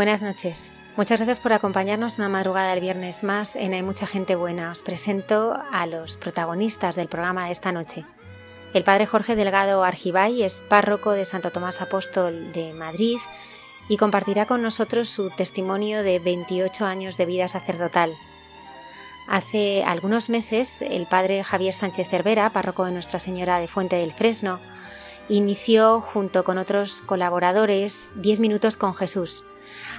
Buenas noches. Muchas gracias por acompañarnos una madrugada del viernes más en Hay mucha gente buena. Os presento a los protagonistas del programa de esta noche. El padre Jorge Delgado Argibay es párroco de Santo Tomás Apóstol de Madrid y compartirá con nosotros su testimonio de 28 años de vida sacerdotal. Hace algunos meses, el padre Javier Sánchez Cervera, párroco de Nuestra Señora de Fuente del Fresno, inició junto con otros colaboradores 10 minutos con Jesús,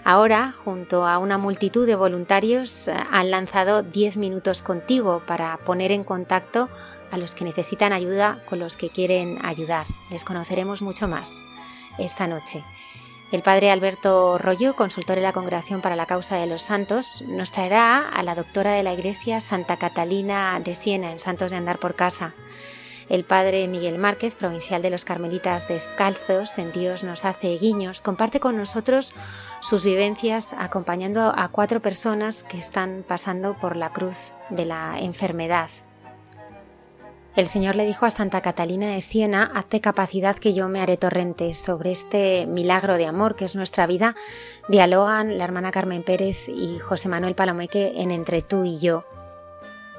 Ahora, junto a una multitud de voluntarios, eh, han lanzado 10 minutos contigo para poner en contacto a los que necesitan ayuda con los que quieren ayudar. Les conoceremos mucho más esta noche. El padre Alberto Rollo, consultor de la Congregación para la Causa de los Santos, nos traerá a la doctora de la Iglesia Santa Catalina de Siena en Santos de Andar por Casa. El padre Miguel Márquez, provincial de los Carmelitas Descalzos, en Dios nos hace guiños, comparte con nosotros sus vivencias acompañando a cuatro personas que están pasando por la cruz de la enfermedad. El Señor le dijo a Santa Catalina de Siena, hazte capacidad que yo me haré torrente. Sobre este milagro de amor que es nuestra vida, dialogan la hermana Carmen Pérez y José Manuel Palomeque en Entre tú y yo.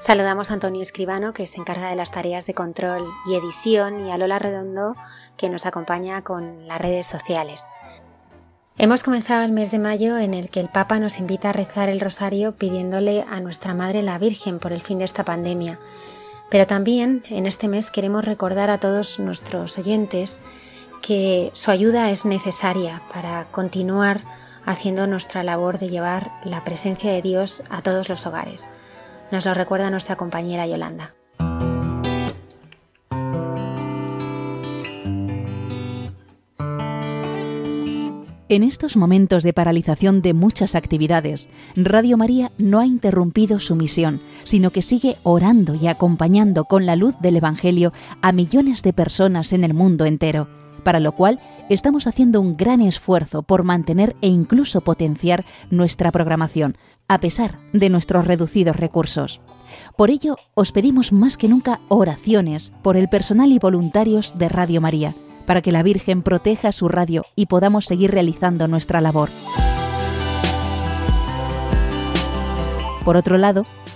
Saludamos a Antonio Escribano, que se encarga de las tareas de control y edición, y a Lola Redondo, que nos acompaña con las redes sociales. Hemos comenzado el mes de mayo en el que el Papa nos invita a rezar el rosario pidiéndole a nuestra Madre la Virgen por el fin de esta pandemia. Pero también en este mes queremos recordar a todos nuestros oyentes que su ayuda es necesaria para continuar haciendo nuestra labor de llevar la presencia de Dios a todos los hogares. Nos lo recuerda nuestra compañera Yolanda. En estos momentos de paralización de muchas actividades, Radio María no ha interrumpido su misión, sino que sigue orando y acompañando con la luz del Evangelio a millones de personas en el mundo entero, para lo cual estamos haciendo un gran esfuerzo por mantener e incluso potenciar nuestra programación, a pesar de nuestros reducidos recursos. Por ello, os pedimos más que nunca oraciones por el personal y voluntarios de Radio María, para que la Virgen proteja su radio y podamos seguir realizando nuestra labor. Por otro lado,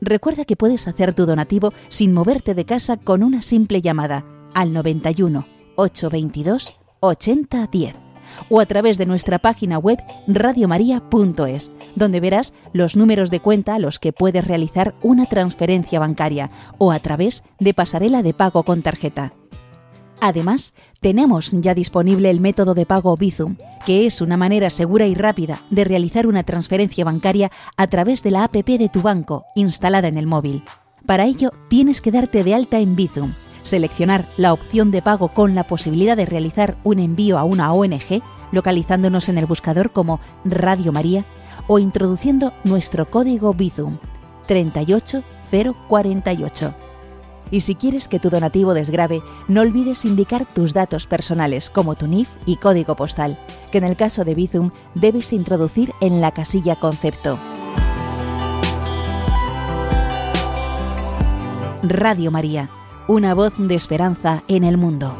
Recuerda que puedes hacer tu donativo sin moverte de casa con una simple llamada al 91 822 8010 o a través de nuestra página web radiomaria.es, donde verás los números de cuenta a los que puedes realizar una transferencia bancaria o a través de pasarela de pago con tarjeta. Además, tenemos ya disponible el método de pago Bizum, que es una manera segura y rápida de realizar una transferencia bancaria a través de la APP de tu banco instalada en el móvil. Para ello, tienes que darte de alta en Bizum seleccionar la opción de pago con la posibilidad de realizar un envío a una ONG, localizándonos en el buscador como Radio María o introduciendo nuestro código Bizum 38048. Y si quieres que tu donativo desgrabe, no olvides indicar tus datos personales como tu NIF y código postal, que en el caso de Bizum debes introducir en la casilla concepto. Radio María, una voz de esperanza en el mundo.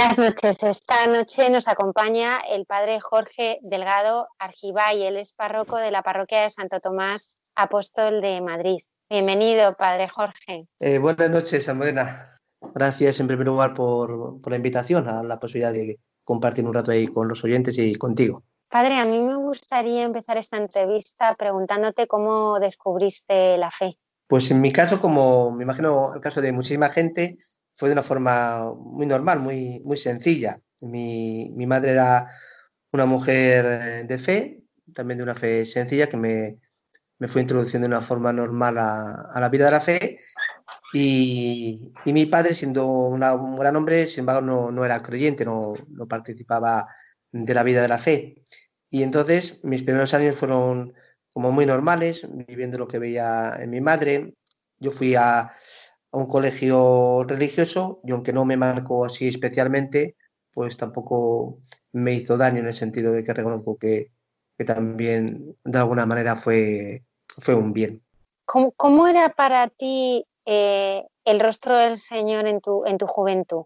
Buenas noches. Esta noche nos acompaña el padre Jorge Delgado Argibay. Él es párroco de la parroquia de Santo Tomás Apóstol de Madrid. Bienvenido, padre Jorge. Eh, buenas noches, Almudena. Gracias en primer lugar por, por la invitación, a la posibilidad de compartir un rato ahí con los oyentes y contigo. Padre, a mí me gustaría empezar esta entrevista preguntándote cómo descubriste la fe. Pues en mi caso, como me imagino el caso de muchísima gente, fue de una forma muy normal, muy, muy sencilla. Mi, madre era una mujer eh, de fe, también de una fe sencilla, que me, fue introduciendo de una forma normal a, la vida de la fe. Y, mi padre, siendo un gran hombre, sin embargo, no, era creyente, no, no, participaba de la vida de la fe. Y entonces mis primeros años fueron como muy normales, viviendo lo que veía en mi madre. Yo fui a, a un colegio religioso y aunque no me marcó así especialmente, pues tampoco me hizo daño en el sentido de que reconozco que, también de alguna manera fue, fue un bien. ¿Cómo, era para ti eh, el rostro del Señor en tu, en tu juventud?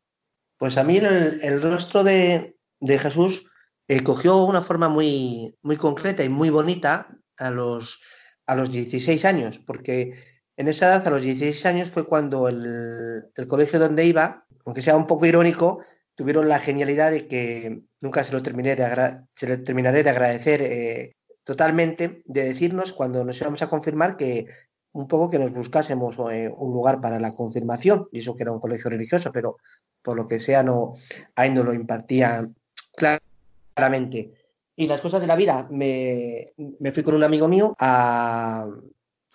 Pues a mí el, rostro de, Jesús eh, cogió una forma muy, muy concreta y muy bonita a los, a los 16 años, porque en esa edad, a los 16 años, fue cuando el, colegio donde iba, aunque sea un poco irónico, tuvieron la genialidad de que nunca se lo terminé de, terminaré de agradecer eh, totalmente, de decirnos cuando nos íbamos a confirmar que un poco que nos buscásemos eh, un lugar para la confirmación, y eso que era un colegio religioso, pero por lo que sea, no, ahí no lo impartían claramente. Y las cosas de la vida, me, me fui con un amigo mío a,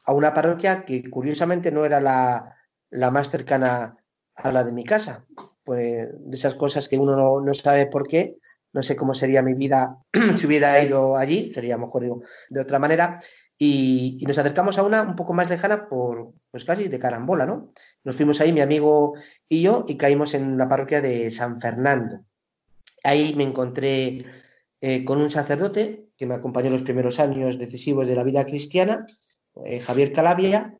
a una parroquia que curiosamente no era la, más cercana a la de mi casa. Pues de esas cosas que uno no, sabe por qué, no sé cómo sería mi vida si hubiera ido allí, sería mejor de otra manera. y, nos acercamos a una un poco más lejana por, pues casi de carambola, ¿no? Nos fuimos ahí, mi amigo y yo, y caímos en la parroquia de San Fernando. Ahí me encontré eh, con un sacerdote que me acompañó los primeros años decisivos de la vida cristiana, eh, Javier Calabia,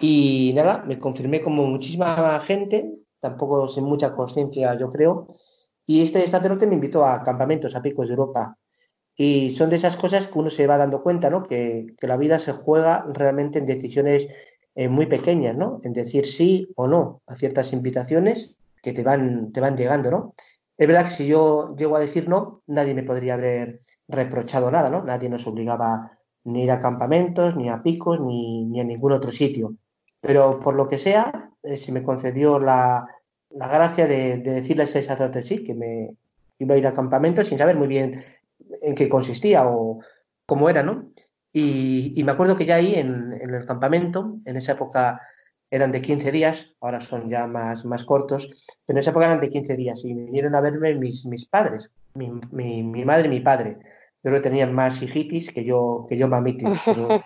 y nada, me confirmé como muchísima gente, tampoco sin mucha conciencia, yo creo, y este sacerdote me invitó a campamentos, a picos de Europa, y son de esas cosas que uno se va dando cuenta, ¿no? Que, la vida se juega realmente en decisiones eh, muy pequeñas, ¿no? En decir sí o no a ciertas invitaciones que te van, te van llegando, ¿no? Es verdad que si yo llego a decir no, nadie me podría haber reprochado nada, ¿no? Nadie nos obligaba ni ir a campamentos, ni a picos, ni, a ningún otro sitio. Pero por lo que sea, eh, se me concedió la, gracia de, de, decirle a ese sacerdote sí, que me iba a ir a campamentos sin saber muy bien en qué consistía o cómo era, ¿no? Y, me acuerdo que ya ahí en, el campamento, en esa época eran de 15 días, ahora son ya más, más cortos, pero en esa época eran de 15 días y vinieron a verme mis, mis padres, mi, madre y mi padre. Yo creo que tenían más hijitis que yo, que yo mamitis,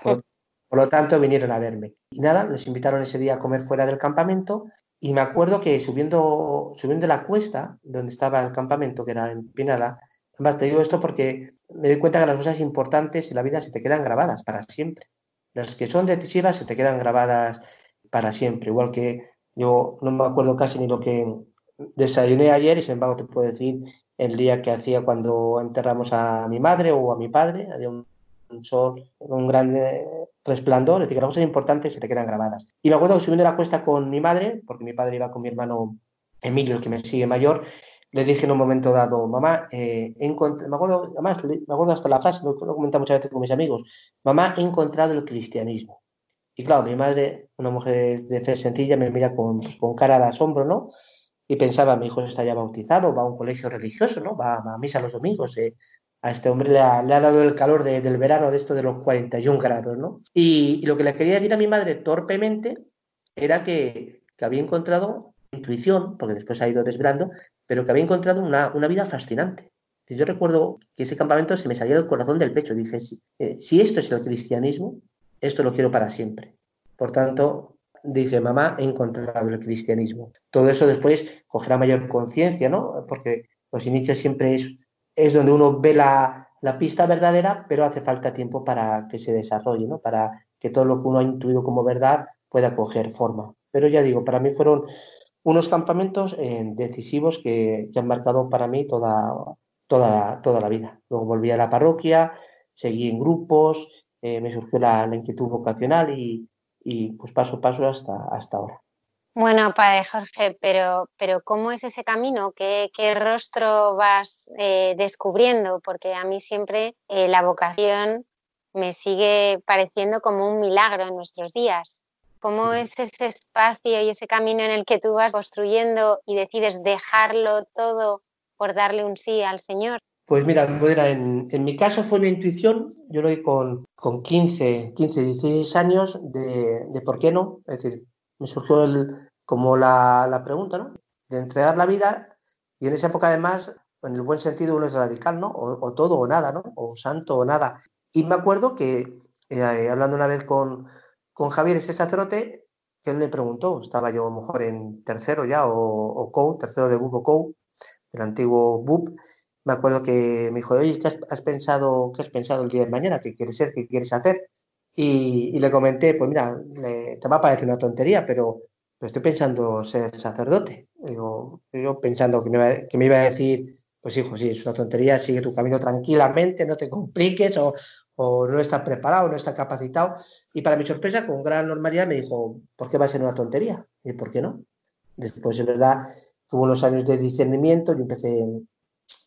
por, lo tanto vinieron a verme. Y nada, nos invitaron ese día a comer fuera del campamento y me acuerdo que subiendo, subiendo la cuesta donde estaba el campamento, que era en Pinada, Además, te digo esto porque me doy cuenta que las cosas importantes en la vida se te quedan grabadas para siempre. Las que son decisivas se te quedan grabadas para siempre. Igual que yo no me acuerdo casi ni lo que desayuné ayer y sin embargo te puedo decir el día que hacía cuando enterramos a mi madre o a mi padre. Había un, sol, un gran resplandor. Que las cosas importantes se te quedan grabadas. Y me acuerdo que subiendo la cuesta con mi madre, porque mi padre iba con mi hermano Emilio, el que me sigue mayor, le dije en un momento dado, mamá, eh, me acuerdo, además, me acuerdo hasta la frase, lo, lo comentado muchas veces con mis amigos, mamá, he encontrado el cristianismo. Y claro, mi madre, una mujer de fe sencilla, me mira con, pues, con cara de asombro, ¿no? Y pensaba, mi hijo está ya bautizado, va a un colegio religioso, ¿no? Va, a misa los domingos. Eh. A este hombre le ha, dado el calor del verano de esto de los 41 grados, ¿no? Y, y, lo que le quería decir a mi madre torpemente era que, que había encontrado intuición, porque después ha ido desvelando, pero que había encontrado una, vida fascinante. Yo recuerdo que ese campamento se me salía del corazón del pecho. Dije, eh, si, esto es el cristianismo, esto lo quiero para siempre. Por tanto, dice, mamá, he encontrado el cristianismo. Todo eso después cogerá mayor conciencia, ¿no? Porque los inicios siempre es, es donde uno ve la, la, pista verdadera, pero hace falta tiempo para que se desarrolle, ¿no? Para que todo lo que uno ha intuido como verdad pueda coger forma. Pero ya digo, para mí fueron unos campamentos eh, decisivos que, han marcado para mí toda, toda, toda la vida. Luego volví a la parroquia, seguí en grupos, eh, me surgió la, inquietud vocacional y, pues paso a paso hasta, hasta ahora. Bueno, padre Jorge, pero, pero ¿cómo es ese camino? ¿Qué, qué rostro vas eh, descubriendo? Porque a mí siempre la vocación me sigue pareciendo como un milagro en nuestros días. ¿Cómo es ese espacio y ese camino en el que tú vas construyendo y decides dejarlo todo por darle un sí al Señor? Pues mira, en, mi caso fue una intuición, yo lo vi con, con 15, 15, 16 años de, de, por qué no, es decir, me surgió el, como la, la, pregunta, ¿no? De entregar la vida y en esa época además, en el buen sentido uno es radical, ¿no? O, todo o nada, ¿no? O santo o nada. Y me acuerdo que, eh, hablando una vez con, con Javier, ese sacerdote, que él le preguntó, estaba yo mejor en tercero ya, o, o COU, tercero de BUP o COU, el antiguo BUP, me acuerdo que me dijo, oye, ¿qué has, pensado, qué has pensado el día de mañana? ¿Qué quieres ser? ¿Qué quieres hacer? Y, le comenté, pues mira, te va a parecer una tontería, pero, estoy pensando ser sacerdote. Digo, yo pensando que me, que me iba a decir, pues hijo, sí, es una tontería, sigue tu camino tranquilamente, no te compliques o, o no está preparado, no está capacitado. Y para mi sorpresa, con gran normalidad, me dijo, ¿por qué va a ser una tontería? ¿Y por qué no? Después, es verdad, tuvo unos años de discernimiento, yo empecé,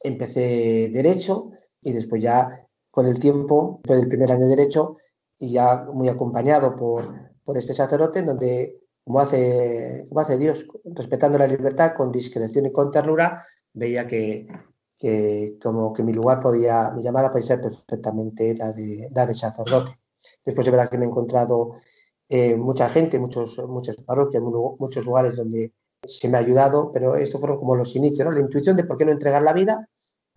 empecé Derecho y después ya con el tiempo, después del primer año de Derecho, y ya muy acompañado por, por este sacerdote, en donde, como hace, como hace Dios, respetando la libertad, con discreción y con ternura, veía que, que como que mi lugar podía, mi llamada podía ser perfectamente la de, la de sacerdote. Después de verdad que me he encontrado eh, mucha gente, muchos, muchas parroquias, muchos lugares donde se me ha ayudado, pero estos fueron como los inicios, ¿no? La intuición de por qué no entregar la vida,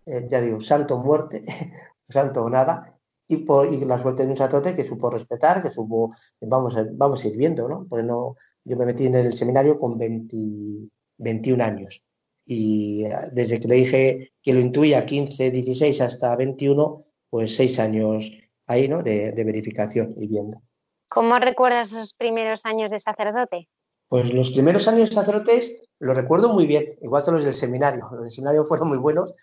eh, ya digo, santo muerte, santo nada, y, por, y la suerte de un sacerdote que supo respetar, que supo, vamos, vamos a ir viendo, ¿no? Pues no, yo me metí en el seminario con 21 años y eh, desde que le dije que lo intuía 15, 16 hasta 21, pues seis años ahí, ¿no? De, de verificación y viendo. ¿Cómo recuerdas esos primeros años de sacerdote? Pues los primeros años sacerdotes los recuerdo muy bien, igual que los del seminario. Los del seminario fueron muy buenos,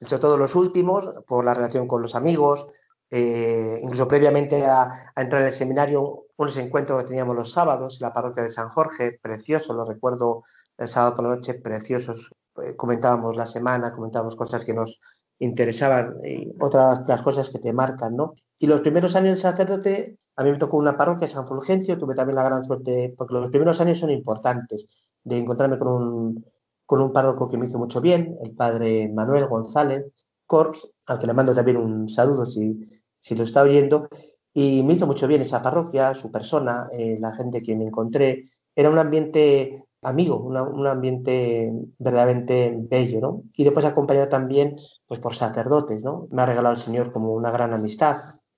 sobre todo los últimos, por la relación con los amigos, eh, incluso previamente a, entrar en el seminario, unos encuentros que teníamos los sábados en la parroquia de San Jorge, preciosos, los recuerdo el sábado por la noche, preciosos. Eh, comentábamos la semana, comentábamos cosas que nos interesaban y otras las cosas que te marcan, ¿no? Y los primeros años de sacerdote, a mí me tocó una parroquia, San Fulgencio, tuve también la gran suerte, porque los primeros años son importantes, de encontrarme con un, con un párroco que me hizo mucho bien, el padre Manuel González Corps, al que le mando también un saludo si, si lo está oyendo, y me hizo mucho bien esa parroquia, su persona, eh, la gente que me encontré. Era un ambiente amigo, un ambiente verdaderamente bello, ¿no? Y después acompañado también pues, por sacerdotes, ¿no? Me ha regalado el Señor como una gran amistad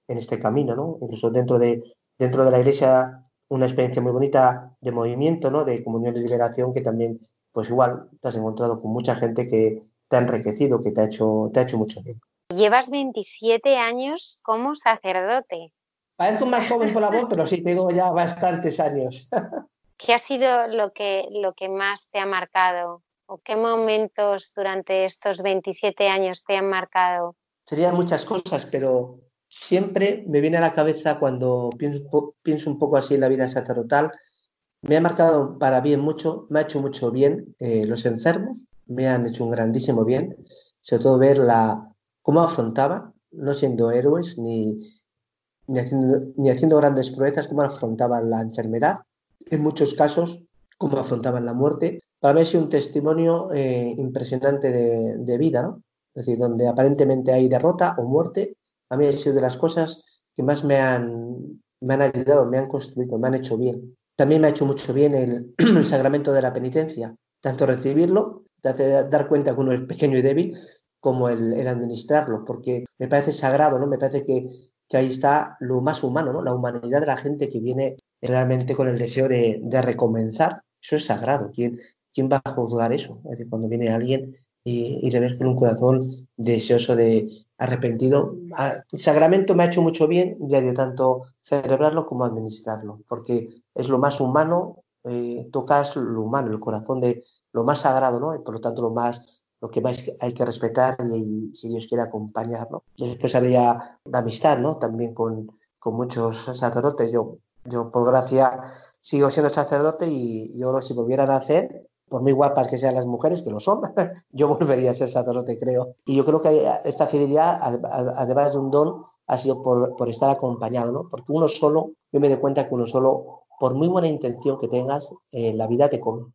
en este camino, ¿no? Incluso dentro de, dentro de la iglesia una experiencia muy bonita de movimiento, ¿no? De comunión y liberación que también, pues igual, te has encontrado con mucha gente que te ha enriquecido, que te ha hecho, te ha hecho mucho bien. Llevas 27 años como sacerdote. Parezco más joven por la voz, pero sí, tengo ya bastantes años. ¿Qué ha sido lo que, lo que más te ha marcado? ¿O qué momentos durante estos 27 años te han marcado? Serían muchas cosas, pero siempre me viene a la cabeza cuando pienso, un poco así en la vida sacerdotal. Me ha marcado para bien mucho, me ha hecho mucho bien eh, los enfermos, me han hecho un grandísimo bien, sobre todo ver la, cómo afrontaban, no siendo héroes ni, ni, haciendo, ni haciendo grandes proezas, cómo afrontaban la enfermedad, en muchos casos cómo afrontaban la muerte. Para mí ha sido un testimonio eh, impresionante de, vida, ¿no? Es decir, donde aparentemente hay derrota o muerte, a mí ha sido de las cosas que más me han, me han ayudado, me han construido, me han hecho bien. También me ha hecho mucho bien el, sacramento de la penitencia, tanto recibirlo, dar cuenta que uno es pequeño y débil, como el, administrarlo, porque me parece sagrado, ¿no? Me parece que, que, ahí está lo más humano, ¿no? La humanidad de la gente que viene realmente con el deseo de, recomenzar. Eso es sagrado. ¿Quién, ¿Quién va a juzgar eso? Es decir, cuando viene alguien y, y le ves con un corazón deseoso de arrepentido. El sacramento me ha hecho mucho bien, ya yo tanto celebrarlo como administrarlo, porque es lo más humano, eh, tocas lo humano, el corazón de lo más sagrado, ¿no? Y por lo tanto lo más lo que más hay que respetar y, si Dios quiere acompañar, ¿no? Después había la amistad, ¿no? También con, con muchos sacerdotes. Yo, yo, por gracia, sigo siendo sacerdote y yo, si volvieran a hacer, por muy guapas que sean las mujeres, que lo son, yo volvería a ser sacerdote, creo. Y yo creo que esta fidelidad, además de un don, ha sido por, por estar acompañado, ¿no? Porque uno solo, yo me doy cuenta que uno solo, por muy buena intención que tengas, eh, la vida te come,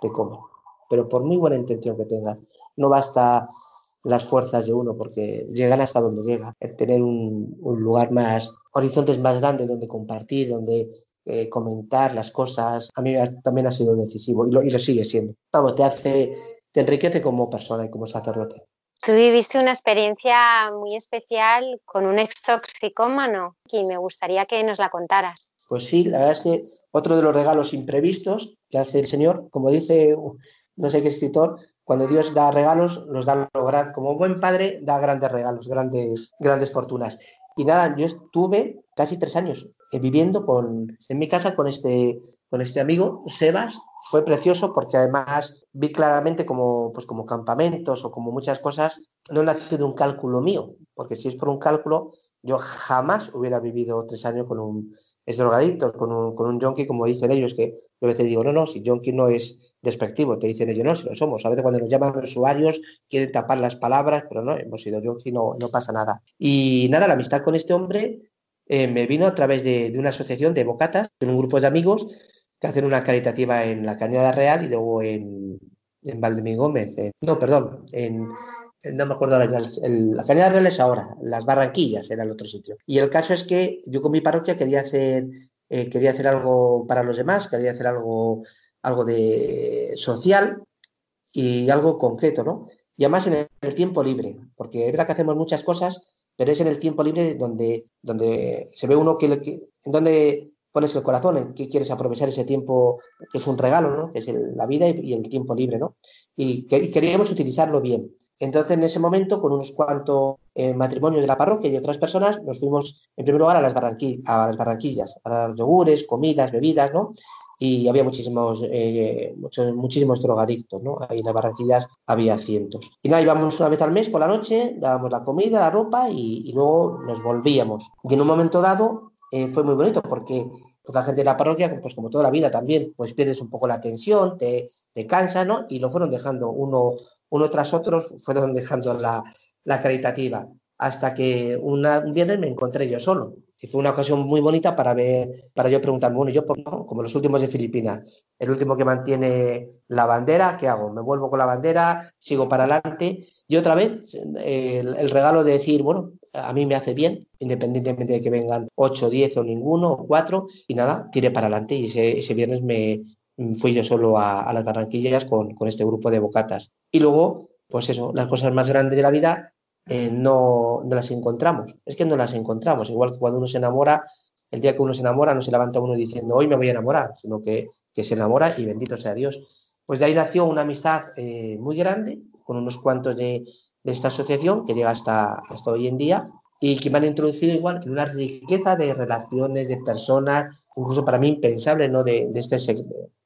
te come pero por muy buena intención que tengas, no basta las fuerzas de uno porque llegan hasta donde llega. El tener un, un lugar más, horizontes más grandes donde compartir, donde eh, comentar las cosas, a mí también ha sido decisivo y lo, y lo sigue siendo. Vamos, te hace, te enriquece como persona y como sacerdote. Tú viviste una experiencia muy especial con un ex toxicómano y me gustaría que nos la contaras. Pues sí, la verdad es que otro de los regalos imprevistos que hace el Señor, como dice no sé qué escritor, cuando Dios da regalos, los da lo como buen padre da grandes regalos, grandes, grandes fortunas. Y nada, yo estuve casi tres años eh, viviendo con, en mi casa con este, con este amigo, Sebas. Fue precioso porque además vi claramente como, pues como campamentos o como muchas cosas, no nació de un cálculo mío, porque si es por un cálculo, yo jamás hubiera vivido tres años con un, es drogadicto, con un, con un junkie, como dicen ellos, que yo a veces digo, no, no, si junkie no es despectivo, te dicen ellos, no, si lo somos. A veces cuando nos llaman usuarios quieren tapar las palabras, pero no, hemos sido junkie, no, no pasa nada. Y nada, la amistad con este hombre eh, me vino a través de, de, una asociación de bocatas, un grupo de amigos que hacen una caritativa en la Cañada Real y luego en, en Gómez. no, perdón, en, no me acuerdo la, la Cañada Real es ahora, las Barranquillas era el otro sitio. Y el caso es que yo con mi parroquia quería hacer, eh, quería hacer algo para los demás, quería hacer algo, algo de social y algo concreto, ¿no? Y además en el tiempo libre, porque es verdad que hacemos muchas cosas, pero es en el tiempo libre donde, donde se ve uno que, que donde pones el corazón, en qué quieres aprovechar ese tiempo que es un regalo, ¿no? que es la vida y, el tiempo libre, ¿no? Y, queríamos utilizarlo bien. Entonces, en ese momento, con unos cuantos eh, matrimonios de la parroquia y otras personas, nos fuimos, en primer lugar, a las, a las barranquillas, a dar yogures, comidas, bebidas, ¿no? y había muchísimos, eh, muchos, muchísimos drogadictos, ¿no? Ahí en las Barranquillas había cientos. Y nada, íbamos una vez al mes por la noche, dábamos la comida, la ropa y, luego nos volvíamos. Y en un momento dado eh, fue muy bonito porque la gente de la parroquia, pues como toda la vida también, pues pierdes un poco la tensión, te, te cansa, ¿no? Y lo fueron dejando uno, uno tras otro, fueron dejando la, la caritativa. Hasta que un viernes me encontré yo solo y fue una ocasión muy bonita para ver, para yo preguntarme, bueno, yo como los últimos de Filipinas, el último que mantiene la bandera, ¿qué hago? ¿Me vuelvo con la bandera? ¿Sigo para adelante? Y otra vez, el, regalo de decir, bueno, a mí me hace bien, independientemente de que vengan 8, 10 o ninguno, o 4, y nada, tiré para adelante y ese, viernes me fui yo solo a, las Barranquillas con, con este grupo de bocatas. Y luego, pues eso, las cosas más grandes de la vida eh, no, las encontramos. Es que no las encontramos. Igual que cuando uno se enamora, el día que uno se enamora no se levanta uno diciendo hoy me voy a enamorar, sino que, se enamora y bendito sea Dios. Pues de ahí nació una amistad eh, muy grande con unos cuantos de, esta asociación que llega hasta, hasta hoy en día y que me han introducido igual en una riqueza de relaciones, de personas, incluso para mí impensable ¿no? de, de, este,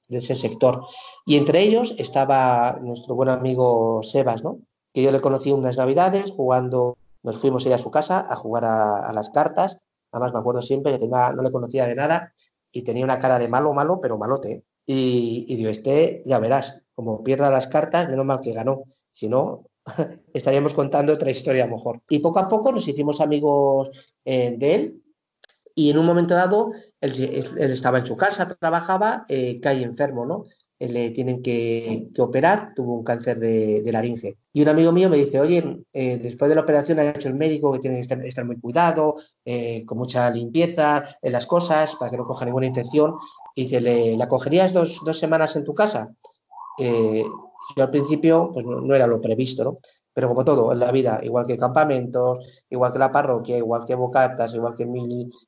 de ese sector. Y entre ellos estaba nuestro buen amigo Sebas, ¿no? que yo le conocí unas navidades jugando, nos fuimos a a su casa a jugar a, las cartas, además me acuerdo siempre que tenía, no le conocía de nada y tenía una cara de malo, malo, pero malote. Y, y digo, este, ya verás, como pierda las cartas, menos mal que ganó, si no, estaríamos contando otra historia mejor. Y poco a poco nos hicimos amigos eh, de él y en un momento dado él, estaba en su casa, trabajaba, eh, cae enfermo, ¿no? Eh, le tienen que, operar, tuvo un cáncer de, laringe. Y un amigo mío me dice, oye, eh, después de la operación ha hecho el médico que tiene que estar, muy cuidado, eh, con mucha limpieza en las cosas, para que no coja ninguna infección. Y dice, ¿le, ¿la cogerías dos, semanas en tu casa? Yo al principio, pues no, era lo previsto, ¿no? Pero como todo en la vida, igual que campamentos, igual que la parroquia, igual que bocatas, igual que,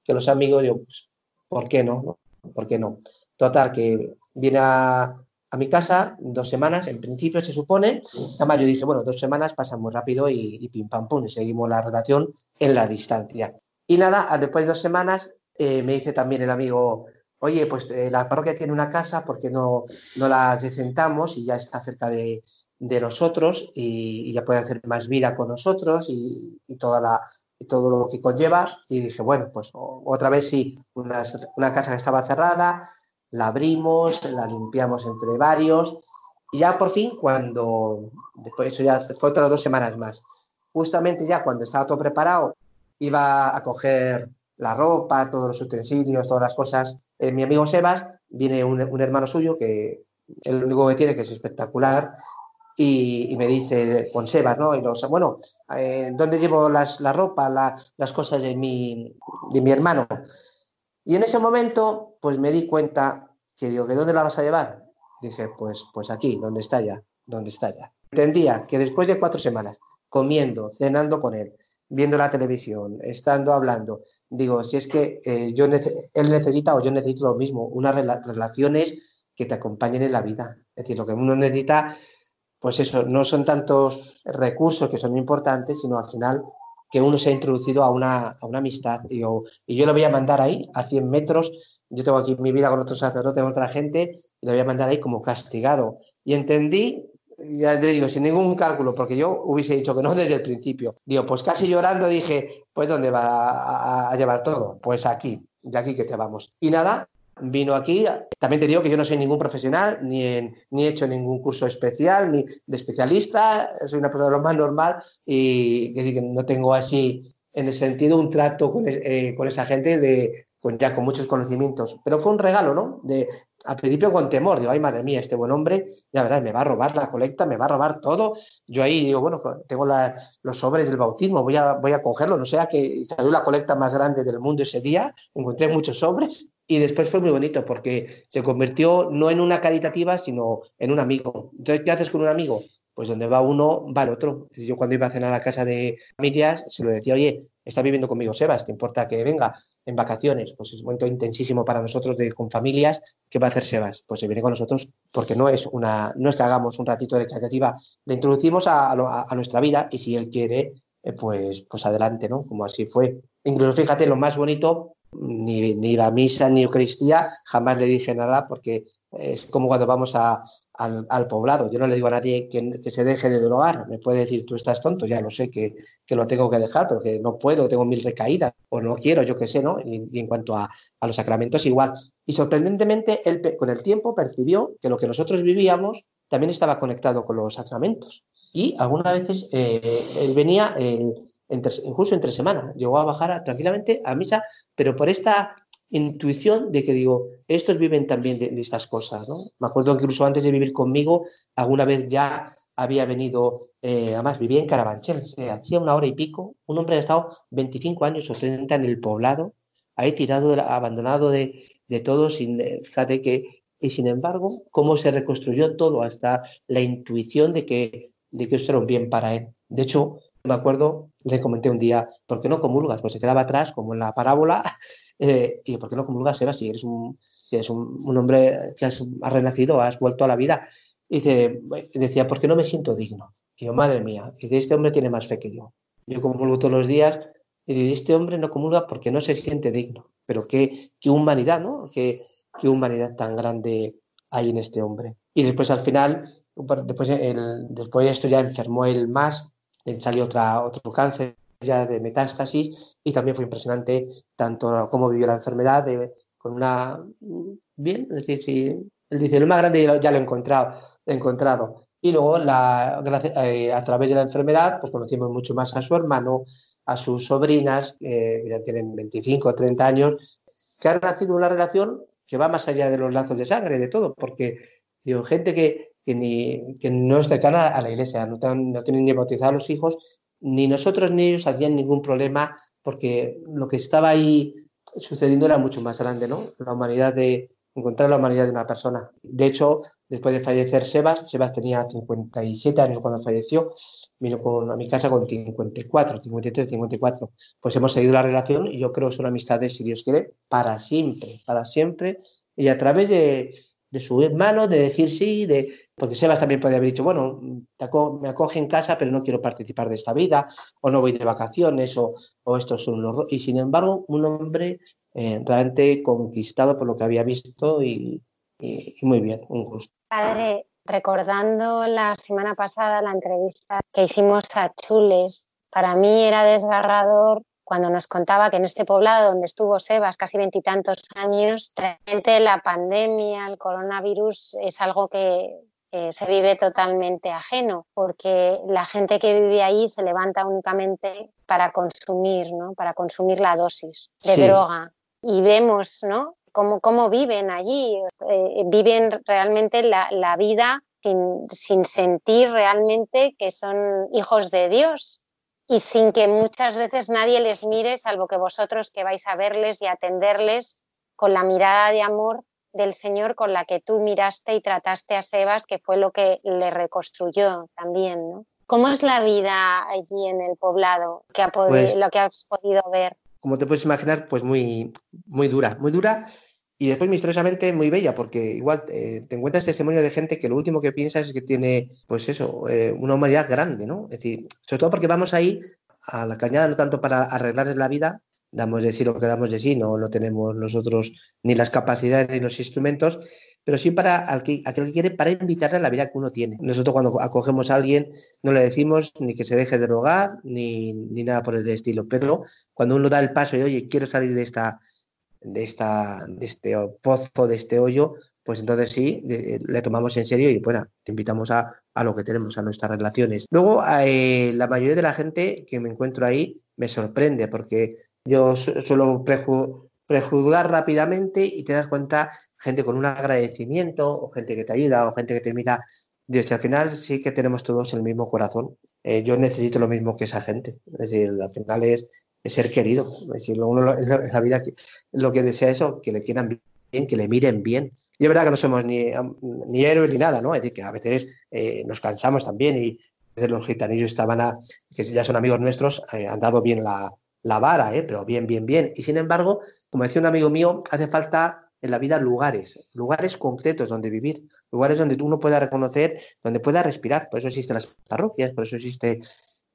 que los amigos, digo, pues, ¿por qué no? ¿Por qué no? Total, que viene a, mi casa dos semanas, en principio se supone. Además, yo dije, bueno, dos semanas pasan muy rápido y, pim pam pum, y seguimos la relación en la distancia. Y nada, después de dos semanas eh, me dice también el amigo, oye, pues eh, la parroquia tiene una casa, porque no, no la decentamos y ya está cerca de, nosotros y, ya puede hacer más vida con nosotros y, toda la, todo lo que conlleva. Y dije, bueno, pues otra vez sí, una, una casa que estaba cerrada, la abrimos, la limpiamos entre varios y ya por fin cuando, después eso ya fue otras dos semanas más, justamente ya cuando estaba todo preparado, iba a coger la ropa, todos los utensilios, todas las cosas, eh, mi amigo Sebas, viene un, hermano suyo que el único que tiene que es espectacular y, me dice con Sebas, ¿no? Y los, bueno, eh, ¿dónde llevo las, la ropa, las cosas de mi, de mi hermano? Y en ese momento, pues me di cuenta que digo, ¿de dónde la vas a llevar? Dije, pues, pues aquí, donde está ya, donde está ya. Entendía que después de cuatro semanas, comiendo, cenando con él, viendo la televisión, estando hablando, digo, si es que eh, yo él necesita o yo necesito lo mismo, unas relaciones que te acompañen en la vida. Es decir, lo que uno necesita, pues eso, no son tantos recursos que son importantes, sino al final que uno se ha introducido a una, a una amistad. Y yo, y yo lo voy a mandar ahí, a 100 metros. Yo tengo aquí mi vida con otros sacerdotes, con otra gente, y lo voy a mandar ahí como castigado. Y entendí, ya te digo, sin ningún cálculo, porque yo hubiese dicho que no desde el principio. Digo, pues casi llorando dije, pues ¿dónde va a llevar todo? Pues aquí, de aquí que te vamos. Y nada, vino aquí. También te digo que yo no soy ningún profesional, ni, ni he hecho ningún curso especial, ni de especialista, soy una persona de lo más normal y que no tengo así, en el sentido, un trato con, eh, con esa gente de, con, ya con muchos conocimientos. Pero fue un regalo, ¿no? Al principio con temor, digo, ay madre mía, este buen hombre, ya verás, me va a robar la colecta, me va a robar todo. Yo ahí digo, bueno, tengo los sobres del bautismo, voy a, voy a cogerlo, no sea que salió la colecta más grande del mundo ese día, encontré muchos sobres y después fue muy bonito porque se convirtió no en una caritativa, sino en un amigo. Entonces, ¿qué haces con un amigo? Pues donde va uno, va el otro. Yo cuando iba a cenar a la casa de familias, se lo decía, oye, está viviendo conmigo Sebas, ¿te importa que venga en vacaciones? Pues es un momento intensísimo para nosotros de ir con familias. ¿Qué va a hacer Sebas? Pues se viene con nosotros porque no es una, no es que hagamos un ratito de recreativa, le introducimos a, nuestra vida y si él quiere, eh, pues, pues adelante, ¿no? Como así fue. Incluso fíjate, lo más bonito, ni, ni iba a misa ni Eucaristía, jamás le dije nada porque es como cuando vamos al, poblado. Yo no le digo a nadie que, se deje de drogar. Me puede decir, tú estás tonto, ya lo sé que, lo tengo que dejar, pero que no puedo, tengo mil recaídas, o no quiero, yo qué sé, ¿no? Y, en cuanto a, los sacramentos, igual. Y sorprendentemente, él con el tiempo percibió que lo que nosotros vivíamos también estaba conectado con los sacramentos. Y algunas veces eh, él venía, incluso entre semana, llegó a bajar tranquilamente a misa, pero por esta intuición de que digo, estos viven también de, estas cosas, ¿no? Me acuerdo que incluso antes de vivir conmigo, alguna vez ya había venido, eh, además vivía en Carabanchel, hacía una hora y pico, un hombre ha estado 25 años o 30 en el poblado, ahí tirado, abandonado de, de todo, sin, eh, fíjate que, y sin embargo, cómo se reconstruyó todo, hasta la intuición de que, de que esto era un bien para él. De hecho, me acuerdo, le comenté un día, ¿por qué no comulgas? Pues se quedaba atrás, como en la parábola, eh, y ¿por qué no comulgas, Eva? Si eres un, si eres un, hombre que has, renacido, has vuelto a la vida. Y decía, ¿por qué no me siento digno? Y yo, madre mía, y este hombre tiene más fe que yo. Yo comulgo todos los días y este hombre no comulga porque no se siente digno. Pero qué, qué humanidad, ¿no? Qué, qué humanidad tan grande hay en este hombre. Y después al final, después, el, después de esto ya enfermó él más, salió otra, otro cáncer ya de metástasis y también fue impresionante tanto cómo vivió la enfermedad con una bien, es decir, si él dice más grande ya lo he encontrado, he encontrado. Y luego la, eh, a través de la enfermedad pues conocimos mucho más a su hermano, a sus sobrinas, que ya tienen 25 o 30 años, que han nacido una relación que va más allá de los lazos de sangre, de todo, porque digo, gente que, que, ni, que no es cercana a la iglesia, no, no tienen ni bautizado a los hijos, ni nosotros ni ellos hacían ningún problema porque lo que estaba ahí sucediendo era mucho más grande, ¿no? La humanidad de encontrar la humanidad de una persona. De hecho, después de fallecer Sebas, Sebas tenía 57 años cuando falleció, vino con, a mi casa con 54, 53, 54. Pues hemos seguido la relación y yo creo que son amistades, si Dios quiere, para siempre, para siempre. Y a través de, de su hermano, de decir sí, de porque Sebas también podría haber dicho, bueno, me acoge en casa, pero no quiero participar de esta vida, o no voy de vacaciones, o, esto es un horror. Y sin embargo, un hombre eh, realmente conquistado por lo que había visto y, y muy bien, un gusto. Padre, recordando la semana pasada la entrevista que hicimos a Chules, para mí era desgarrador cuando nos contaba que en este poblado donde estuvo Sebas casi veintitantos años, realmente la pandemia, el coronavirus es algo que, se vive totalmente ajeno, porque la gente que vive ahí se levanta únicamente para consumir, ¿no? para consumir la dosis de droga. Y vemos ¿no? cómo, cómo viven allí, eh, viven realmente la, la vida sin, sin sentir realmente que son hijos de Dios y sin que muchas veces nadie les mire, salvo que vosotros que vais a verles y atenderles con la mirada de amor del Señor con la que tú miraste y trataste a Sebas, que fue lo que le reconstruyó también, ¿no? ¿Cómo es la vida allí en el poblado, que ha pues lo que has podido ver? Como te puedes imaginar, pues muy, muy dura, muy dura y después misteriosamente muy bella, porque igual eh, te encuentras testimonio de gente que lo último que piensas es que tiene, pues eso, eh, una humanidad grande, ¿no? Es decir, sobre todo porque vamos ahí a la cañada no tanto para arreglarles la vida, damos de sí lo que damos de sí, no, no tenemos nosotros ni las capacidades ni los instrumentos, pero sí para aquel que quiere para invitarle a la vida que uno tiene. Nosotros cuando acogemos a alguien no le decimos ni que se deje de rogar ni, ni nada por el estilo, pero cuando uno da el paso y oye, quiero salir de esta de, esta, de este pozo, de este hoyo, pues entonces sí, le tomamos en serio y bueno, te invitamos a, a, lo que tenemos, a nuestras relaciones. Luego, eh, la mayoría de la gente que me encuentro ahí me sorprende porque yo suelo prejuzgar rápidamente y te das cuenta gente con un agradecimiento o gente que te ayuda o gente que te mira. Dios, al final sí que tenemos todos el mismo corazón. Eh, yo necesito lo mismo que esa gente. Es decir, al final es, ser querido. Es decir, uno en la vida lo que desea eso, que le quieran que le miren bien. Y es verdad que no somos ni, ni héroes ni nada, ¿no? Es decir, que a veces eh, nos cansamos también y los gitanillos estaban a, que ya son amigos nuestros, eh, han dado bien la, la vara, ¿eh? pero bien, bien, bien. Y sin embargo, como decía un amigo mío, hace falta en la vida lugares, lugares concretos donde vivir, lugares donde uno pueda reconocer, donde pueda respirar. Por eso existen las parroquias, por eso existen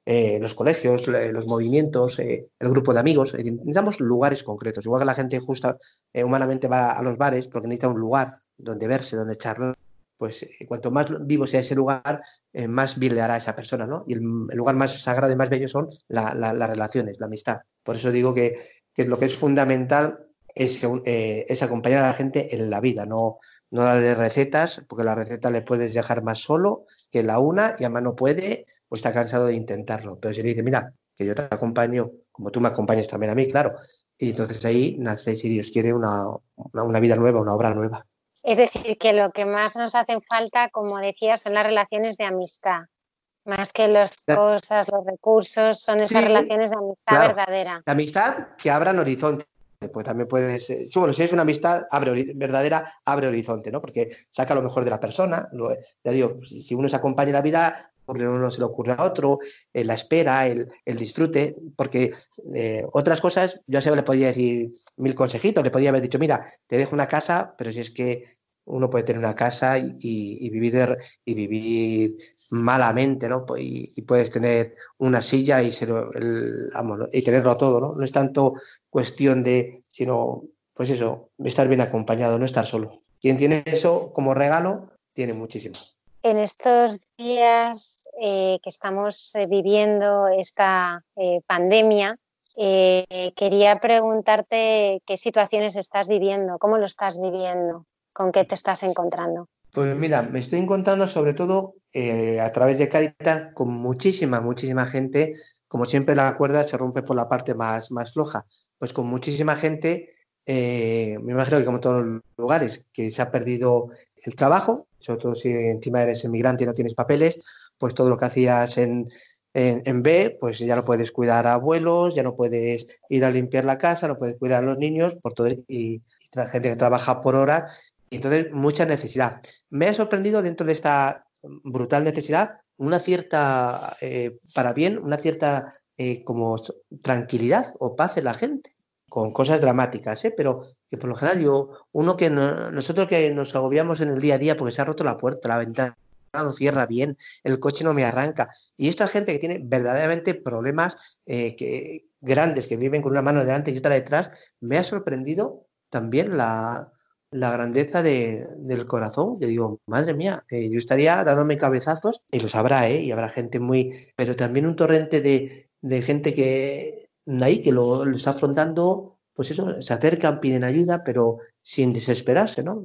eh, los colegios, los movimientos, eh, el grupo de amigos. Necesitamos lugares concretos. Igual que la gente justa humanamente va a los bares porque necesita un lugar donde verse, donde charlar pues eh, cuanto más vivo sea ese lugar, eh, más bien le hará a esa persona, ¿no? Y el, lugar más sagrado y más bello son las relaciones, la amistad. Por eso digo que, lo que es fundamental es, eh, es, acompañar a la gente en la vida, no, no darle recetas, porque la receta le puedes dejar más solo que la una y además no puede o está cansado de intentarlo. Pero si le dice, mira, que yo te acompaño, como tú me acompañas también a mí, claro. Y entonces ahí nace, si Dios quiere, una, una vida nueva, una obra nueva. Es decir, que lo que más nos hacen falta, como decías, son las relaciones de amistad. Más que las cosas, los recursos, son esas relaciones de amistad verdadera. La amistad que abran horizonte. Pues también puede ser, bueno, si es una amistad abre, verdadera, abre horizonte, ¿no? Porque saca lo mejor de la persona. ya digo, si uno se acompaña en la vida, porque uno se le ocurre a otro, eh, la espera, el, disfrute, porque eh, otras cosas, yo se le podía decir mil consejitos, le podía haber dicho, mira, te dejo una casa, pero si es que uno puede tener una casa y, vivir y vivir malamente, ¿no? Y, puedes tener una silla y, ser el, y tenerlo todo, ¿no? No es tanto cuestión de, sino, pues eso, estar bien acompañado, no estar solo. Quien tiene eso como regalo, tiene muchísimo. En estos días eh, que estamos eh, viviendo esta eh, pandemia, quería preguntarte qué situaciones estás viviendo, cómo lo estás viviendo, con qué te estás encontrando. Pues mira, me estoy encontrando sobre todo a través de Caritas con muchísima, muchísima gente. Como siempre la cuerda se rompe por la parte más, más floja. Pues con muchísima gente me imagino que como todos los lugares, que se ha perdido el trabajo, sobre todo si encima eres inmigrante y no tienes papeles, pues todo lo que hacías en, en, B, pues ya no puedes cuidar a abuelos, ya no puedes ir a limpiar la casa, no puedes cuidar a los niños, por todo, y, y gente que trabaja por hora, entonces mucha necesidad. Me ha sorprendido dentro de esta brutal necesidad una cierta, eh, para bien, una cierta eh, como tranquilidad o paz en la gente con cosas dramáticas, ¿eh? pero que por lo general yo, uno que nosotros que nos agobiamos en el día a día porque se ha roto la puerta, la ventana no cierra bien, el coche no me arranca. Y esta gente que tiene verdaderamente problemas eh, que, grandes, que viven con una mano delante y otra detrás, me ha sorprendido también la, la grandeza de, del corazón. Yo digo, madre mía, eh, yo estaría dándome cabezazos, y los habrá, ¿eh? y habrá gente muy, pero también un torrente de, de gente que ahí que lo, está afrontando, pues eso, se acercan, piden ayuda, pero sin desesperarse, ¿no?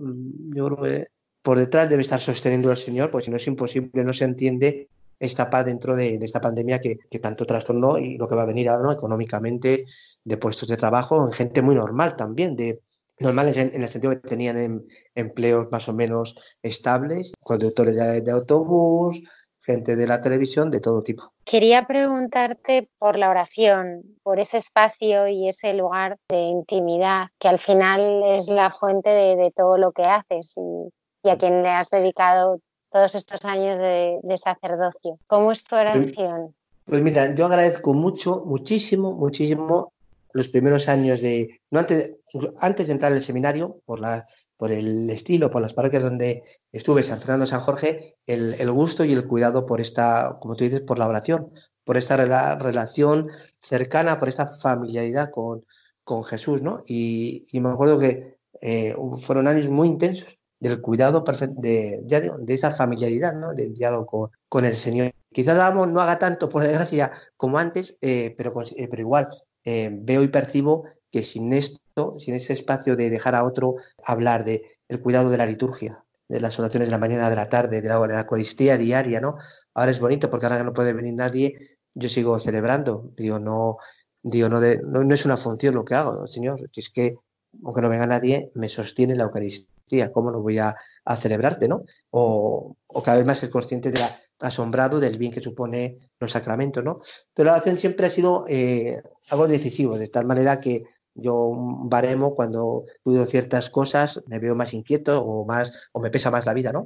Yo creo que por detrás debe estar sosteniendo al Señor, pues si no es imposible, no se entiende esta paz dentro de, esta pandemia que, tanto trastornó y lo que va a venir ahora ¿no? económicamente, de puestos de trabajo, en gente muy normal también, de normales en, el sentido que tenían em, empleos más o menos estables, conductores de autobús, gente de la televisión de todo tipo. Quería preguntarte por la oración, por ese espacio y ese lugar de intimidad que al final es la fuente de, todo lo que haces y, a quien le has dedicado todos estos años de, sacerdocio. ¿Cómo es tu oración? Pues mira, yo agradezco mucho, muchísimo, muchísimo los primeros años de, no antes, antes de entrar al seminario, por, la, por el estilo, por las parroquias donde estuve, San Fernando, San Jorge, el, gusto y el cuidado por esta, como tú dices, por la oración, por esta relación cercana, por esta familiaridad con, con Jesús, ¿no? Y, me acuerdo que eh, fueron años muy intensos del cuidado de, ya de esa familiaridad, ¿no? Del diálogo con, el Señor. Quizás no haga tanto, por desgracia, como antes, eh, pero, eh, pero igual eh, veo y percibo que sin esto, sin ese espacio de dejar a otro hablar de el cuidado de la liturgia, de las oraciones de la mañana, de la tarde, de la, de Eucaristía diaria, ¿no? Ahora es bonito porque ahora que no puede venir nadie, yo sigo celebrando. Digo, no, digo, no, no, es una función lo que hago, Señor, es que aunque no venga nadie, me sostiene la Eucaristía. ¿Cómo no voy a, celebrarte, no? O, o, cada vez más ser consciente de la, asombrado del bien que supone los sacramentos, ¿no? Entonces la oración siempre ha sido eh, algo decisivo, de tal manera que Yo baremo cuando cuido ciertas cosas me veo más inquieto o más o me pesa más la vida, ¿no?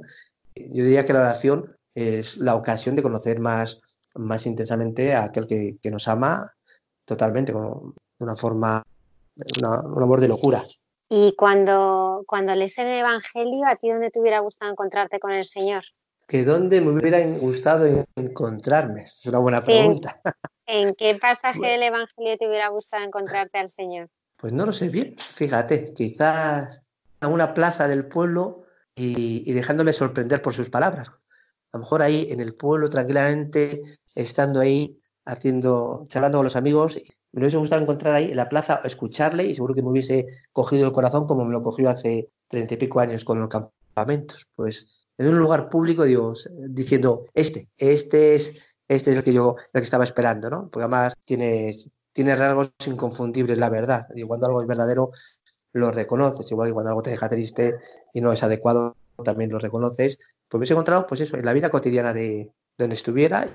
Yo diría que la oración es la ocasión de conocer más, más intensamente a aquel que, que nos ama totalmente, con una forma, un amor de locura. Y cuando, cuando lees el Evangelio, ¿a ti dónde te hubiera gustado encontrarte con el Señor? Que dónde me hubiera gustado encontrarme. Es una buena pregunta. ¿En, qué pasaje del Evangelio te hubiera gustado encontrarte al Señor? Pues no lo sé bien. Fíjate, quizás a una plaza del pueblo y, dejándome sorprender por sus palabras. A lo mejor ahí en el pueblo, tranquilamente, estando ahí, haciendo, charlando con los amigos, me hubiese gustado encontrar ahí en la plaza, escucharle y seguro que me hubiese cogido el corazón como me lo cogió hace treinta y pico años con los campamentos. Pues en un lugar público, digo, diciendo, este, este es, este es el que yo el que estaba esperando, ¿no? Porque además tiene, rasgos inconfundibles, la verdad. Y cuando algo es verdadero, lo reconoces. Igual que cuando algo te deja triste y no es adecuado, también lo reconoces. Pues me he encontrado, pues eso, en la vida cotidiana de donde estuviera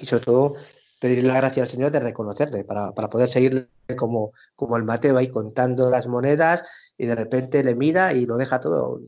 y sobre todo pedirle la gracia al Señor de reconocerle, para, poder seguirle como, como el Mateo ahí contando las monedas y de repente le mira y lo deja todo.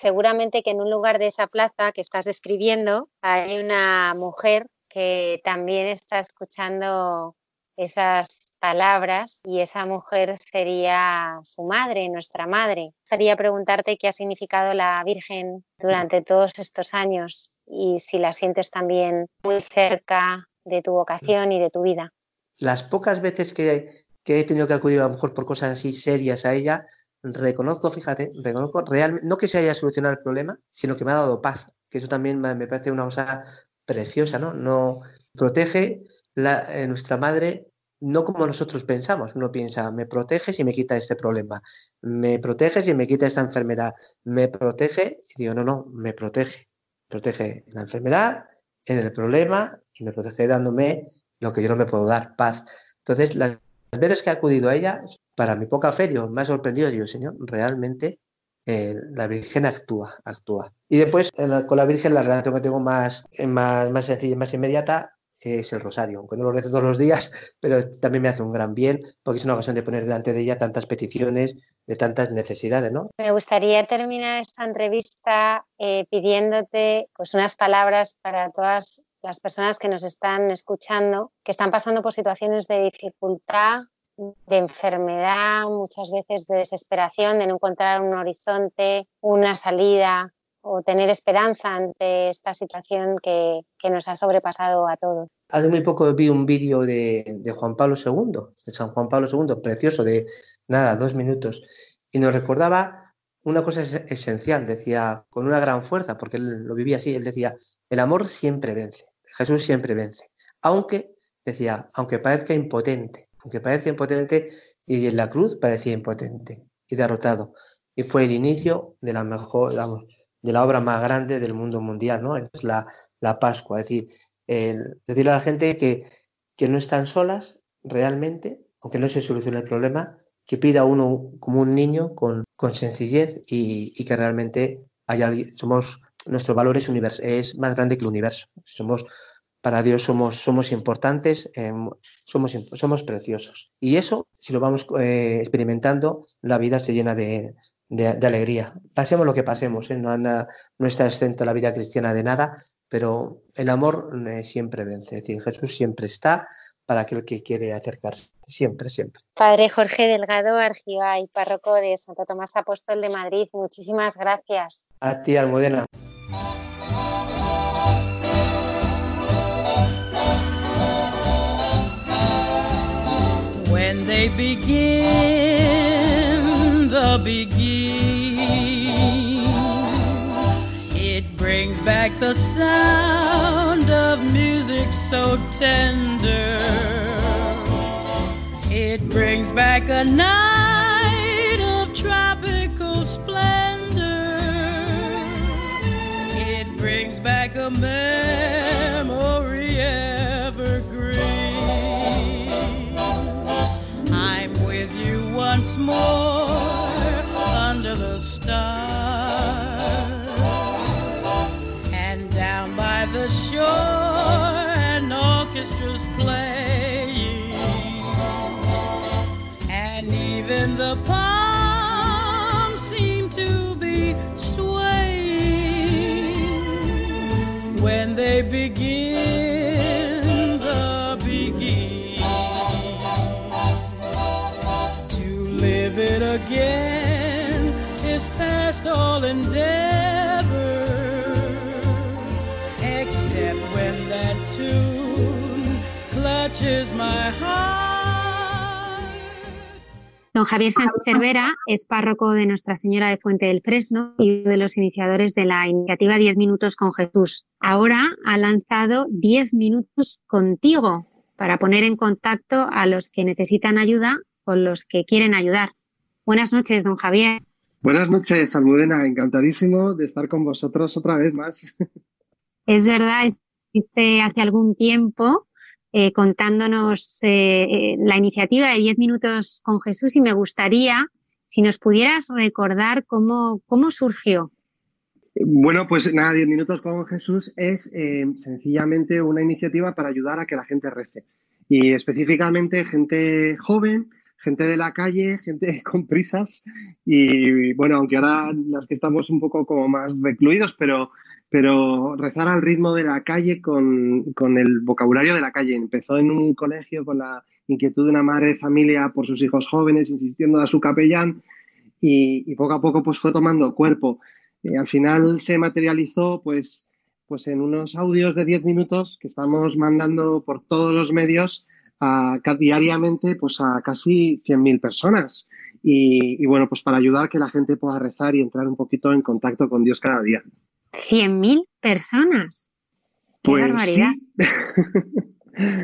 Seguramente que en un lugar de esa plaza que estás describiendo hay una mujer que también está escuchando esas palabras y esa mujer sería su madre, nuestra madre. Quería preguntarte qué ha significado la Virgen durante todos estos años y si la sientes también muy cerca de tu vocación y de tu vida. Las pocas veces que, he tenido que acudir a lo mejor por cosas así serias a ella, reconozco, fíjate, reconozco realmente, no que se haya solucionado el problema, sino que me ha dado paz, que eso también me parece una cosa preciosa, ¿no? No protege eh, nuestra madre no como nosotros pensamos. Uno piensa, me protege si me quita este problema, me protege si me quita esta enfermedad, me protege, y digo, no, no, me protege. Protege la enfermedad, en el problema y me protege dándome lo que yo no me puedo dar, paz. Entonces, las veces que he acudido a ella, para mi poca fe, Dios me ha sorprendido, digo, Señor, realmente eh, la Virgen actúa, actúa. Y después, con la Virgen, la relación que tengo más, más, más sencilla, más inmediata, es el rosario, aunque no lo rezo todos los días, pero también me hace un gran bien porque es una ocasión de poner delante de ella tantas peticiones, de tantas necesidades, ¿no? Me gustaría terminar esta entrevista eh, pidiéndote pues unas palabras para todas las personas que nos están escuchando, que están pasando por situaciones de dificultad, de enfermedad, muchas veces de desesperación, de no encontrar un horizonte, una salida, o tener esperanza ante esta situación que, nos ha sobrepasado a todos. Hace muy poco vi un vídeo de, Juan Pablo II, de San Juan Pablo II, precioso, de nada, dos minutos, y nos recordaba una cosa esencial, decía, con una gran fuerza, porque él lo vivía así, él decía, el amor siempre vence, Jesús siempre vence, aunque, decía, aunque parezca impotente, aunque parezca impotente, y en la cruz parecía impotente y derrotado, y fue el inicio de la mejor, de la obra más grande del mundo mundial, ¿no? Es la, la Pascua. Es decir, decirle a la gente que, que no están solas realmente, aunque no se solucione el problema, que pida uno como un niño con, con sencillez y, y, que realmente haya, somos, nuestro valor es, es más grande que el universo. Somos, para Dios somos, somos importantes, eh, somos, somos preciosos. Y eso, si lo vamos eh, experimentando, la vida se llena de, de, alegría. Pasemos lo que pasemos, ¿eh? no, no, está exento la vida cristiana de nada, pero el amor eh, siempre vence. Es decir, Jesús siempre está para aquel que quiere acercarse, siempre, siempre. Padre Jorge Delgado y párroco de Santo Tomás Apóstol de Madrid, muchísimas gracias. A ti, Almudena. They begin the It brings back the sound of music so tender. It brings back a night of tropical splendor. It brings back a memory once more under the stars. And down by the shore and orchestras playing, and even the palms seem to be swaying when they begin past all endeavor except when that tune clutches my heart Don Javier Sánchez Cervera es párroco de Nuestra Señora de Fuente del Fresno y uno de los iniciadores de la iniciativa 10 Minutos con Jesús. Ahora ha lanzado 10 Minutos contigo para poner en contacto a los que necesitan ayuda con los que quieren ayudar. Buenas noches, don Javier. Buenas noches, Almudena. Encantadísimo de estar con vosotros otra vez más. Es verdad, existe hace algún tiempo eh, contándonos eh, eh, la iniciativa de 10 minutos con Jesús y me gustaría si nos pudieras recordar cómo, cómo surgió. Bueno, pues nada, 10 minutos con Jesús es sencillamente una iniciativa para ayudar a que la gente rece. Y específicamente gente joven, gente de la calle, gente con prisas. Y bueno, aunque ahora las que estamos un poco como más recluidos, pero pero rezar al ritmo de la calle con, el vocabulario de la calle. Empezó en un colegio con la inquietud de una madre de familia por sus hijos jóvenes, insistiendo a su capellán, y, poco a poco pues fue tomando cuerpo. Eh, al final se materializó pues, pues en unos audios de 10 minutos que estamos mandando por todos los medios a, diariamente pues a casi 100.000 personas. Y, y bueno, pues para ayudar a que la gente pueda rezar y entrar un poquito en contacto con Dios cada día. 100.000 personas. ¡Qué pues barbaridad!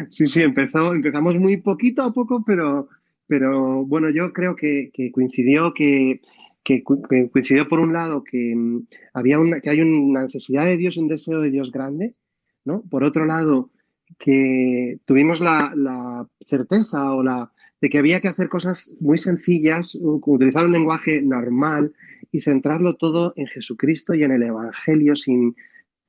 Sí. sí, empezó, empezamos muy poquito a poco, pero, pero bueno, yo creo que, coincidió que, coincidió por un lado que mm, había una, que hay una necesidad de Dios, un deseo de Dios grande, ¿no? Por otro lado, que tuvimos la, la certeza o la de que había que hacer cosas muy sencillas, utilizar un lenguaje normal, y centrarlo todo en Jesucristo y en el Evangelio sin,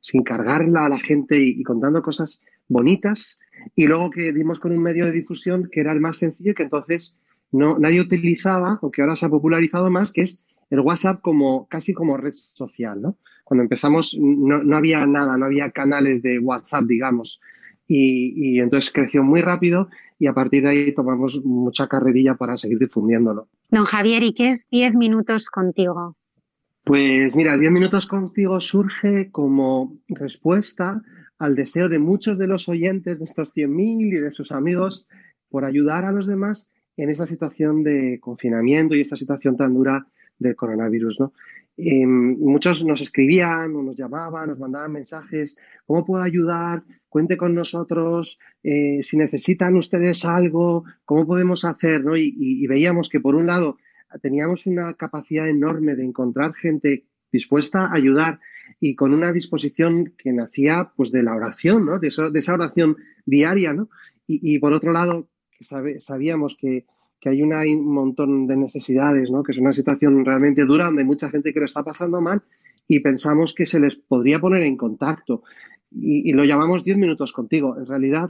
sin cargarla a la gente y, contando cosas bonitas. Y luego que dimos con un medio de difusión que era el más sencillo que entonces no, nadie utilizaba, o que ahora se ha popularizado más, que es el WhatsApp como casi como red social. ¿no? Cuando empezamos no, no había nada, no había canales de WhatsApp, digamos. Y, y, entonces creció muy rápido y a partir de ahí tomamos mucha carrerilla para seguir difundiéndolo. Don Javier, ¿y qué es 10 minutos contigo? Pues mira, 10 minutos contigo surge como respuesta al deseo de muchos de los oyentes de estos 100.000 y de sus amigos por ayudar a los demás en esa situación de confinamiento y esta situación tan dura del coronavirus. ¿no? Em, muchos nos escribían o nos llamaban, nos mandaban mensajes, ¿cómo puedo ayudar? Cuente con nosotros, eh, si necesitan ustedes algo, ¿cómo podemos hacer? ¿no? Y, veíamos que por un lado teníamos una capacidad enorme de encontrar gente dispuesta a ayudar y con una disposición que nacía pues de la oración, ¿no? de, esa oración diaria. ¿no? Y, por otro lado, sabíamos que que hay un montón de necesidades, ¿no? que es una situación realmente dura donde hay mucha gente que lo está pasando mal y pensamos que se les podría poner en contacto. Y, lo llamamos 10 minutos contigo. En realidad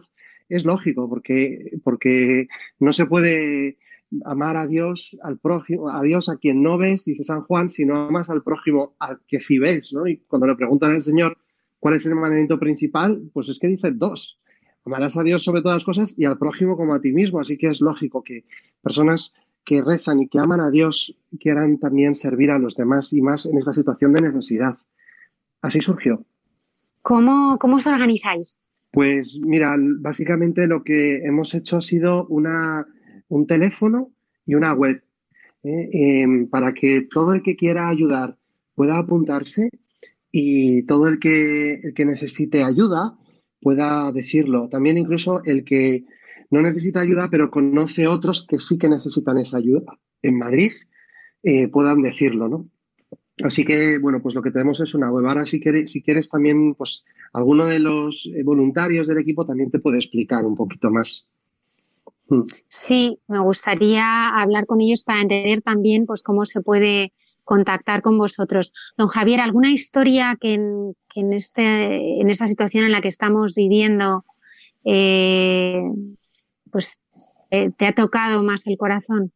es lógico porque, porque no se puede amar a Dios, al prójimo, a Dios a quien no ves, dice San Juan, sino amas al prójimo al que sí ves. ¿no? Y cuando le preguntan al Señor cuál es el mandamiento principal, pues es que dice dos. Amarás a Dios sobre todas las cosas y al prójimo como a ti mismo. Así que es lógico que personas que rezan y que aman a Dios quieran también servir a los demás y más en esta situación de necesidad. Así surgió. ¿Cómo, cómo os organizáis? Pues mira, básicamente lo que hemos hecho ha sido una, un teléfono y una web ¿eh? em, para que todo el que quiera ayudar pueda apuntarse y todo el que, el que necesite ayuda pueda decirlo. También incluso el que no necesita ayuda, pero conoce otros que sí que necesitan esa ayuda en Madrid, eh, puedan decirlo, ¿no? Así que, bueno, pues lo que tenemos es una web. Ahora, si quieres, si quieres también, pues alguno de los eh, voluntarios del equipo también te puede explicar un poquito más. Hmm. Sí, me gustaría hablar con ellos para entender también, pues, cómo se puede contactar con vosotros. Don Javier, ¿alguna historia que en, en, este, en esta situación en la que estamos viviendo eh, pues, eh, te ha tocado más el corazón?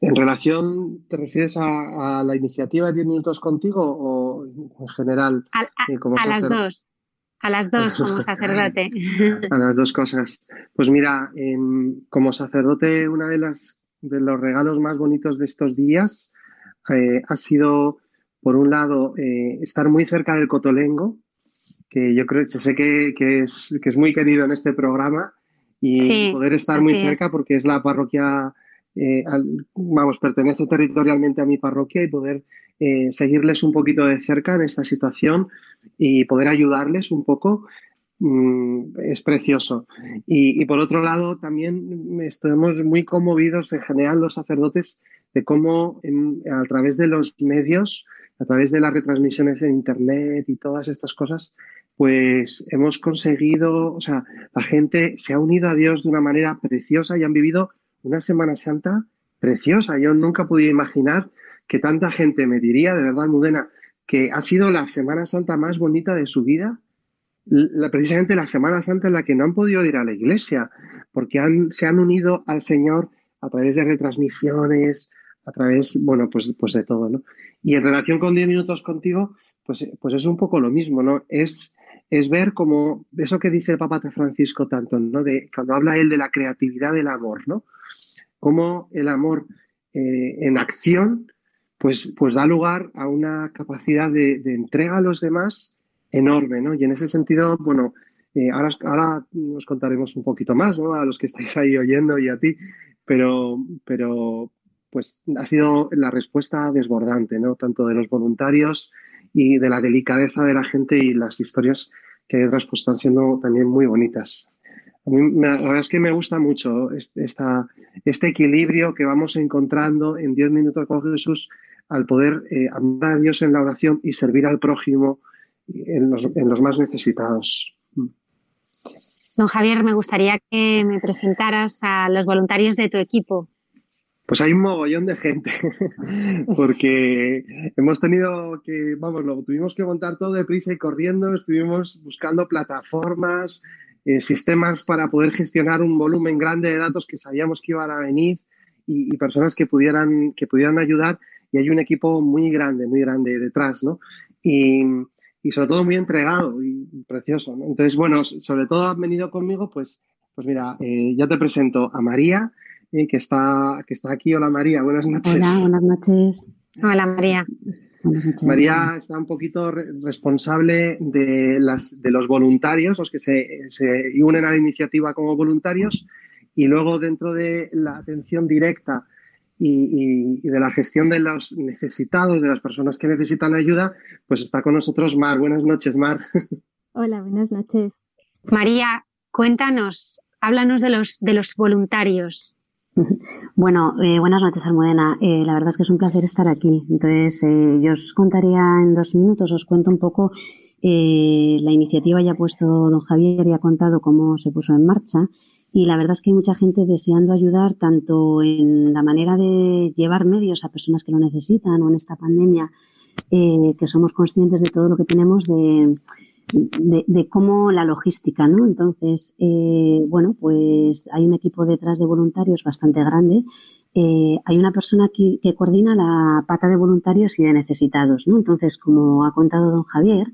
En relación, ¿te refieres a, a la iniciativa de 10 minutos contigo o en general? A, a- eh, como a las dos. A las dos como sacerdote. A las dos cosas. Pues mira, em, como sacerdote, una de las de los regalos más bonitos de estos días eh, ha sido, por un lado, eh, estar muy cerca del Cotolengo, que yo creo, yo sé que, que es, que es muy querido en este programa, y Sí, poder estar muy es. cerca porque es la parroquia, eh, al- vamos, pertenece territorialmente a mi parroquia y poder eh, seguirles un poquito de cerca en esta situación y poder ayudarles un poco mm, es precioso. Y, por otro lado, también estamos muy conmovidos en general los sacerdotes de cómo a través de los medios, a través de las retransmisiones en Internet y todas estas cosas, pues hemos conseguido, o sea, la gente se ha unido a Dios de una manera preciosa y han vivido una Semana Santa preciosa. Yo nunca podía imaginar que tanta gente me diría, de verdad, Mudena, que ha sido la Semana Santa más bonita de su vida la- precisamente la Semana Santa en la que no han podido ir a la iglesia, porque se han unido al Señor a través de retransmisiones, a través, bueno, pues, pues de todo, ¿no? Y en relación con 10 minutos contigo, pues, pues es un poco lo mismo, ¿no? Es, es ver como eso que dice el Papa Francisco tanto, ¿no? De, cuando habla él de la creatividad del amor, ¿no? Cómo el amor eh, en acción, pues, pues da lugar a una capacidad de, entrega a los demás enorme, ¿no? Y en ese sentido, bueno, eh, ahora, ahora nos contaremos un poquito más, ¿no? A los que estáis ahí oyendo y a ti, pero, pero pues ha sido la respuesta desbordante, ¿no? Tanto de los voluntarios y de la delicadeza de la gente y las historias que hay detrás pues están siendo también muy bonitas. A mí la verdad es que me gusta mucho este, esta, este equilibrio que vamos encontrando en 10 minutos con Jesús al poder eh, amar a Dios en la oración y servir al prójimo en los, en los más necesitados. Don Javier, me gustaría que me presentaras a los voluntarios de tu equipo. Pues hay un mogollón de gente, porque hemos tenido que, vamos, lo tuvimos que montar todo deprisa y corriendo, estuvimos buscando plataformas, eh, sistemas para poder gestionar un volumen grande de datos que sabíamos que iban a venir y, y personas que pudieran, que pudieran ayudar y hay un equipo muy grande, muy grande detrás, ¿no? Y, y sobre todo muy entregado y precioso, ¿no? Entonces, bueno, sobre todo han venido conmigo, pues, pues mira, eh, ya te presento a María, eh, que, está, que está aquí. Hola María, buenas noches. Hola, buenas noches. Hola, María. María está un poquito re- responsable de, las, de los voluntarios, los que se, se unen a la iniciativa como voluntarios, y luego dentro de la atención directa y, y- y de la gestión de los necesitados, de las personas que necesitan ayuda, pues está con nosotros Mar. Buenas noches, Mar. Hola, buenas noches. María, cuéntanos, háblanos de los, de los voluntarios. Bueno, eh, buenas noches, Almudena. Eh, la verdad es que es un placer estar aquí. Entonces, eh, yo os contaría en dos minutos, os cuento un poco eh, la iniciativa ya ha puesto don Javier y ha contado cómo se puso en marcha. Y la verdad es que hay mucha gente deseando ayudar tanto en la manera de llevar medios a personas que lo necesitan o en esta pandemia, eh, que somos conscientes de todo lo que tenemos de, de, de cómo la logística, ¿no? Entonces, eh, bueno, pues hay un equipo detrás de voluntarios bastante grande. Eh, hay una persona que, que coordina la pata de voluntarios y de necesitados, ¿no? Entonces, como ha contado don Javier,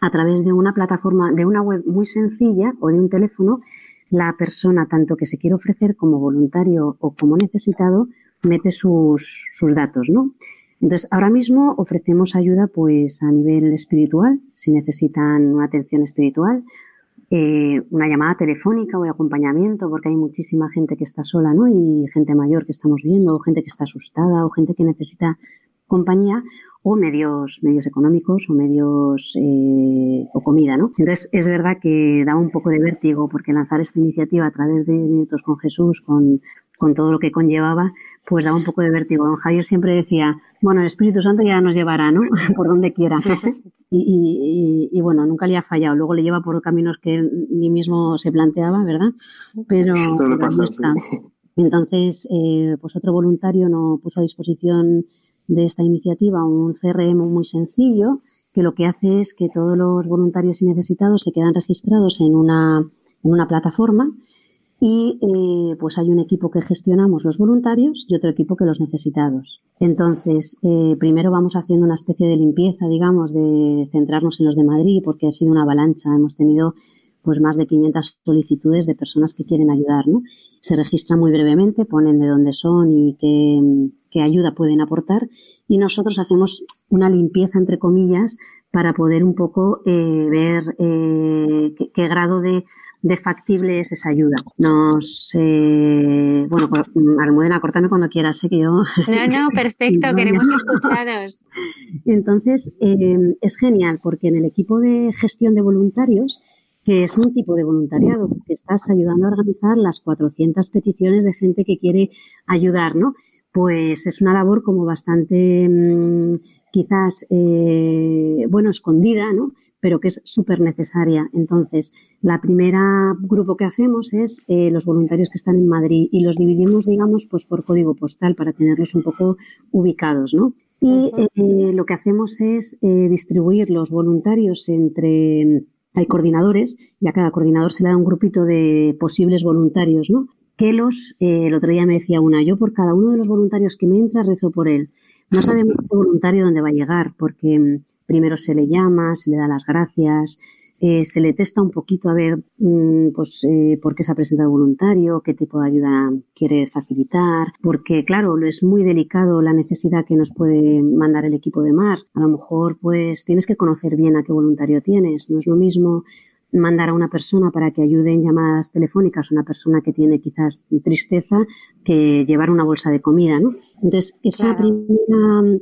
a través de una plataforma, de una web muy sencilla o de un teléfono, la persona, tanto que se quiere ofrecer como voluntario o como necesitado, mete sus, sus datos, ¿no? Entonces, ahora mismo ofrecemos ayuda pues a nivel espiritual, si necesitan una atención espiritual, eh, una llamada telefónica o acompañamiento, porque hay muchísima gente que está sola, ¿no? Y gente mayor que estamos viendo, o gente que está asustada, o gente que necesita compañía, o medios, medios económicos, o medios, eh, o comida, ¿no? Entonces, es verdad que da un poco de vértigo, porque lanzar esta iniciativa a través de Minutos con Jesús, con, con todo lo que conllevaba, pues daba un poco de vértigo. Don Javier siempre decía, bueno, el Espíritu Santo ya nos llevará, ¿no? por donde quiera. Y, y, y, y, bueno, nunca le ha fallado. Luego le lleva por caminos que él ni mismo se planteaba, ¿verdad? Pero, sí. Entonces, eh, pues otro voluntario nos puso a disposición de esta iniciativa un CRM muy sencillo que lo que hace es que todos los voluntarios y necesitados se quedan registrados en una, en una plataforma y eh, pues hay un equipo que gestionamos los voluntarios y otro equipo que los necesitados. Entonces, eh, primero vamos haciendo una especie de limpieza, digamos, de centrarnos en los de Madrid porque ha sido una avalancha. Hemos tenido pues más de 500 solicitudes de personas que quieren ayudar, ¿no? Se registran muy brevemente, ponen de dónde son y qué, qué ayuda pueden aportar y nosotros hacemos una limpieza, entre comillas, para poder un poco eh, ver eh, qué, qué grado de de factible es esa ayuda. Nos, eh, bueno, pues, Almudena, cortame cuando quieras, sé que yo... No, no, perfecto, queremos escucharos. Entonces, eh, es genial porque en el equipo de gestión de voluntarios, que es un tipo de voluntariado, que estás ayudando a organizar las 400 peticiones de gente que quiere ayudar, ¿no? Pues es una labor como bastante, mmm, quizás, eh, bueno, escondida, ¿no? Pero que es súper necesaria. Entonces, la primera grupo que hacemos es eh, los voluntarios que están en Madrid y los dividimos, digamos, pues por código postal para tenerlos un poco ubicados, ¿no? Y eh, lo que hacemos es eh, distribuir los voluntarios entre hay coordinadores y a cada coordinador se le da un grupito de posibles voluntarios, ¿no? Que los, el otro día me decía una, yo por cada uno de los voluntarios que me entra rezo por él. No sabemos ese voluntario dónde va a llegar porque mm, primero se le llama, se le da las gracias, eh, se le testa un poquito a ver mmm, pues, eh, por qué se ha presentado voluntario, qué tipo de ayuda quiere facilitar, porque claro, es muy delicado la necesidad que nos puede mandar el equipo de mar. A lo mejor pues tienes que conocer bien a qué voluntario tienes. No es lo mismo mandar a una persona para que ayude en llamadas telefónicas, una persona que tiene quizás tristeza, que llevar una bolsa de comida, ¿no? Entonces, esa claro. primera Mm,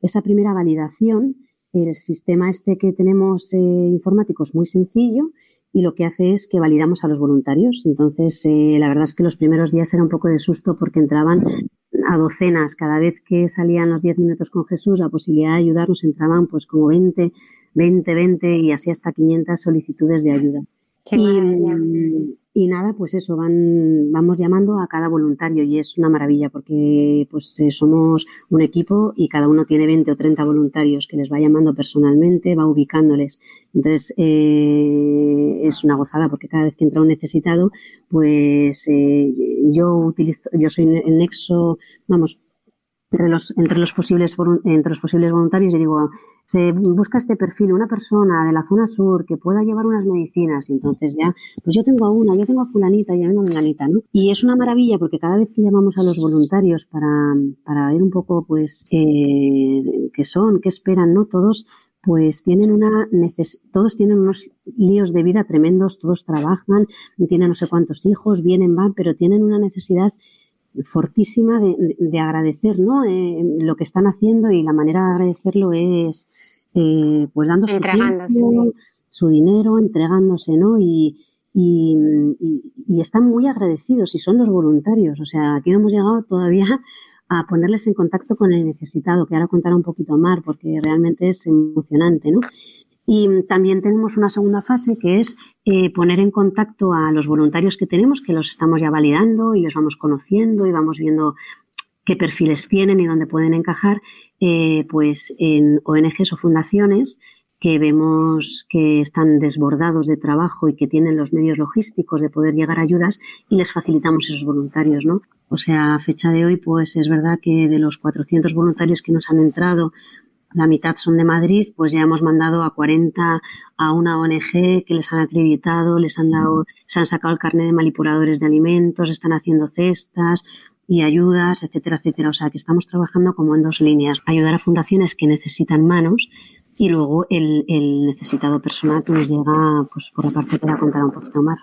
esa primera validación, el sistema este que tenemos eh, informático es muy sencillo y lo que hace es que validamos a los voluntarios. Entonces, eh, la verdad es que los primeros días era un poco de susto porque entraban a docenas. Cada vez que salían los 10 minutos con Jesús, la posibilidad de ayudarnos entraban pues como 20, 20, 20 y así hasta 500 solicitudes de ayuda. Qué y, y nada, pues eso, van, vamos llamando a cada voluntario y es una maravilla porque pues eh, somos un equipo y cada uno tiene 20 o 30 voluntarios que les va llamando personalmente, va ubicándoles. Entonces, eh, es una gozada porque cada vez que entra un necesitado, pues eh, yo utilizo, yo soy el nexo, vamos, entre los, entre los posibles, entre los posibles voluntarios y digo, se busca este perfil, una persona de la zona sur que pueda llevar unas medicinas y entonces ya, pues yo tengo a una, yo tengo a fulanita y a una menganita, ¿no? Y es una maravilla porque cada vez que llamamos a los voluntarios para, para ver un poco, pues, eh, qué son, qué esperan, ¿no? Todos pues tienen una neces todos tienen unos líos de vida tremendos, todos trabajan, tienen no sé cuántos hijos, vienen, van, pero tienen una necesidad fortísima de, de agradecer ¿no? Eh, lo que están haciendo y la manera de agradecerlo es eh, pues dando su tiempo, su dinero, entregándose, ¿no? Y, y, y, y, están muy agradecidos y son los voluntarios. O sea, aquí no hemos llegado todavía a ponerles en contacto con el necesitado, que ahora contará un poquito más porque realmente es emocionante, ¿no? Y también tenemos una segunda fase que es eh, poner en contacto a los voluntarios que tenemos, que los estamos ya validando y los vamos conociendo y vamos viendo qué perfiles tienen y dónde pueden encajar, eh, pues en ONGs o fundaciones que vemos que están desbordados de trabajo y que tienen los medios logísticos de poder llegar a ayudas y les facilitamos esos voluntarios, ¿no? O sea, a fecha de hoy, pues es verdad que de los 400 voluntarios que nos han entrado la mitad son de Madrid, pues ya hemos mandado a 40 a una ONG que les han acreditado, les han dado, se han sacado el carnet de manipuladores de alimentos, están haciendo cestas y ayudas, etcétera, etcétera. O sea que estamos trabajando como en dos líneas. Ayudar a fundaciones que necesitan manos y luego el, el necesitado personal que nos llega, pues por la parte que la contará un poquito más.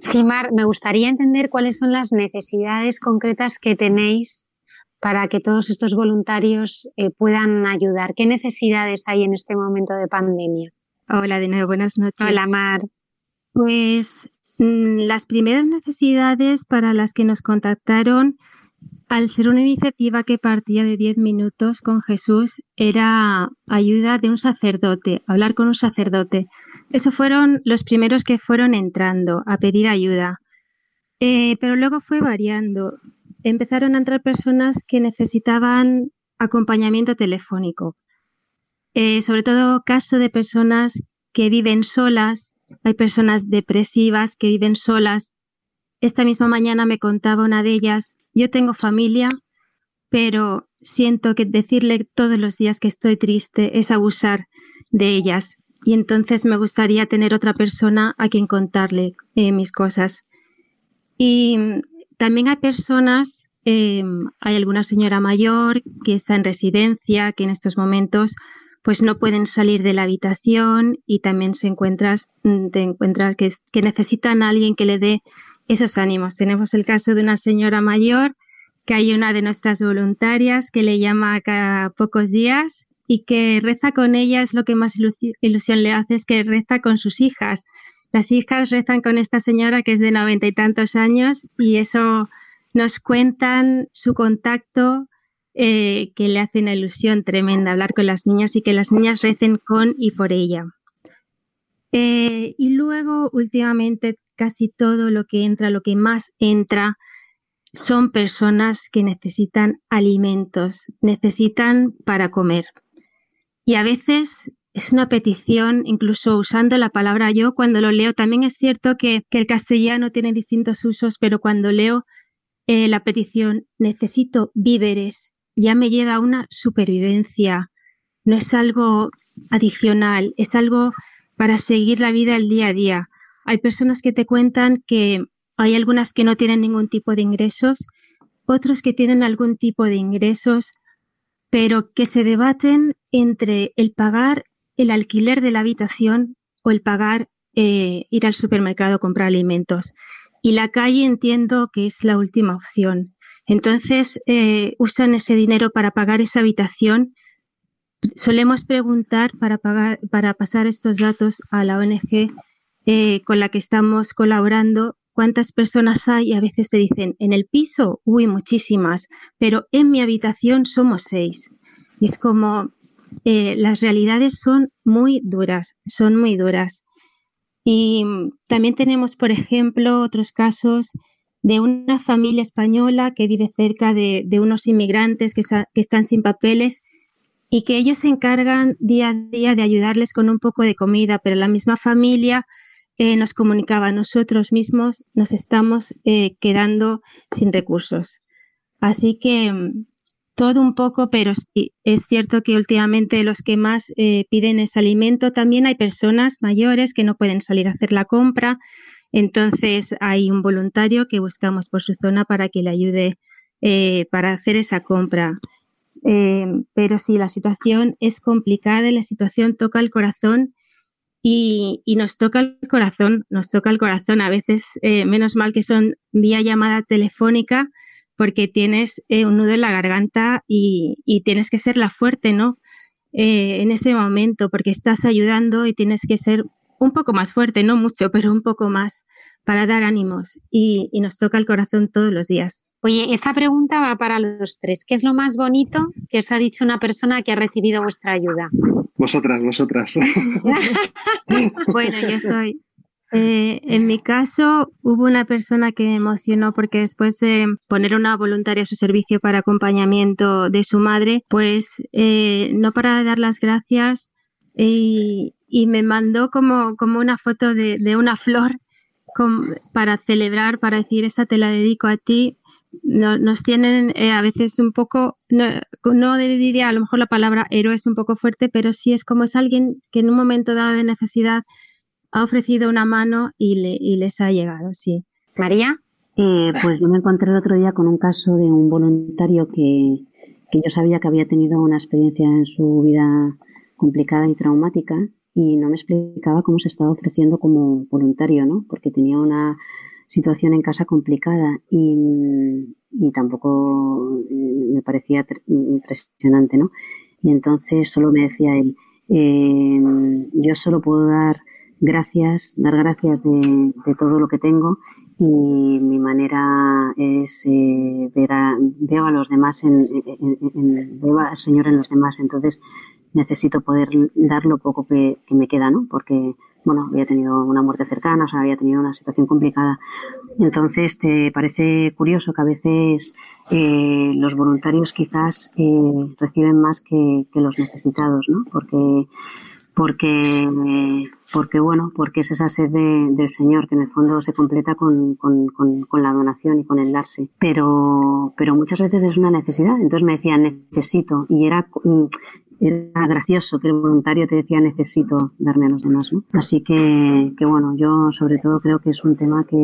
Sí, Mar, me gustaría entender cuáles son las necesidades concretas que tenéis para que todos estos voluntarios eh, puedan ayudar? ¿Qué necesidades hay en este momento de pandemia? Hola de nuevo, buenas noches. Hola Mar. Pues mmm, las primeras necesidades para las que nos contactaron, al ser una iniciativa que partía de 10 minutos con Jesús, era ayuda de un sacerdote, hablar con un sacerdote. Esos fueron los primeros que fueron entrando a pedir ayuda. Eh, pero luego fue variando empezaron a entrar personas que necesitaban acompañamiento telefónico. Eh, sobre todo caso de personas que viven solas hay personas depresivas que viven solas. Esta misma mañana me contaba una de ellas, yo tengo familia, pero siento que decirle todos los días que estoy triste es abusar de ellas. Y entonces me gustaría tener otra persona a quien contarle eh, mis cosas. Y también hay personas, eh, hay alguna señora mayor que está en residencia, que en estos momentos pues no pueden salir de la habitación y también se encuentran, mm, te encuentras que, que necesitan a alguien que le dé esos ánimos. Tenemos el caso de una señora mayor que hay una de nuestras voluntarias que le llama cada pocos días y que reza con ella es lo que más ilusión le hace, es que reza con sus hijas. Las hijas rezan con esta señora que es de noventa y tantos años y eso nos cuentan su contacto eh, que le hace una ilusión tremenda hablar con las niñas y que las niñas recen con y por ella. Eh, y luego, últimamente, casi todo lo que entra, lo que más entra, son personas que necesitan alimentos, necesitan para comer. Y a veces es una petición, incluso usando la palabra yo, cuando lo leo, también es cierto que, el castellano tiene distintos usos, pero cuando leo eh, la petición necesito víveres, ya me lleva a una supervivencia, no es algo adicional, es algo para seguir la vida el día a día. Hay personas que te cuentan que hay algunas que no tienen ningún tipo de ingresos, otros que tienen algún tipo de ingresos, pero que se debaten entre el pagar el alquiler de la habitación o el pagar eh, ir al supermercado a comprar alimentos. Y la calle entiendo que es la última opción. Entonces eh, usan ese dinero para pagar esa habitación. Solemos preguntar para, pagar, para pasar estos datos a la ONG eh, con la que estamos colaborando cuántas personas hay a veces te dicen, en el piso, uy, muchísimas, pero en mi habitación somos seis. Y es como, eh, las realidades son muy duras, son muy duras. Y también tenemos, por ejemplo, otros casos de una familia española que vive cerca de, unos inmigrantes que, están sin papeles y que ellos se encargan día a día de ayudarles con un poco de comida, pero la misma familia eh, nos comunicaba, nosotros mismos nos estamos eh, quedando sin recursos. Así que mm, todo un poco, pero sí, es cierto que últimamente los que más eh, piden es alimento. También hay personas mayores que no pueden salir a hacer la compra. Entonces hay un voluntario que buscamos por su zona para que le ayude para hacer esa compra. pero sí, la situación es complicada y la situación toca el corazón y, nos toca el corazón, nos toca el corazón. A veces, eh, menos mal que son vía llamada telefónica, porque tienes eh, un nudo en la garganta y, tienes que ser la fuerte, ¿no? Eh, en ese momento, porque estás ayudando y tienes que ser un poco más fuerte, no mucho, pero un poco más para dar ánimos y, y, nos toca el corazón todos los días. Oye, esta pregunta va para los tres. ¿Qué es lo más bonito que os ha dicho una persona que ha recibido vuestra ayuda? Vosotras, vosotras. bueno, yo soy. Eh, en mi caso, hubo una persona que me emocionó porque después de poner una voluntaria a su servicio para acompañamiento de su madre, pues eh, no para de dar las gracias y, me mandó como, como una foto de, de una flor para celebrar, para decir, esa te la dedico a ti no, nos tienen eh, a veces un poco, no, no, diría a lo mejor la palabra héroe es un poco fuerte, pero sí es como es alguien que en un momento dado de necesidad ha ofrecido una mano y, le, y les ha llegado, sí. María. Eh, pues yo me encontré el otro día con un caso de un voluntario que, que yo sabía que había tenido una experiencia en su vida complicada y traumática y no me explicaba cómo se estaba ofreciendo como voluntario, ¿no? Porque tenía una situación en casa complicada y, y tampoco eh, me parecía impresionante, ¿no? Y entonces solo me decía él, eh, yo solo puedo dar gracias, dar gracias de, de, todo lo que tengo y mi manera es eh, ver a, veo a los demás, en, en, veo al Señor en los demás, entonces necesito poder dar lo poco que, me queda, ¿no? Porque bueno, había tenido una muerte cercana, o sea, había tenido una situación complicada. Entonces, te parece curioso que a veces eh, los voluntarios quizás eh, reciben más que, los necesitados, ¿no? Porque porque, porque bueno, porque es esa sed de- del Señor que en el fondo se completa con, con- la donación y con el darse. Pero, pero muchas veces es una necesidad. Entonces me decían necesito y era, era gracioso que el voluntario te decía necesito darme a los demás, ¿no? Así que, que bueno, yo sobre todo creo que es un tema que,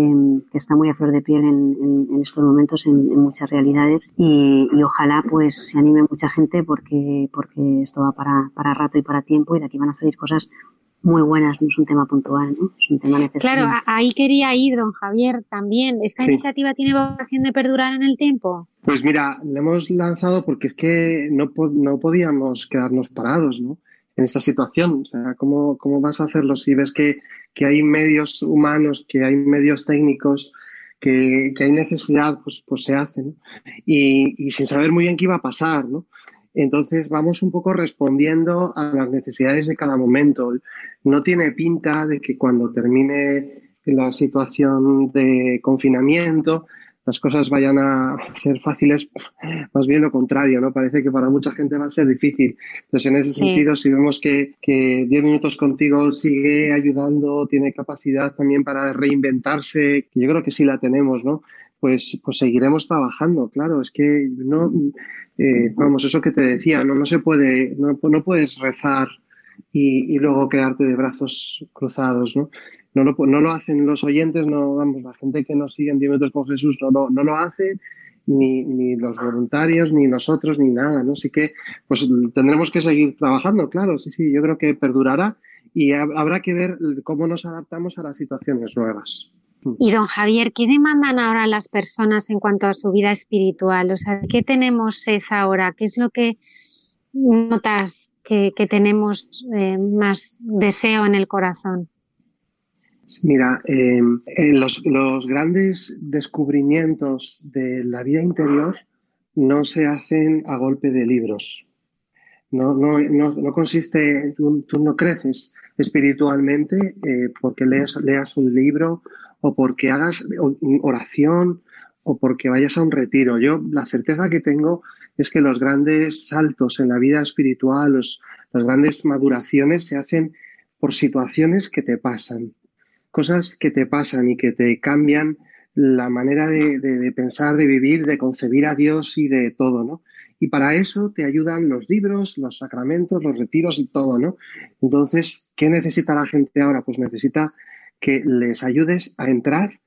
que está muy a flor de piel en, en- estos momentos en, en muchas realidades y, y ojalá pues se anime mucha gente porque, porque esto va para, para rato y para tiempo y de aquí van a salir cosas muy buenas, no es un tema puntual, ¿no? Es un tema necesario. Claro, ahí quería ir, don Javier, también. ¿Esta Sí. iniciativa tiene vocación de perdurar en el tiempo? Pues mira, le hemos lanzado porque es que no, no podíamos quedarnos parados, ¿no? En esta situación. O sea, ¿cómo, cómo vas a hacerlo si ves que, que hay medios humanos, que hay medios técnicos, que, que hay necesidad, pues, pues se hace, ¿no? Y, y sin saber muy bien qué iba a pasar, ¿no? Entonces vamos un poco respondiendo a las necesidades de cada momento. No tiene pinta de que cuando termine la situación de confinamiento las cosas vayan a ser fáciles, más bien lo contrario, ¿no? Parece que para mucha gente va a ser difícil. Entonces, en ese Sí. sentido, si vemos que, que 10 minutos contigo sigue ayudando, tiene capacidad también para reinventarse, que yo creo que sí la tenemos, ¿no? Pues, pues seguiremos trabajando, claro, es que no, eh, vamos, eso que te decía, no, no se puede, no, no puedes rezar y, y luego quedarte de brazos cruzados, ¿no? No lo, no lo hacen los oyentes, no, vamos, la gente que nos sigue en 10 minutos con Jesús no no lo hace, ni, ni los voluntarios, ni nosotros, ni nada, ¿no? Así que, pues tendremos que seguir trabajando, claro, sí, sí, yo creo que perdurará y hab- habrá que ver cómo nos adaptamos a las situaciones nuevas. Y don Javier, ¿qué demandan ahora las personas en cuanto a su vida espiritual? O sea, ¿qué tenemos sed ahora? ¿Qué es lo que notas que, que tenemos eh, más deseo en el corazón? Mira, eh, los, los grandes descubrimientos de la vida interior no se hacen a golpe de libros. No, no, no, no consiste, tú, tú no creces espiritualmente eh, porque leas, leas un libro o porque hagas oración o porque vayas a un retiro. Yo la certeza que tengo es que los grandes saltos en la vida espiritual, los, las grandes maduraciones se hacen por situaciones que te pasan, cosas que te pasan y que te cambian la manera de, de- de pensar, de vivir, de concebir a Dios y de todo, ¿no? Y para eso te ayudan los libros, los sacramentos, los retiros y todo, ¿no? Entonces, ¿qué necesita la gente ahora? Pues necesita que les ayudes a entrar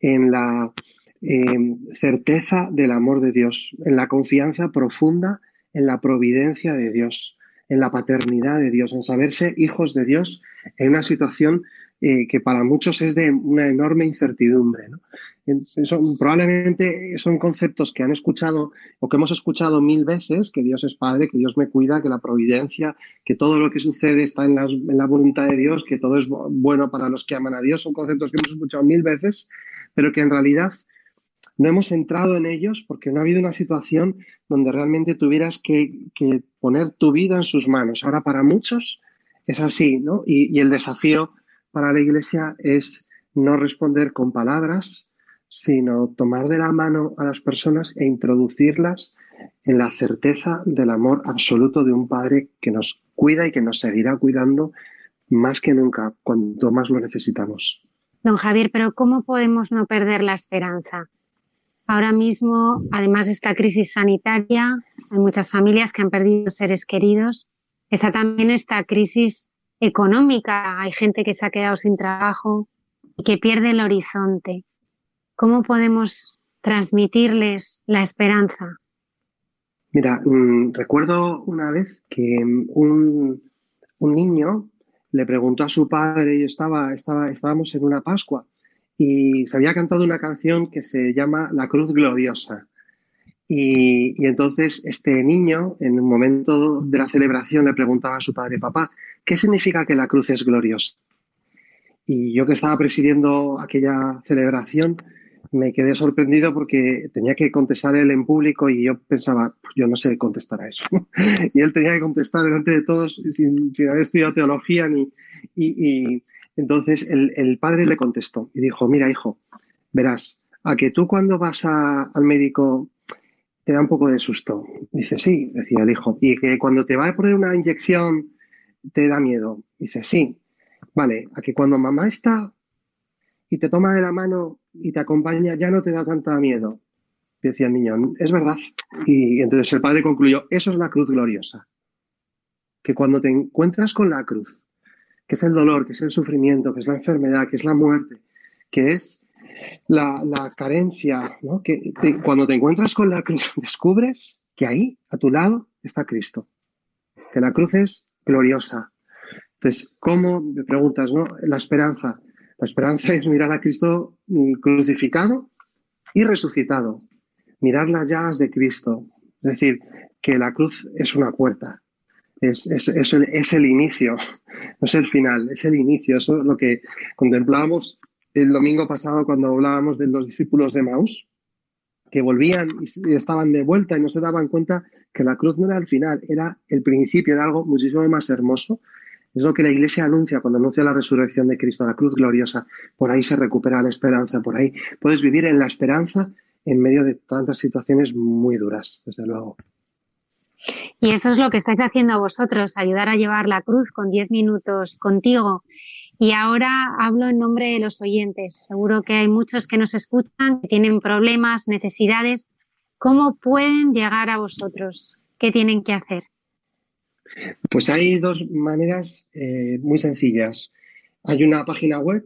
en la eh, certeza del amor de Dios, en la confianza profunda en la providencia de Dios, en la paternidad de Dios, en saberse hijos de Dios en una situación eh, que para muchos es de una enorme incertidumbre. ¿no? Probablemente son conceptos que han escuchado o que hemos escuchado mil veces, que Dios es Padre, que Dios me cuida, que la providencia, que todo lo que sucede está en, las, en la voluntad de Dios, que todo es bueno para los que aman a Dios. Son conceptos que hemos escuchado mil veces, pero que en realidad no hemos entrado en ellos porque no ha habido una situación donde realmente tuvieras que, que poner tu vida en sus manos. Ahora para muchos es así, ¿no? Y el desafío para la Iglesia es no responder con palabras, sino tomar de la mano a las personas e introducirlas en la certeza del amor absoluto de un Padre que nos cuida y que nos seguirá cuidando más que nunca, cuanto más lo necesitamos. Don Javier, pero ¿cómo podemos no perder la esperanza? Ahora mismo, además de esta crisis sanitaria, hay muchas familias que han perdido seres queridos. Está también esta crisis económica. Hay gente que se ha quedado sin trabajo y que pierde el horizonte. ¿Cómo podemos transmitirles la esperanza? Mira, mmm, recuerdo una vez que un, un, niño le preguntó a su padre, y estaba, estaba, estábamos en una Pascua, y se había cantado una canción que se llama La Cruz Gloriosa. Y, y, entonces este niño, en un momento de la celebración, le preguntaba a su padre, papá, ¿qué significa que la cruz es gloriosa? Y yo que estaba presidiendo aquella celebración, me quedé sorprendido porque tenía que contestar él en público y yo pensaba, pues yo no sé contestar a eso. y él tenía que contestar delante de todos sin, haber estudiado teología ni... Y, entonces el, el, padre le contestó y dijo, mira hijo, verás, a que tú cuando vas al médico te da un poco de susto. Dice, sí, decía el hijo, y que cuando te va a poner una inyección te da miedo. Dice, sí, vale, a que cuando mamá está y te toma de la mano y te acompaña, ya no te da tanta miedo. Decía el niño, es verdad. Y entonces el padre concluyó, eso es la cruz gloriosa. Que cuando te encuentras con la cruz, que es el dolor, que es el sufrimiento, que es la enfermedad, que es la muerte, que es la, la carencia, ¿no? que cuando te encuentras con la cruz descubres que ahí, a tu lado, está Cristo. Que la cruz es gloriosa. Entonces, ¿cómo, me preguntas, ¿no? La esperanza. La esperanza es mirar a Cristo crucificado y resucitado. Mirar las llagas de Cristo. Es decir, que la cruz es una puerta. Es, es- es el, es el inicio, no es el final, es el inicio. Eso es lo que contemplábamos el domingo pasado cuando hablábamos de los discípulos de Maús, que volvían y estaban de vuelta y no se daban cuenta que la cruz no era el final, era el principio de algo muchísimo más hermoso. Es lo que la Iglesia anuncia cuando anuncia la resurrección de Cristo, la cruz gloriosa. Por ahí se recupera la esperanza, por ahí puedes vivir en la esperanza en medio de tantas situaciones muy duras, desde luego. Y eso es lo que estáis haciendo vosotros, ayudar a llevar la cruz con 10 minutos contigo. Y ahora hablo en nombre de los oyentes. Seguro que hay muchos que nos escuchan, que tienen problemas, necesidades. ¿Cómo pueden llegar a vosotros? ¿Qué tienen que hacer? Pues hay dos maneras eh, muy sencillas. Hay una página web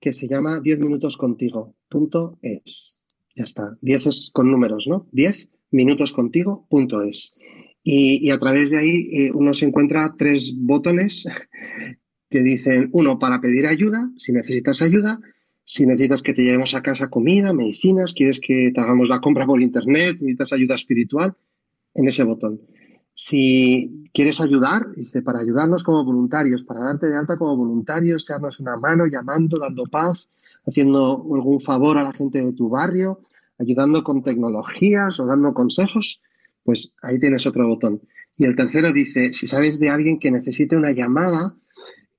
que se llama 10minutoscontigo.es. Ya está. 10 es con números, ¿no? 10 minutoscontigo.es. Y, y a través de ahí eh, uno se encuentra tres botones que dicen, uno, para pedir ayuda, si necesitas ayuda, si necesitas que te llevemos a casa comida, medicinas, quieres que te hagamos la compra por internet, necesitas ayuda espiritual, en ese botón. Si quieres ayudar, dice, para ayudarnos como voluntarios, para darte de alta como voluntarios, echarnos una mano, llamando, dando paz, haciendo algún favor a la gente de tu barrio, ayudando con tecnologías o dando consejos, pues ahí tienes otro botón. Y el tercero dice, si sabes de alguien que necesite una llamada,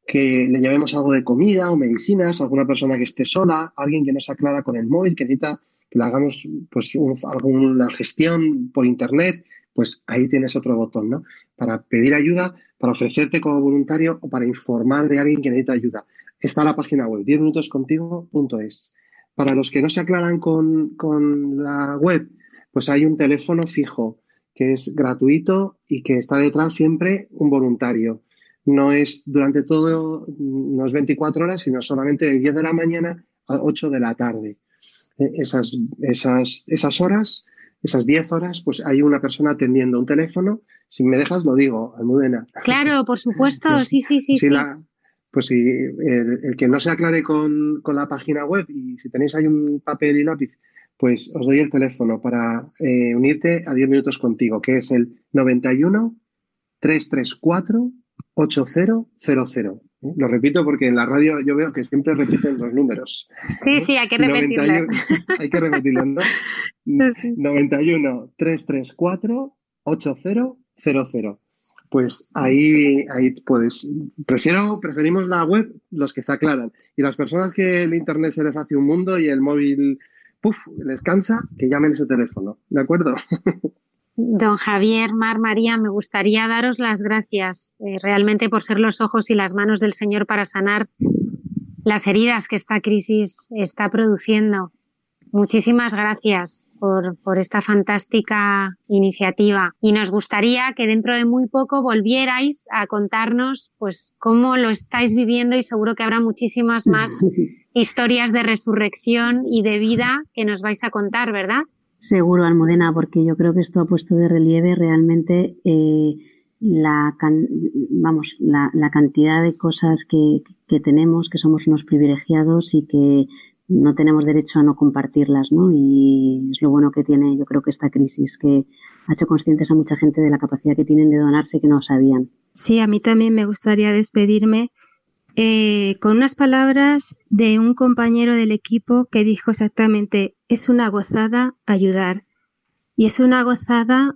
que le llevemos algo de comida o medicinas, alguna persona que esté sola, alguien que no se aclara con el móvil, que necesita que le hagamos pues un- alguna gestión por internet, pues ahí tienes otro botón, ¿no? Para pedir ayuda, para ofrecerte como voluntario o para informar de alguien que necesita ayuda. Está la página web, 10minutoscontigo.es. Para los que no se aclaran con, con la web, pues hay un teléfono fijo que es gratuito y que está detrás siempre un voluntario. No es durante todo, no es 24 horas, sino solamente de 10 de la mañana a 8 de la tarde. Eh, Esas, esas, esas horas, esas 10 horas, pues hay una persona atendiendo un teléfono. Si me dejas, lo digo, Almudena. Claro, por supuesto, Pues, sí, sí, sí. si sí. la- pues si el, el que no se aclare con, con la página web y si tenéis ahí un papel y lápiz, pues os doy el teléfono para eh, unirte a 10 minutos contigo, que es el 91 334 8000. ¿eh? Lo repito porque en la radio yo veo que siempre repiten los números. Sí, sí, hay que 91 repetirlas. hay que repetirlos, ¿no? Sí. 91 334 8000. Pues ahí, ahí puedes. Prefiero, preferimos la web, los que se aclaran. Y las personas que el internet se les hace un mundo y el móvil, puf, les cansa, que llamen ese teléfono. ¿De acuerdo? Don Javier, Mar, María, me gustaría daros las gracias eh, realmente por ser los ojos y las manos del Señor para sanar las heridas que esta crisis está produciendo. Muchísimas gracias por, por esta fantástica iniciativa y nos gustaría que dentro de muy poco volvierais a contarnos pues cómo lo estáis viviendo y seguro que habrá muchísimas más historias de resurrección y de vida que nos vais a contar, ¿verdad? Seguro, Almudena, porque yo creo que esto ha puesto de relieve realmente eh, la, can- vamos, la, la cantidad de cosas que, que tenemos, que somos unos privilegiados y que no tenemos derecho a no compartirlas, ¿no? Y es lo bueno que tiene, yo creo que esta crisis, que ha hecho conscientes a mucha gente de la capacidad que tienen de donarse que no sabían. Sí, a mí también me gustaría despedirme eh, con unas palabras de un compañero del equipo que dijo exactamente, es una gozada ayudar. Y es una gozada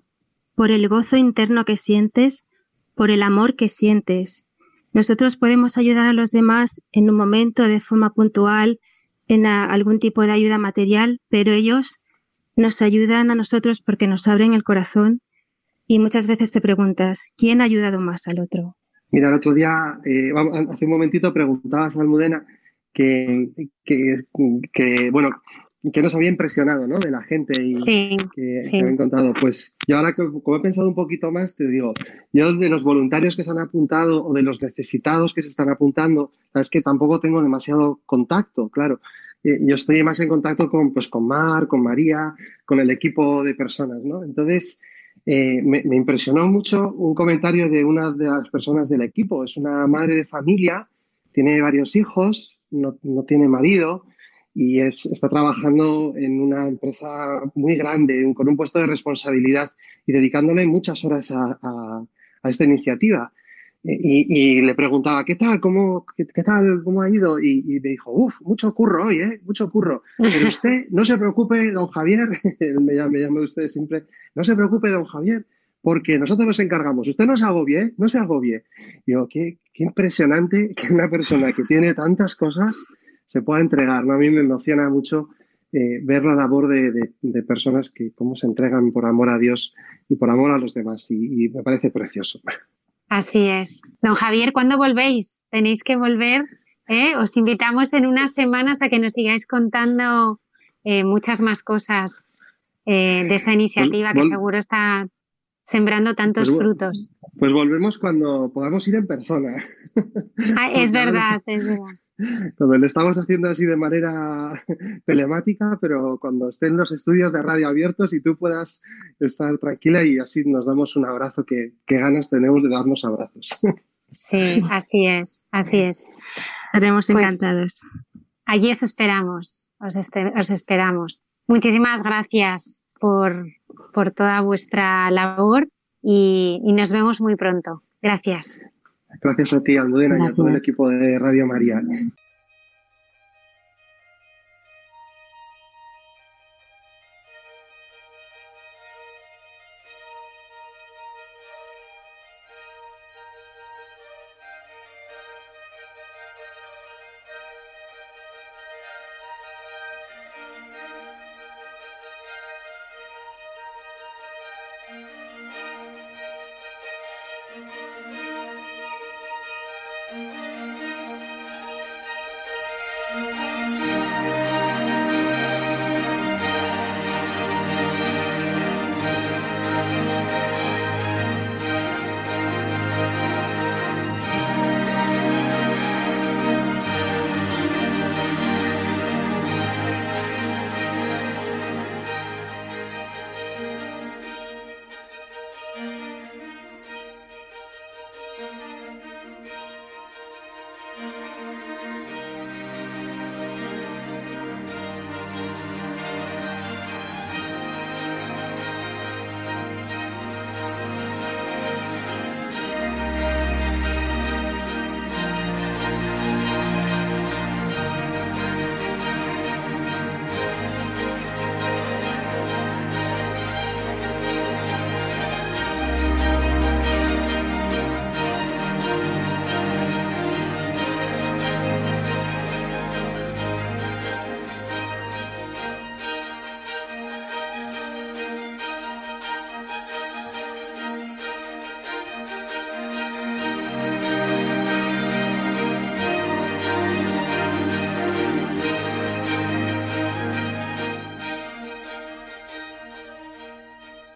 por el gozo interno que sientes, por el amor que sientes. Nosotros podemos ayudar a los demás en un momento de forma puntual, en algún tipo de ayuda material, pero ellos nos ayudan a nosotros porque nos abren el corazón y muchas veces te preguntas, ¿quién ha ayudado más al otro? Mira, el otro día, eh, hace un momentito preguntabas a Almudena que, que, bueno, que nos había impresionado, ¿no? De la gente y Sí, que, sí. que habían contado. Pues yo ahora que como he pensado un poquito más, te digo, yo de los voluntarios que se han apuntado o de los necesitados que se están apuntando, es que tampoco tengo demasiado contacto, claro. Eh, yo estoy más en contacto con, pues, con Mar, con María, con el equipo de personas, ¿no? Entonces, eh, me, me impresionó mucho un comentario de una de las personas del equipo. Es una madre de familia, tiene varios hijos, no, no tiene marido y es, está trabajando en una empresa muy grande, con un puesto de responsabilidad y dedicándole muchas horas a, a- a esta iniciativa. Y, y le preguntaba, ¿qué tal? ¿Cómo, qué, qué tal? ¿Cómo ha ido? Y, y me dijo, uff, mucho curro hoy, ¿eh? Mucho curro. Pero usted, no se preocupe, don Javier, me llama, me llama usted siempre, no se preocupe, don Javier, porque nosotros nos encargamos. Usted no se agobie, ¿eh? No se agobie. Digo, qué, qué impresionante que una persona que tiene tantas cosas se pueda entregar, ¿no? A mí me emociona mucho eh, ver la labor de, de- de personas que cómo se entregan por amor a Dios y por amor a los demás y, y me parece precioso. Así es. Don Javier, ¿cuándo volvéis? Tenéis que volver. ¿eh? Os invitamos en unas semanas a que nos sigáis contando eh, muchas más cosas de esta iniciativa que seguro está sembrando tantos Pues frutos. Pues volvemos cuando podamos ir en persona. Ah, es verdad, es verdad. Cuando lo estamos haciendo así de manera telemática, pero cuando estén los estudios de radio abiertos y tú puedas estar tranquila y así nos damos un abrazo, que, que ganas tenemos de darnos abrazos. Sí, así es, así es. Estaremos Pues- encantados. Allí os esperamos, os, este- os esperamos. Muchísimas gracias por, por toda vuestra labor y, y nos vemos muy pronto. Gracias. Gracias a ti, Almudena, y a todo el Gracias. equipo de Radio María.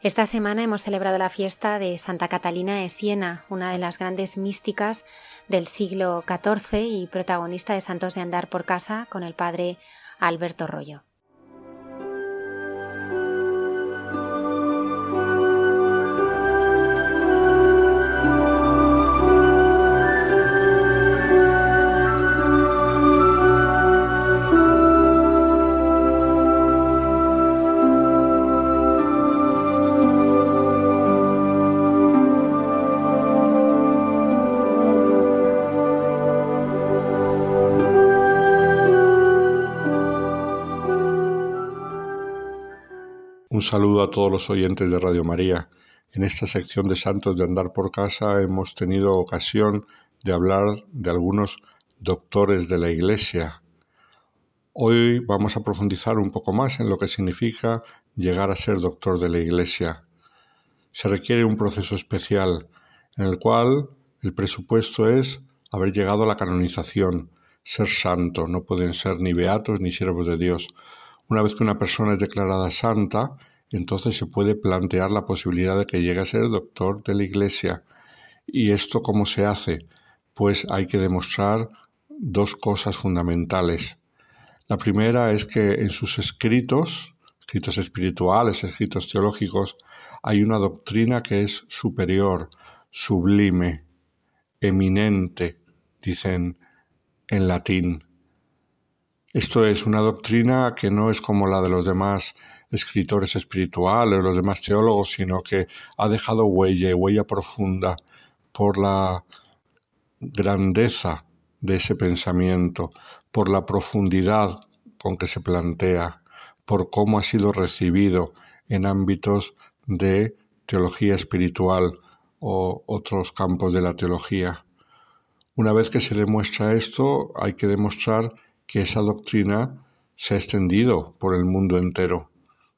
Esta semana hemos celebrado la fiesta de Santa Catalina de Siena, una de las grandes místicas del siglo XIV y protagonista de Santos de Andar por Casa con el padre Alberto Rollo. Un saludo a todos los oyentes de Radio María. En esta sección de Santos de Andar por Casa hemos tenido ocasión de hablar de algunos doctores de la Iglesia. Hoy vamos a profundizar un poco más en lo que significa llegar a ser doctor de la Iglesia. Se requiere un proceso especial en el cual El presupuesto es haber llegado a la canonización, ser santo, no pueden ser ni beatos ni siervos de Dios. Una vez que una persona es declarada santa, entonces se puede plantear la posibilidad de que llegue a ser doctor de la Iglesia. ¿Y esto cómo se hace? Pues hay que demostrar dos cosas fundamentales. La primera es que en sus escritos, escritos espirituales, escritos teológicos, hay una doctrina que es superior, sublime, eminente, dicen en latín. Esto es una doctrina que no es como la de los demás escritores espirituales o los demás teólogos, sino que ha dejado huella, huella profunda por la grandeza de ese pensamiento, por la profundidad con que se plantea, por cómo ha sido recibido en ámbitos de teología espiritual o otros campos de la teología. Una vez que se demuestra esto, hay que demostrar que esa doctrina se ha extendido por el mundo entero,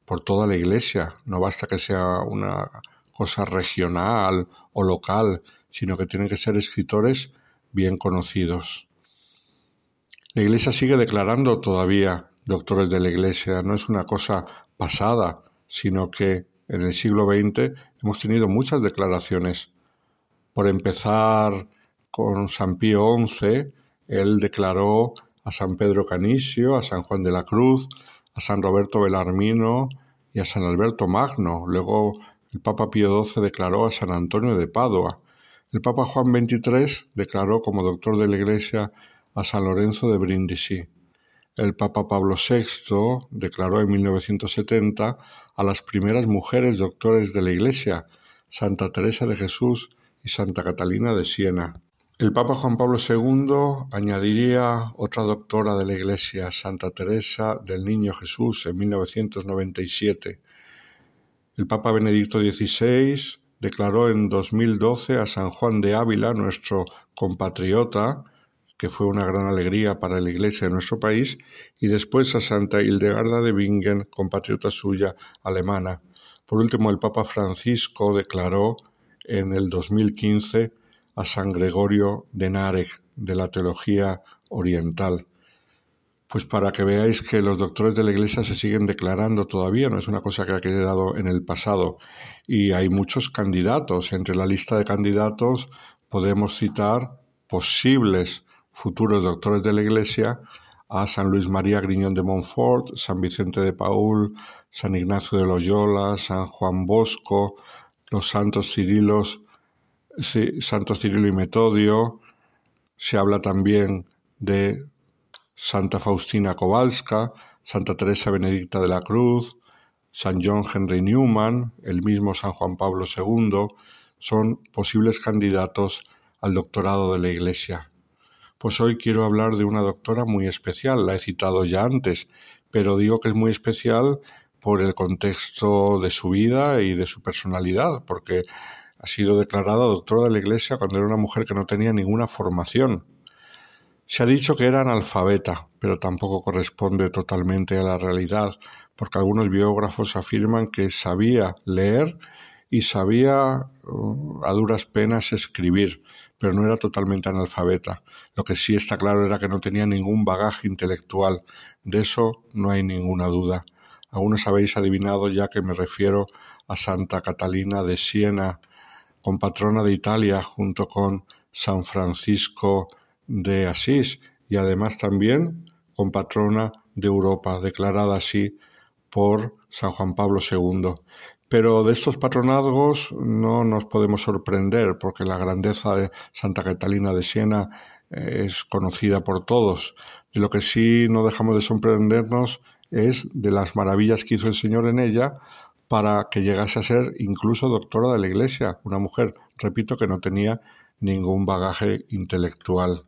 por toda la Iglesia. No basta que sea una cosa regional o local, sino que tienen que ser escritores bien conocidos. La Iglesia sigue declarando todavía doctores de la Iglesia, no es una cosa pasada, sino que en el siglo XX hemos tenido muchas declaraciones. Por empezar con San Pío XI, él declaró a San Pedro Canisio, a San Juan de la Cruz, a San Roberto Belarmino y a San Alberto Magno. Luego el Papa Pío XII declaró a San Antonio de Padua. El Papa Juan XXIII declaró como doctor de la Iglesia a San Lorenzo de Brindisi. El Papa Pablo VI declaró en 1970 a las primeras mujeres doctores de la Iglesia, Santa Teresa de Jesús y Santa Catalina de Siena. El Papa Juan Pablo II añadiría otra doctora de la Iglesia, Santa Teresa del Niño Jesús, en 1997. El Papa Benedicto XVI declaró en 2012 a San Juan de Ávila, nuestro compatriota, que fue una gran alegría para la Iglesia de nuestro país, y después a Santa Hildegarda de Bingen, compatriota suya alemana. Por último, el Papa Francisco declaró en el 2015 a San Gregorio de Narek de la teología oriental. Pues para que veáis que los doctores de la Iglesia se siguen declarando todavía, no es una cosa que ha quedado en el pasado. Y hay muchos candidatos. Entre la lista de candidatos podemos citar posibles futuros doctores de la Iglesia a San Luis María Griñón de Montfort, San Vicente de Paul, San Ignacio de Loyola, San Juan Bosco, los santos Cirilos sí, Santo Cirilo y Metodio, se habla también de Santa Faustina Kowalska, Santa Teresa Benedicta de la Cruz, San John Henry Newman, el mismo San Juan Pablo II, son posibles candidatos al doctorado de la Iglesia. Pues hoy quiero hablar de una doctora muy especial, la he citado ya antes, pero digo que es muy especial por el contexto de su vida y de su personalidad, porque ha sido declarada doctora de la Iglesia cuando era una mujer que no tenía ninguna formación. Se ha dicho que era analfabeta, pero tampoco corresponde totalmente a la realidad, porque algunos biógrafos afirman que sabía leer y sabía uh, a duras penas escribir, pero no era totalmente analfabeta. Lo que sí está claro era que no tenía ningún bagaje intelectual. De eso no hay ninguna duda. Algunos habéis adivinado ya que me refiero a Santa Catalina de Siena, compatrona de Italia junto con San Francisco de Asís y además también compatrona de Europa, declarada así por San Juan Pablo II. Pero de estos patronazgos no nos podemos sorprender porque la grandeza de Santa Catalina de Siena eh, es conocida por todos. De lo que sí no dejamos de sorprendernos es de las maravillas que hizo el Señor en ella para que llegase a ser incluso doctora de la Iglesia, una mujer, repito, que no tenía ningún bagaje intelectual.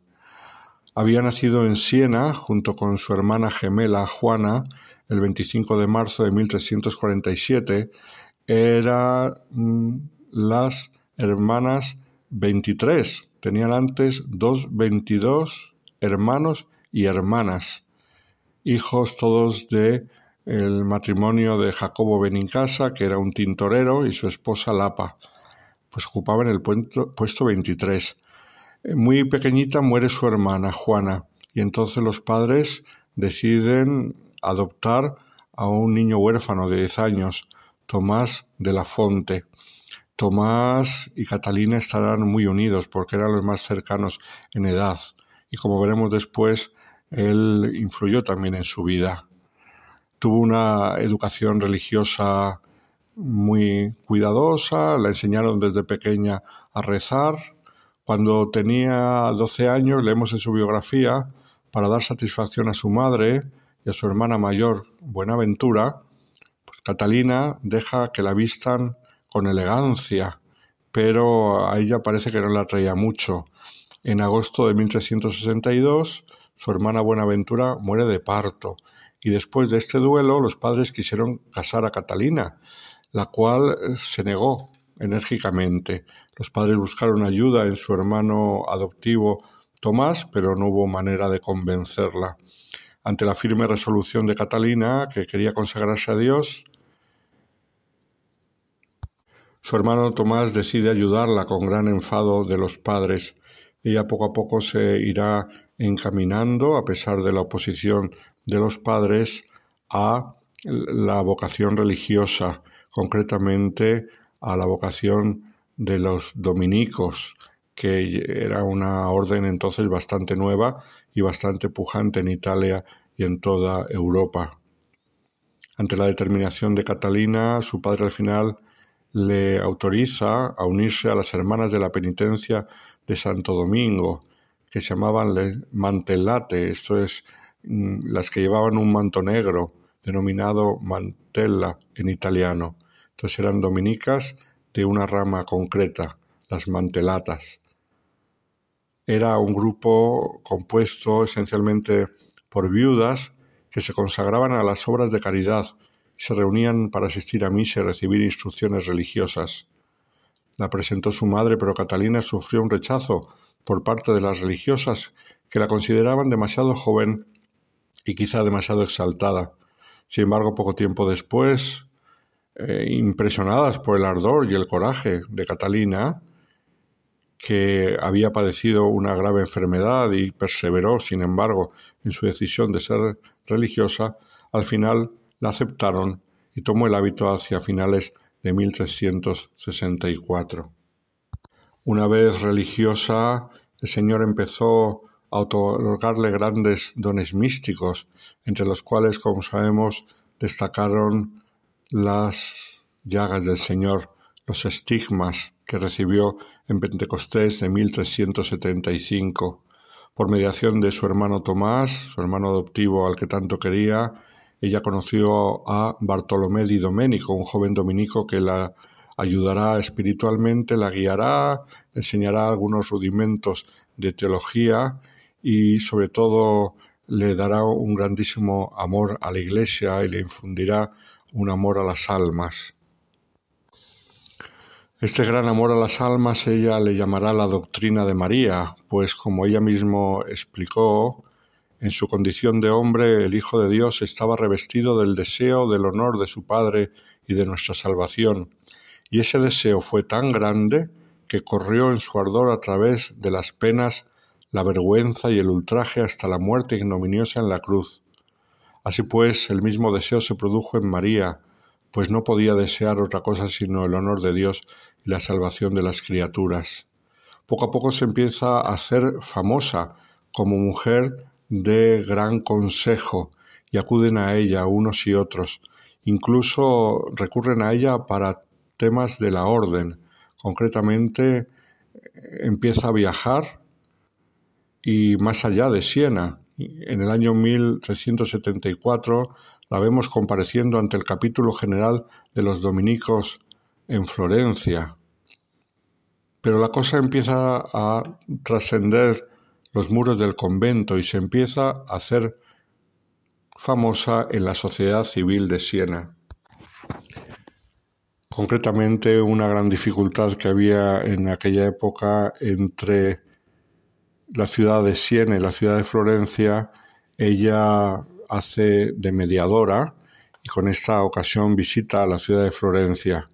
Había nacido en Siena junto con su hermana gemela Juana el 25 de marzo de 1347. Eran mm, las hermanas 23. Tenían antes dos 22 hermanos y hermanas, hijos todos de el matrimonio de Jacobo Benincasa, que era un tintorero, y su esposa Lapa, pues ocupaban el puesto 23. Muy pequeñita muere su hermana Juana y entonces los padres deciden adoptar a un niño huérfano de 10 años, Tomás de la Fonte. Tomás y Catalina estarán muy unidos porque eran los más cercanos en edad y como veremos después, él influyó también en su vida. Tuvo una educación religiosa muy cuidadosa, la enseñaron desde pequeña a rezar. Cuando tenía 12 años, leemos en su biografía, para dar satisfacción a su madre y a su hermana mayor, Buenaventura, pues Catalina deja que la vistan con elegancia, pero a ella parece que no la atraía mucho. En agosto de 1362, su hermana Buenaventura muere de parto, y después de este duelo los padres quisieron casar a Catalina, la cual eh, se negó enérgicamente. Los padres buscaron ayuda en su hermano adoptivo Tomás, pero no hubo manera de convencerla. Ante la firme resolución de Catalina, que quería consagrarse a Dios, su hermano Tomás decide ayudarla con gran enfado de los padres. Ella poco a poco se irá encaminando, a pesar de la oposición de los padres, a la vocación religiosa concretamente a la vocación de los dominicos, que era una orden entonces bastante nueva y bastante pujante en Italia y en toda Europa. Ante la determinación de Catalina, su padre al final le autoriza a unirse a las hermanas de la penitencia de Santo Domingo, que se llamaban mantellate, esto es, mm, las que llevaban un manto negro, denominado mantella en italiano. Entonces eran dominicas de una rama concreta, las mantelatas. Era un grupo compuesto esencialmente por viudas que se consagraban a las obras de caridad se reunían para asistir a misa y recibir instrucciones religiosas. La presentó su madre, pero Catalina sufrió un rechazo por parte de las religiosas que la consideraban demasiado joven y quizá demasiado exaltada. Sin embargo, poco tiempo después, eh, impresionadas por el ardor y el coraje de Catalina, que había padecido una grave enfermedad y perseveró, sin embargo, en su decisión de ser religiosa, al final la aceptaron y tomó el hábito hacia finales de 1364. Una vez religiosa, el Señor empezó a otorgarle grandes dones místicos, entre los cuales, como sabemos, destacaron las llagas del Señor, los estigmas que recibió en Pentecostés de 1375. Por mediación de su hermano Tomás, su hermano adoptivo al que tanto quería, ella conoció a Bartolomé di Domenico, un joven dominico que la ayudará espiritualmente, la guiará, enseñará algunos rudimentos de teología y sobre todo le dará un grandísimo amor a la Iglesia y le infundirá un amor a las almas. Este gran amor a las almas ella le llamará la doctrina de María, pues como ella mismo explicó, en su condición de hombre el Hijo de Dios estaba revestido del deseo del honor de su Padre y de nuestra salvación, y ese deseo fue tan grande que corrió en su ardor a través de las penas, la vergüenza y el ultraje hasta la muerte ignominiosa en la cruz. Así pues, el mismo deseo se produjo en María, pues no podía desear otra cosa sino el honor de Dios y la salvación de las criaturas. Poco a poco se empieza a hacer famosa como mujer de gran consejo y acuden a ella unos y otros. Incluso recurren a ella para temas de la orden. Concretamente empieza a viajar y más allá de Siena, en el año 1374 la vemos compareciendo ante el capítulo general de los dominicos en Florencia. Pero la cosa empieza a trascender los muros del convento y se empieza a hacer famosa en la sociedad civil de Siena. Concretamente, una gran dificultad que había en aquella época entre la ciudad de Siena y la ciudad de Florencia, ella hace de mediadora y con esta ocasión visita a la ciudad de Florencia.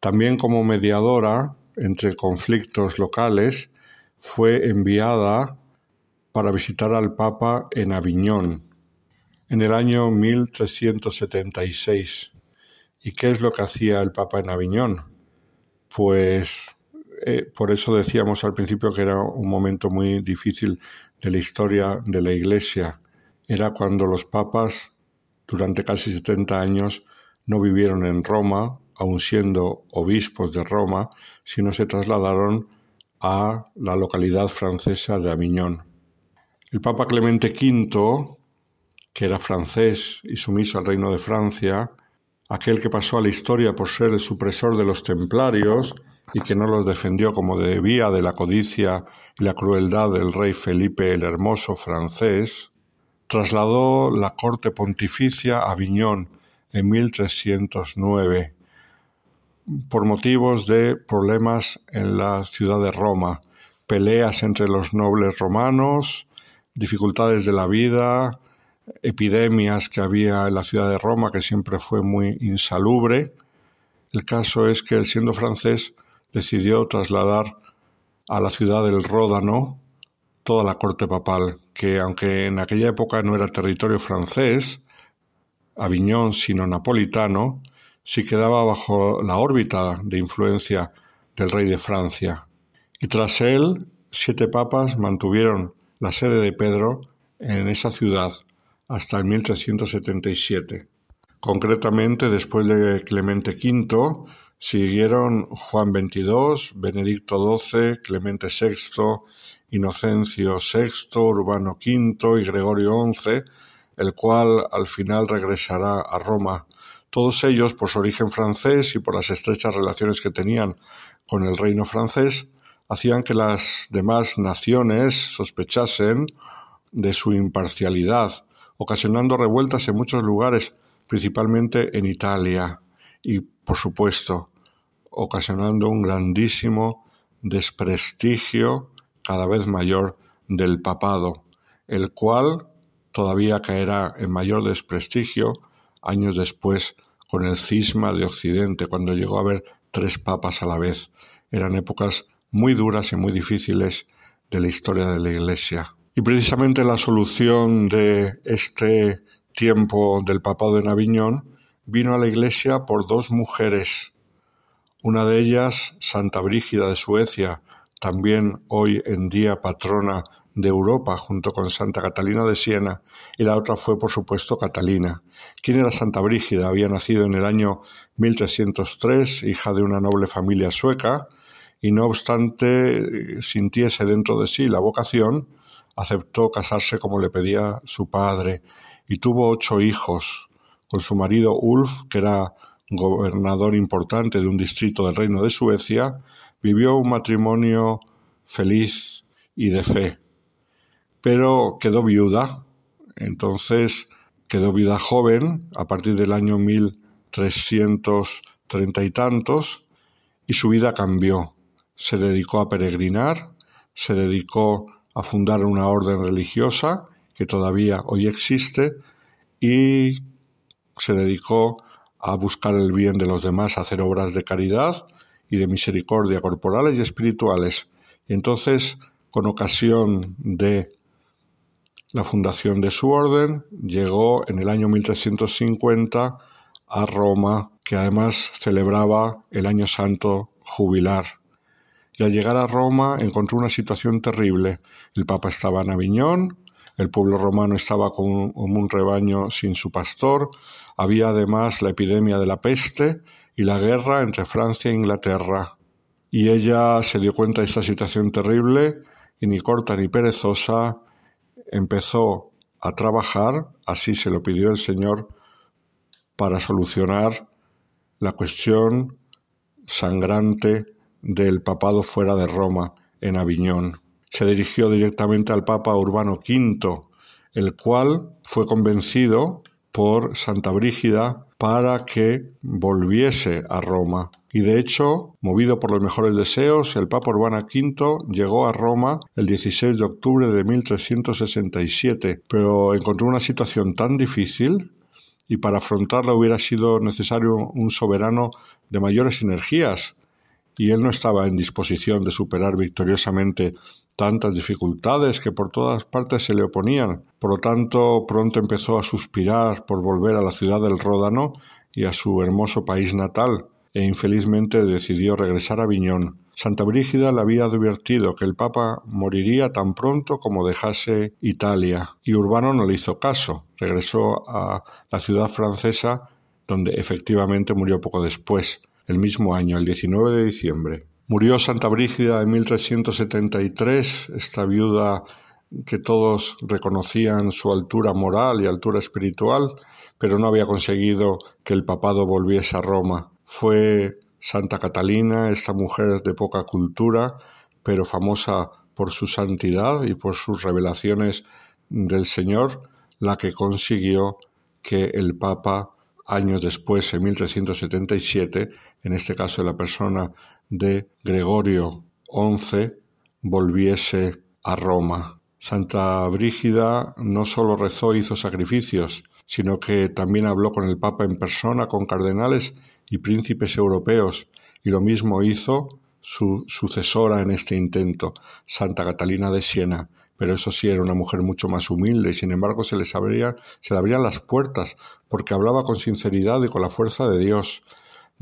También como mediadora entre conflictos locales, fue enviada para visitar al Papa en Aviñón en el año 1376. ¿Y qué es lo que hacía el Papa en Aviñón? Pues eh, por eso decíamos al principio que era un momento muy difícil de la historia de la Iglesia. Era cuando los papas, durante casi 70 años, no vivieron en Roma, aun siendo obispos de Roma, sino se trasladaron a la localidad francesa de Aviñón. El Papa Clemente V, que era francés y sumiso al reino de Francia, aquel que pasó a la historia por ser el supresor de los templarios y que no los defendió como debía de la codicia y la crueldad del rey Felipe el Hermoso francés, trasladó la corte pontificia a Aviñón en 1309 por motivos de problemas en la ciudad de Roma, peleas entre los nobles romanos, dificultades de la vida, epidemias que había en la ciudad de Roma, que siempre fue muy insalubre. El caso es que, siendo francés, decidió trasladar a la ciudad del Ródano toda la corte papal, que aunque en aquella época no era territorio francés, Aviñón, sino napolitano, sí quedaba bajo la órbita de influencia del rey de Francia. Y tras él, siete papas mantuvieron la sede de Pedro en esa ciudad hasta el 1377. Concretamente, después de Clemente V, siguieron Juan XXII, Benedicto XII, Clemente VI, Inocencio VI, Urbano V y Gregorio XI, el cual al final regresará a Roma. Todos ellos, por su origen francés y por las estrechas relaciones que tenían con el reino francés, hacían que las demás naciones sospechasen de su imparcialidad, ocasionando revueltas en muchos lugares, principalmente en Italia, y, por supuesto, ocasionando un grandísimo desprestigio cada vez mayor del papado, el cual todavía caerá en mayor desprestigio años después con el cisma de Occidente, cuando llegó a haber tres papas a la vez. Eran épocas muy duras y muy difíciles de la historia de la Iglesia. Y precisamente la solución de este tiempo del papado en Aviñón vino a la Iglesia por dos mujeres. Una de ellas, Santa Brígida de Suecia, también hoy en día patrona de Europa junto con Santa Catalina de Siena y la otra fue por supuesto Catalina. ¿Quién era Santa Brígida? Había nacido en el año 1303, hija de una noble familia sueca y no obstante sintiese dentro de sí la vocación, aceptó casarse como le pedía su padre y tuvo ocho hijos con su marido Ulf, que era gobernador importante de un distrito del reino de Suecia, vivió un matrimonio feliz y de fe pero quedó viuda. Entonces quedó viuda joven a partir del año 1330 y tantos y su vida cambió. Se dedicó a peregrinar, se dedicó a fundar una orden religiosa que todavía hoy existe y se dedicó a buscar el bien de los demás, a hacer obras de caridad y de misericordia corporales y espirituales. Y entonces, con ocasión de la fundación de su orden llegó en el año 1350 a Roma, que además celebraba el año santo jubilar. Y al llegar a Roma encontró una situación terrible. El Papa estaba en Aviñón, el pueblo romano estaba como un rebaño sin su pastor, había además la epidemia de la peste y la guerra entre Francia e Inglaterra. Y ella se dio cuenta de esta situación terrible y ni corta ni perezosa empezó a trabajar, así se lo pidió el Señor, para solucionar la cuestión sangrante del papado fuera de Roma, en Aviñón. Se dirigió directamente al Papa Urbano V, el cual fue convencido por Santa Brígida para que volviese a Roma y de hecho, movido por los mejores deseos, el Papa Urbano V llegó a Roma el 16 de octubre de 1367, pero encontró una situación tan difícil y para afrontarla hubiera sido necesario un soberano de mayores energías. Y él no estaba en disposición de superar victoriosamente tantas dificultades que por todas partes se le oponían. Por lo tanto, pronto empezó a suspirar por volver a la ciudad del Ródano y a su hermoso país natal, e infelizmente decidió regresar a Viñón. Santa Brígida le había advertido que el Papa moriría tan pronto como dejase Italia, y Urbano no le hizo caso. Regresó a la ciudad francesa, donde efectivamente murió poco después, el mismo año, el 19 de diciembre. Murió Santa Brígida en 1373, esta viuda que todos reconocían su altura moral y altura espiritual, pero no había conseguido que el papado volviese a Roma. Fue Santa Catalina, esta mujer de poca cultura, pero famosa por su santidad y por sus revelaciones del Señor, la que consiguió que el Papa años después, en 1377, en este caso la persona de Gregorio XI, volviese a Roma. Santa Brígida no solo rezó e hizo sacrificios, sino que también habló con el Papa en persona, con cardenales y príncipes europeos, y lo mismo hizo su sucesora en este intento, Santa Catalina de Siena, pero eso sí era una mujer mucho más humilde y sin embargo se, les abría, se le abrían las puertas porque hablaba con sinceridad y con la fuerza de Dios.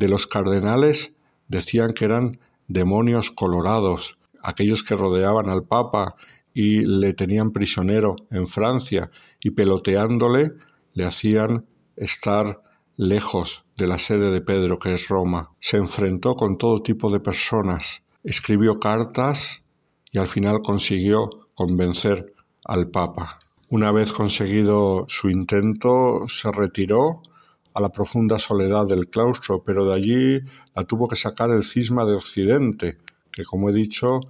De los cardenales decían que eran demonios colorados, aquellos que rodeaban al Papa y le tenían prisionero en Francia y peloteándole le hacían estar lejos de la sede de Pedro, que es Roma. Se enfrentó con todo tipo de personas, escribió cartas y al final consiguió convencer al Papa. Una vez conseguido su intento, se retiró a la profunda soledad del claustro, pero de allí la tuvo que sacar el cisma de Occidente, que como he dicho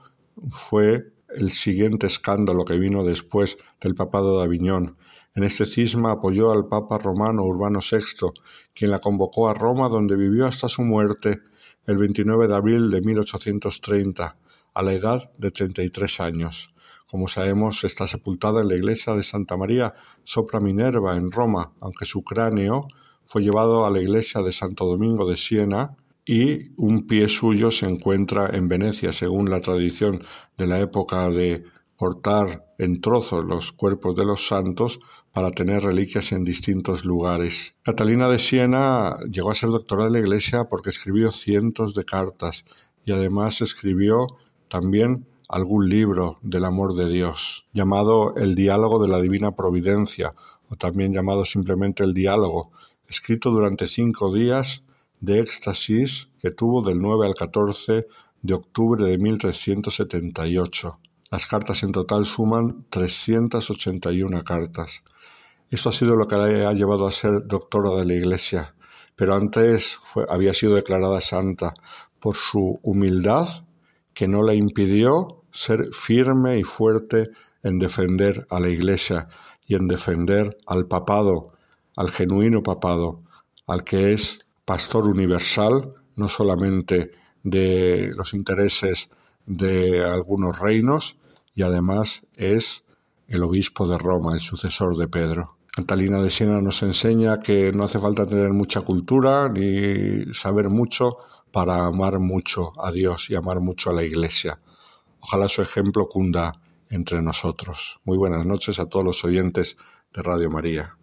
fue el siguiente escándalo que vino después del papado de Aviñón. En este cisma apoyó al Papa romano Urbano VI, quien la convocó a Roma, donde vivió hasta su muerte el 29 de abril de 1830, a la edad de 33 años. Como sabemos, está sepultada en la iglesia de Santa María sopra Minerva en Roma, aunque su cráneo fue llevado a la iglesia de Santo Domingo de Siena y un pie suyo se encuentra en Venecia, según la tradición de la época de cortar en trozos los cuerpos de los santos para tener reliquias en distintos lugares. Catalina de Siena llegó a ser doctora de la Iglesia porque escribió cientos de cartas y además escribió también algún libro del amor de Dios, llamado El diálogo de la Divina Providencia, o también llamado simplemente El diálogo, escrito durante cinco días de éxtasis que tuvo del 9 al 14 de octubre de 1378. Las cartas en total suman 381 cartas. Esto ha sido lo que le ha llevado a ser doctora de la Iglesia, pero antes había sido declarada santa por su humildad que no le impidió ser firme y fuerte en defender a la Iglesia y en defender al papado, al genuino papado, al que es pastor universal, no solamente de los intereses de algunos reinos, y además es el obispo de Roma, el sucesor de Pedro. Catalina de Siena nos enseña que no hace falta tener mucha cultura ni saber mucho para amar mucho a Dios y amar mucho a la Iglesia. Ojalá su ejemplo cunda entre nosotros. Muy buenas noches a todos los oyentes de Radio María.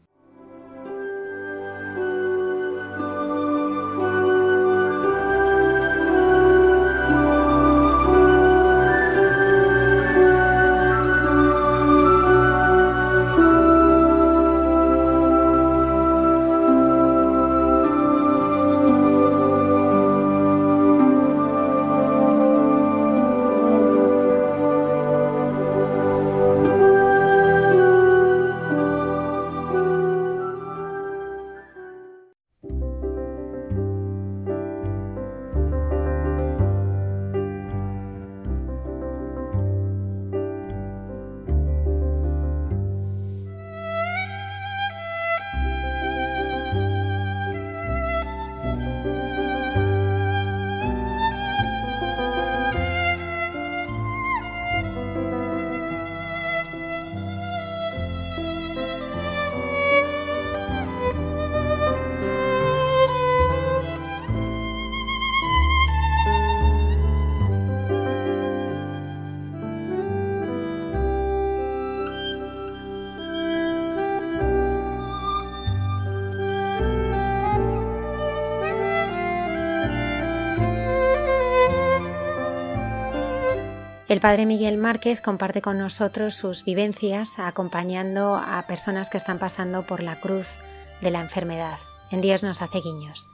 El padre Miguel Márquez comparte con nosotros sus vivencias acompañando a personas que están pasando por la cruz de la enfermedad. En Dios nos hace guiños.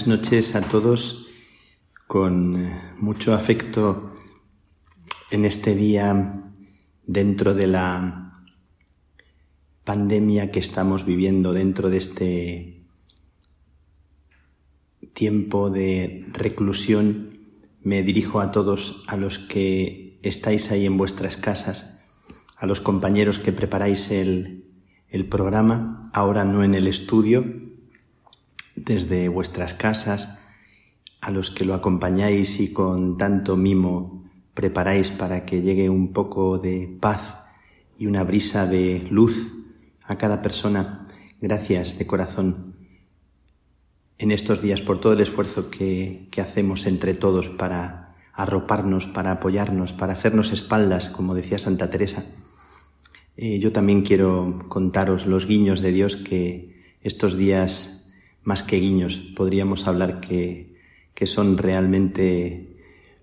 Buenas noches a todos, con eh, mucho afecto en este día dentro de la pandemia que estamos viviendo, dentro de este tiempo de reclusión, me dirijo a todos a los que estáis ahí en vuestras casas, a los compañeros que preparáis el, el programa, ahora no en el estudio, desde vuestras casas, a los que lo acompañáis y con tanto mimo preparáis para que llegue un poco de paz y una brisa de luz a cada persona. Gracias de corazón en estos días por todo el esfuerzo que, hacemos entre todos para arroparnos, para apoyarnos, para hacernos espaldas, como decía Santa Teresa. Eh, yo también quiero contaros los guiños de Dios que estos días más que guiños, podríamos hablar que, que son realmente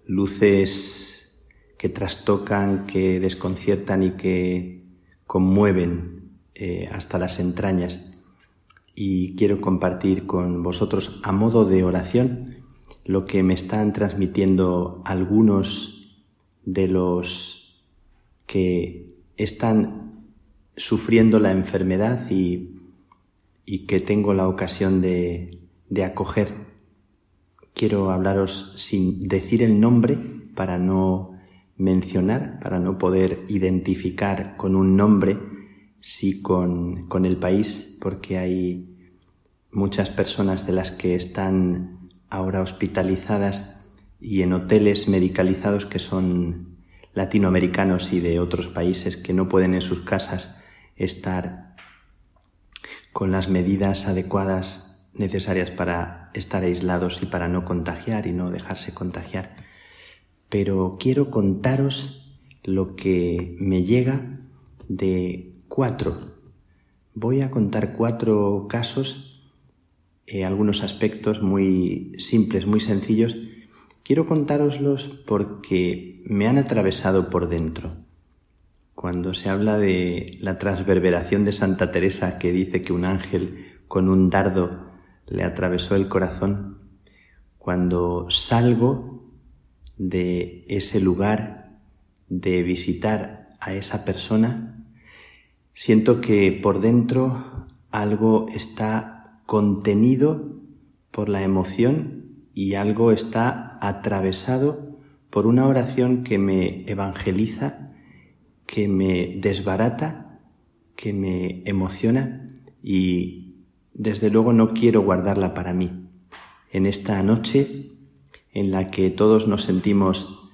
luces que trastocan, que desconciertan y que conmueven eh, hasta las entrañas. Y quiero compartir con vosotros a modo de oración lo que me están transmitiendo algunos de los que están sufriendo la enfermedad y y que tengo la ocasión de, acoger. Quiero hablaros sin decir el nombre para no mencionar, para no poder identificar con un nombre, sí con, con el país, porque hay muchas personas de las que están ahora hospitalizadas y en hoteles medicalizados que son latinoamericanos y de otros países que no pueden en sus casas estar con las medidas adecuadas necesarias para estar aislados y para no contagiar y no dejarse contagiar. Pero quiero contaros lo que me llega de cuatro. Voy a contar cuatro casos, eh, algunos aspectos muy simples, muy sencillos. Quiero contároslos porque me han atravesado por dentro cuando se habla de la transverberación de Santa Teresa que dice que un ángel con un dardo le atravesó el corazón, cuando salgo de ese lugar de visitar a esa persona, siento que por dentro algo está contenido por la emoción y algo está atravesado por una oración que me evangeliza que me desbarata, que me emociona y desde luego no quiero guardarla para mí. En esta noche en la que todos nos sentimos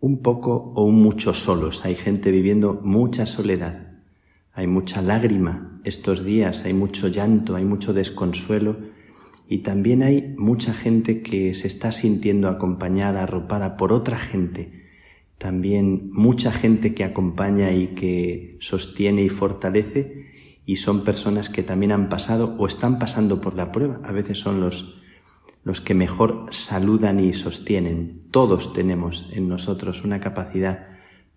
un poco o un mucho solos, hay gente viviendo mucha soledad, hay mucha lágrima estos días, hay mucho llanto, hay mucho desconsuelo y también hay mucha gente que se está sintiendo acompañada, arropada por otra gente también mucha gente que acompaña y que sostiene y fortalece y son personas que también han pasado o están pasando por la prueba. A veces son los, los que mejor saludan y sostienen. Todos tenemos en nosotros una capacidad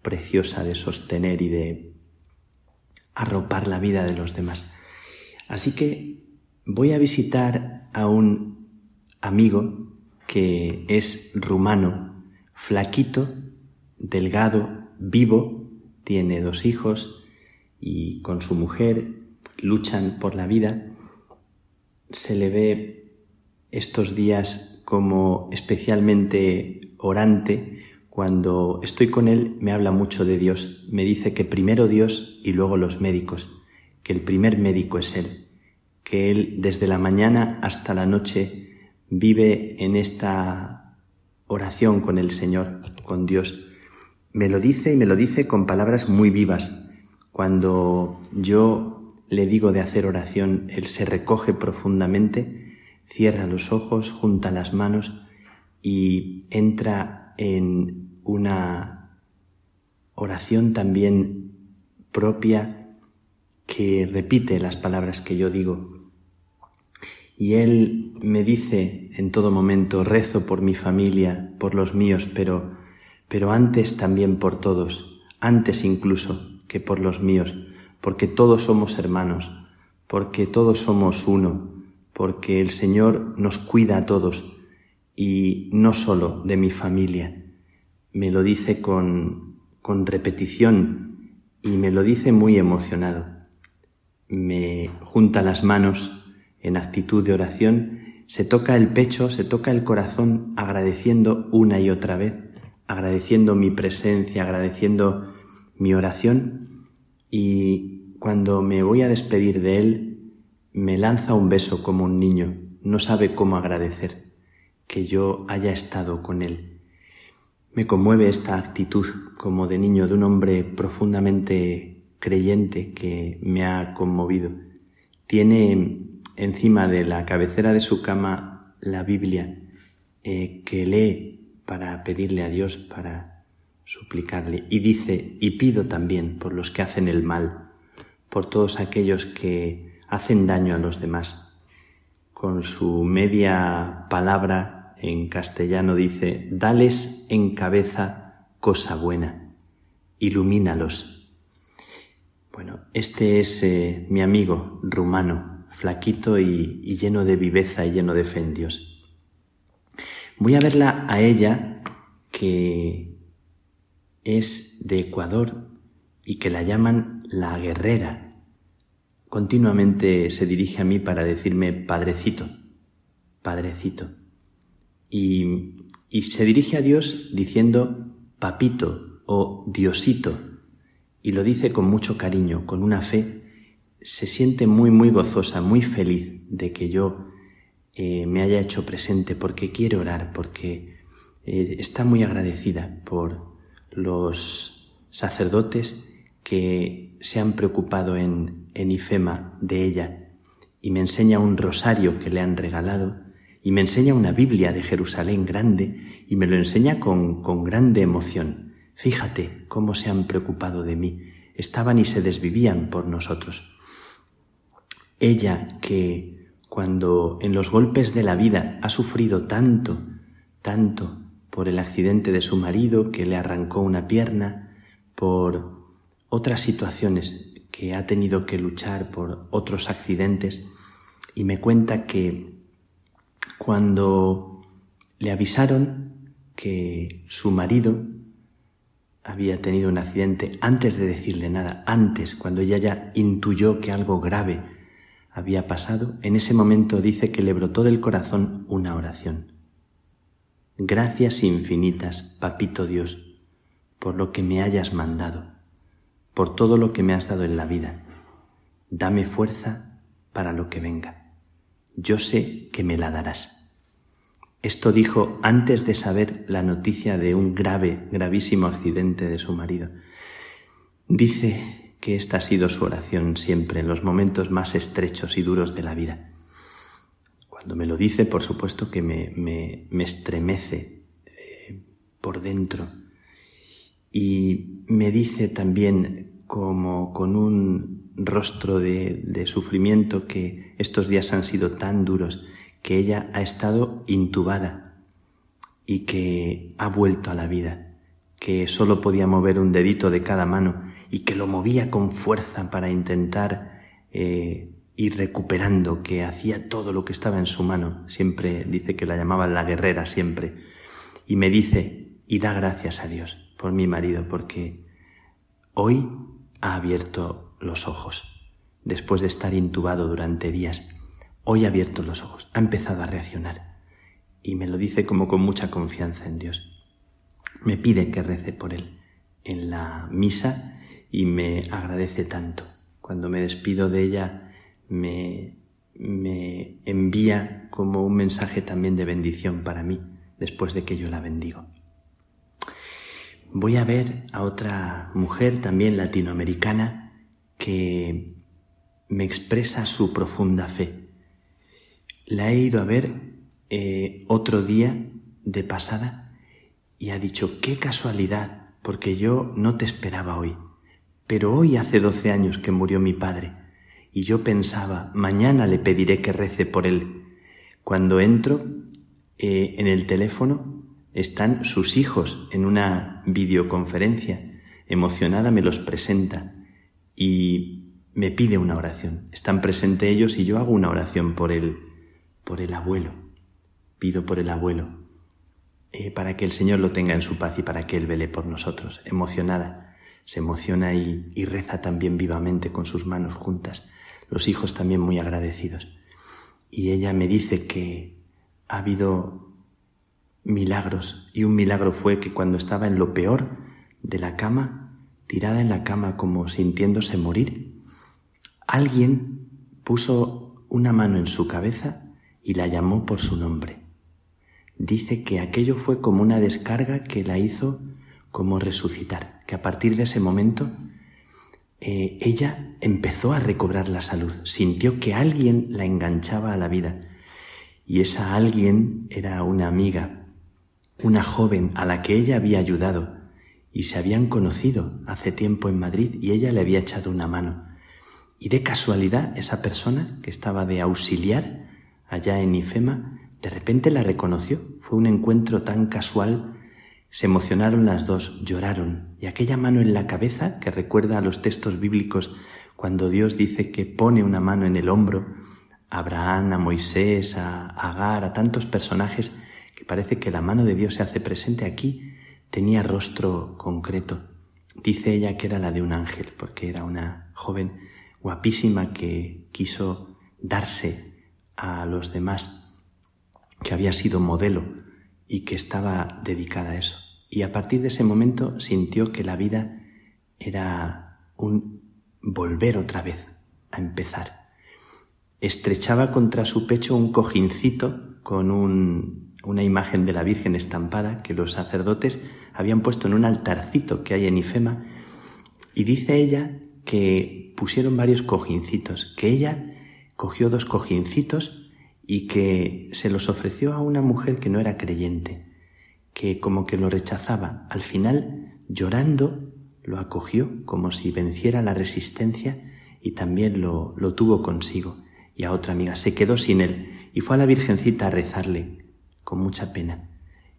preciosa de sostener y de arropar la vida de los demás. Así que voy a visitar a un amigo que es rumano, flaquito, delgado, vivo, tiene dos hijos y con su mujer luchan por la vida. Se le ve estos días como especialmente orante. Cuando estoy con él me habla mucho de Dios. Me dice que primero Dios y luego los médicos, que el primer médico es él, que él desde la mañana hasta la noche vive en esta oración con el Señor, con Dios. Me lo dice y me lo dice con palabras muy vivas. Cuando yo le digo de hacer oración, él se recoge profundamente, cierra los ojos, junta las manos y entra en una oración también propia que repite las palabras que yo digo. Y él me dice en todo momento, rezo por mi familia, por los míos, pero, pero antes también por todos, antes incluso que por los míos, porque todos somos hermanos, porque todos somos uno, porque el Señor nos cuida a todos y no solo de mi familia. Me lo dice con, con repetición y me lo dice muy emocionado. Me junta las manos en actitud de oración, se toca el pecho, se toca el corazón agradeciendo una y otra vez, agradeciendo mi presencia, agradeciendo mi oración y cuando me voy a despedir de él, me lanza un beso como un niño, no sabe cómo agradecer que yo haya estado con él. Me conmueve esta actitud como de niño de un hombre profundamente creyente que me ha conmovido. Tiene encima de la cabecera de su cama la Biblia eh, que lee para pedirle a Dios, para suplicarle. Y dice, y pido también por los que hacen el mal, por todos aquellos que hacen daño a los demás. Con su media palabra en castellano dice, dales en cabeza cosa buena, ilumínalos. Bueno, este es eh, mi amigo rumano, flaquito y, y lleno de viveza y lleno de fe en Dios. Voy a verla a ella, que es de Ecuador y que la llaman la guerrera. Continuamente se dirige a mí para decirme padrecito, padrecito. Y, se dirige a Dios diciendo papito o diosito. Y lo dice con mucho cariño, con una fe, se siente muy, muy gozosa, muy feliz de que yo eh, me haya hecho presente porque quiere orar, porque eh, está muy agradecida por los sacerdotes que se han preocupado en, en IFEMA de ella y me enseña un rosario que le han regalado y me enseña una Biblia de Jerusalén grande y me lo enseña con, con grande emoción. Fíjate cómo se han preocupado de mí. Estaban y se desvivían por nosotros. Ella que cuando en los golpes de la vida ha sufrido tanto, tanto por el accidente de su marido que le arrancó una pierna, por otras situaciones que ha tenido que luchar por otros accidentes, y me cuenta que cuando le avisaron que su marido había tenido un accidente antes de decirle nada, antes, cuando ella ya intuyó que algo grave había pasado, en ese momento dice que le brotó del corazón una oración. Gracias infinitas, Papito Dios, por lo que me hayas mandado, por todo lo que me has dado en la vida. Dame fuerza para lo que venga yo sé que me la darás. Esto dijo antes de saber la noticia de un grave, gravísimo accidente de su marido. Dice que esta ha sido su oración siempre en los momentos más estrechos y duros de la vida. Cuando me lo dice, por supuesto que me, me, estremece eh, por dentro. Y me dice también como con un rostro de, sufrimiento que estos días han sido tan duros, que ella ha estado intubada y que ha vuelto a la vida, que solo podía mover un dedito de cada mano y que lo movía con fuerza para intentar eh, ir recuperando, que hacía todo lo que estaba en su mano. Siempre dice que la llamaban la guerrera, siempre. Y me dice, y da gracias a Dios por mi marido, porque hoy ha abierto los ojos. Después de estar intubado durante días, hoy ha abierto los ojos, ha empezado a reaccionar y me lo dice como con mucha confianza en Dios. Me pide que rece por él en la misa y me agradece tanto. Cuando me despido de ella me, me envía como un mensaje también de bendición para mí después de que yo la bendigo. Voy a ver a otra mujer también latinoamericana que me expresa su profunda fe. La he ido a ver eh, otro día de pasada y ha dicho, qué casualidad, porque yo no te esperaba hoy. Pero hoy hace doce años que murió mi padre y yo pensaba, mañana le pediré que rece por él. Cuando entro eh, en el teléfono están sus hijos en una videoconferencia. Emocionada me los presenta y me pide una oración. Están presentes ellos y yo hago una oración por el, por el abuelo. Pido por el abuelo eh, para que el Señor lo tenga en su paz y para que Él vele por nosotros. Emocionada, se emociona y reza también vivamente con sus manos juntas los hijos también muy agradecidos. Y ella me dice que ha habido milagros y un milagro fue que cuando estaba en lo peor de la cama, tirada en la cama como sintiéndose morir, alguien puso una mano en su cabeza y la llamó por su nombre. Dice que aquello fue como una descarga que la hizo como resucitar, que a partir de ese momento eh, ella empezó a recobrar la salud, sintió que alguien la enganchaba a la vida. Y esa alguien era una amiga, una joven a la que ella había ayudado y se habían conocido hace tiempo en Madrid y ella le había echado una mano. Y de casualidad esa persona que estaba de auxiliar allá en Ifema, de repente la reconoció. Fue un encuentro tan casual se emocionaron las dos, lloraron, y aquella mano en la cabeza, que recuerda a los textos bíblicos cuando Dios dice que pone una mano en el hombro, a Abraham, a Moisés, a Agar, a tantos personajes, que parece que la mano de Dios se hace presente aquí, tenía rostro concreto. Dice ella que era la de un ángel, porque era una joven guapísima que quiso darse a los demás, que había sido modelo y que estaba dedicada a eso. Y a partir de ese momento sintió que la vida era un volver otra vez a empezar. Estrechaba contra su pecho un cojincito con una imagen de la Virgen estampada que los sacerdotes habían puesto en un altarcito que hay en Ifema y dice ella que pusieron varios cojincitos, que ella cogió dos cojincitos y que se los ofreció a una mujer que no era creyente, que como que lo rechazaba. Al final, llorando, lo acogió como si venciera la resistencia y también lo, lo tuvo consigo. Y a otra amiga se quedó sin él y fue a la Virgencita a rezarle con mucha pena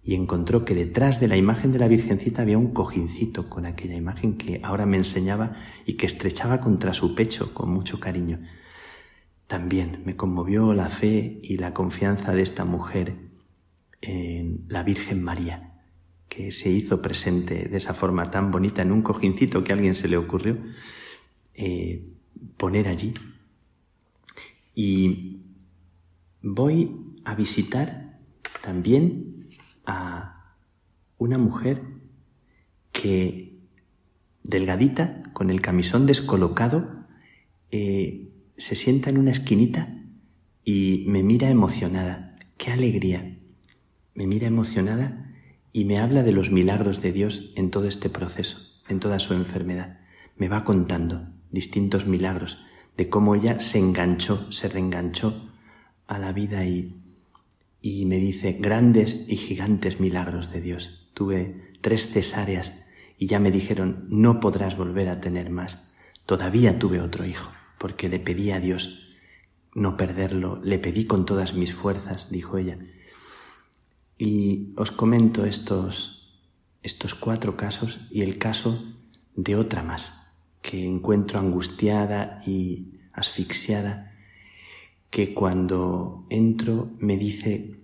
y encontró que detrás de la imagen de la Virgencita había un cojincito con aquella imagen que ahora me enseñaba y que estrechaba contra su pecho con mucho cariño. También me conmovió la fe y la confianza de esta mujer en la Virgen María, que se hizo presente de esa forma tan bonita en un cojincito que a alguien se le ocurrió eh, poner allí. Y voy a visitar también a una mujer que, delgadita, con el camisón descolocado, eh, se sienta en una esquinita y me mira emocionada. ¡Qué alegría! Me mira emocionada y me habla de los milagros de Dios en todo este proceso, en toda su enfermedad. Me va contando distintos milagros de cómo ella se enganchó, se reenganchó a la vida y, y me dice grandes y gigantes milagros de Dios. Tuve tres cesáreas y ya me dijeron no podrás volver a tener más. Todavía tuve otro hijo porque le pedí a Dios no perderlo, le pedí con todas mis fuerzas, dijo ella. Y os comento estos, estos cuatro casos y el caso de otra más, que encuentro angustiada y asfixiada, que cuando entro me dice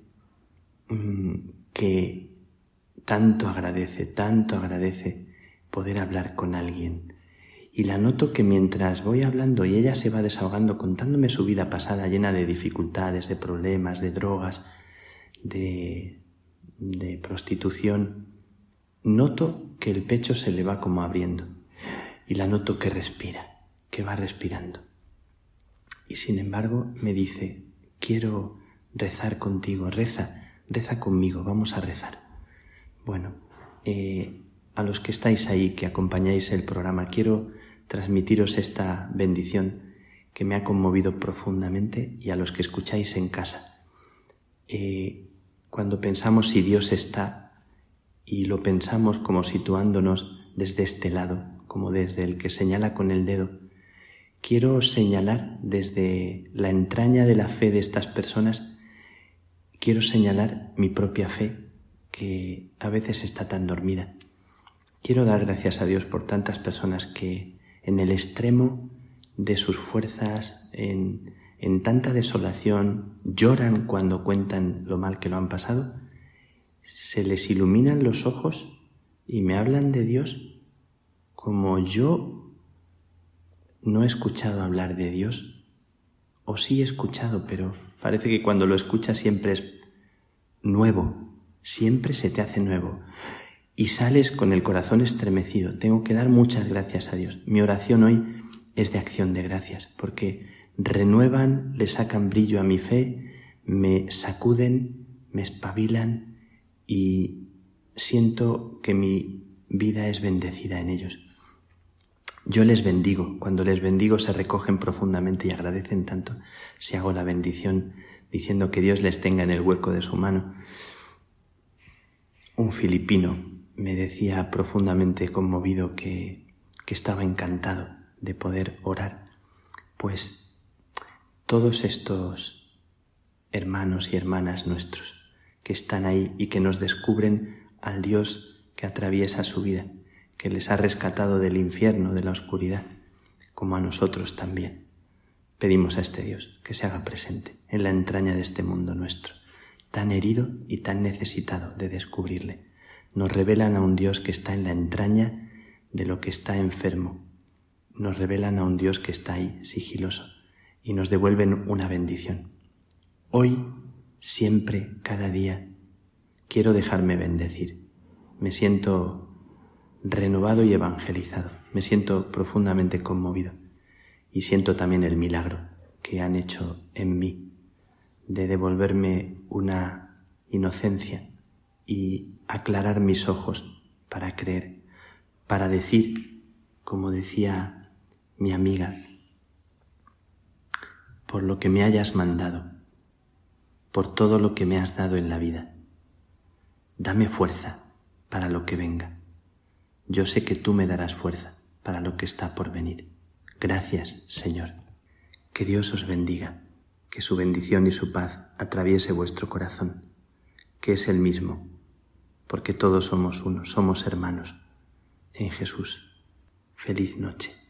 mm, que tanto agradece, tanto agradece poder hablar con alguien y la noto que mientras voy hablando y ella se va desahogando contándome su vida pasada llena de dificultades, de problemas, de drogas, de, de prostitución, noto que el pecho se le va como abriendo y la noto que respira, que va respirando. Y sin embargo me dice, quiero rezar contigo, reza, reza conmigo, vamos a rezar. Bueno, eh, a los que estáis ahí, que acompañáis el programa, quiero transmitiros esta bendición que me ha conmovido profundamente y a los que escucháis en casa. Eh, cuando pensamos si Dios está y lo pensamos como situándonos desde este lado, como desde el que señala con el dedo, quiero señalar desde la entraña de la fe de estas personas, quiero señalar mi propia fe que a veces está tan dormida. Quiero dar gracias a Dios por tantas personas que en el extremo de sus fuerzas, en, tanta desolación, lloran cuando cuentan lo mal que lo han pasado, se les iluminan los ojos y me hablan de Dios como yo no he escuchado hablar de Dios, o sí he escuchado, pero parece que cuando lo escuchas siempre es nuevo, siempre se te hace nuevo. Y sales con el corazón estremecido. Tengo que dar muchas gracias a Dios. Mi oración hoy es de acción de gracias, porque renuevan, le sacan brillo a mi fe, me sacuden, me espabilan y siento que mi vida es bendecida en ellos. Yo les bendigo, cuando les bendigo se recogen profundamente y agradecen tanto si hago la bendición diciendo que Dios les tenga en el hueco de su mano. Un filipino me decía profundamente conmovido que, que estaba encantado de poder orar, pues todos estos hermanos y hermanas nuestros que están ahí y que nos descubren al Dios que atraviesa su vida, que les ha rescatado del infierno, de la oscuridad, como a nosotros también. Pedimos a este Dios que se haga presente en la entraña de este mundo nuestro, tan herido y tan necesitado de descubrirle. Nos revelan a un Dios que está en la entraña de lo que está enfermo. Nos revelan a un Dios que está ahí, sigiloso, y nos devuelven una bendición. Hoy, siempre, cada día, quiero dejarme bendecir. Me siento renovado y evangelizado. Me siento profundamente conmovido y siento también el milagro que han hecho en mí de devolverme una inocencia y aclarar mis ojos para creer, para decir, como decía mi amiga, por lo que me hayas mandado, por todo lo que me has dado en la vida, dame fuerza para lo que venga. Yo sé que tú me darás fuerza para lo que está por venir. Gracias, Señor. Que Dios os bendiga, que su bendición y su paz atraviese vuestro corazón, que es el mismo, porque todos somos uno, somos hermanos en Jesús. Feliz noche.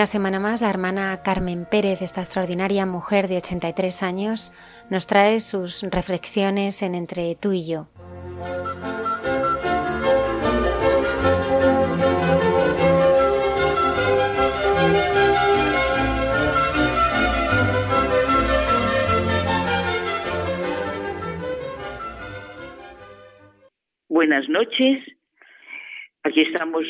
Una semana más, la hermana Carmen Pérez, esta extraordinaria mujer de 83 años, nos trae sus reflexiones en Entre tú y yo. Buenas noches. Aquí estamos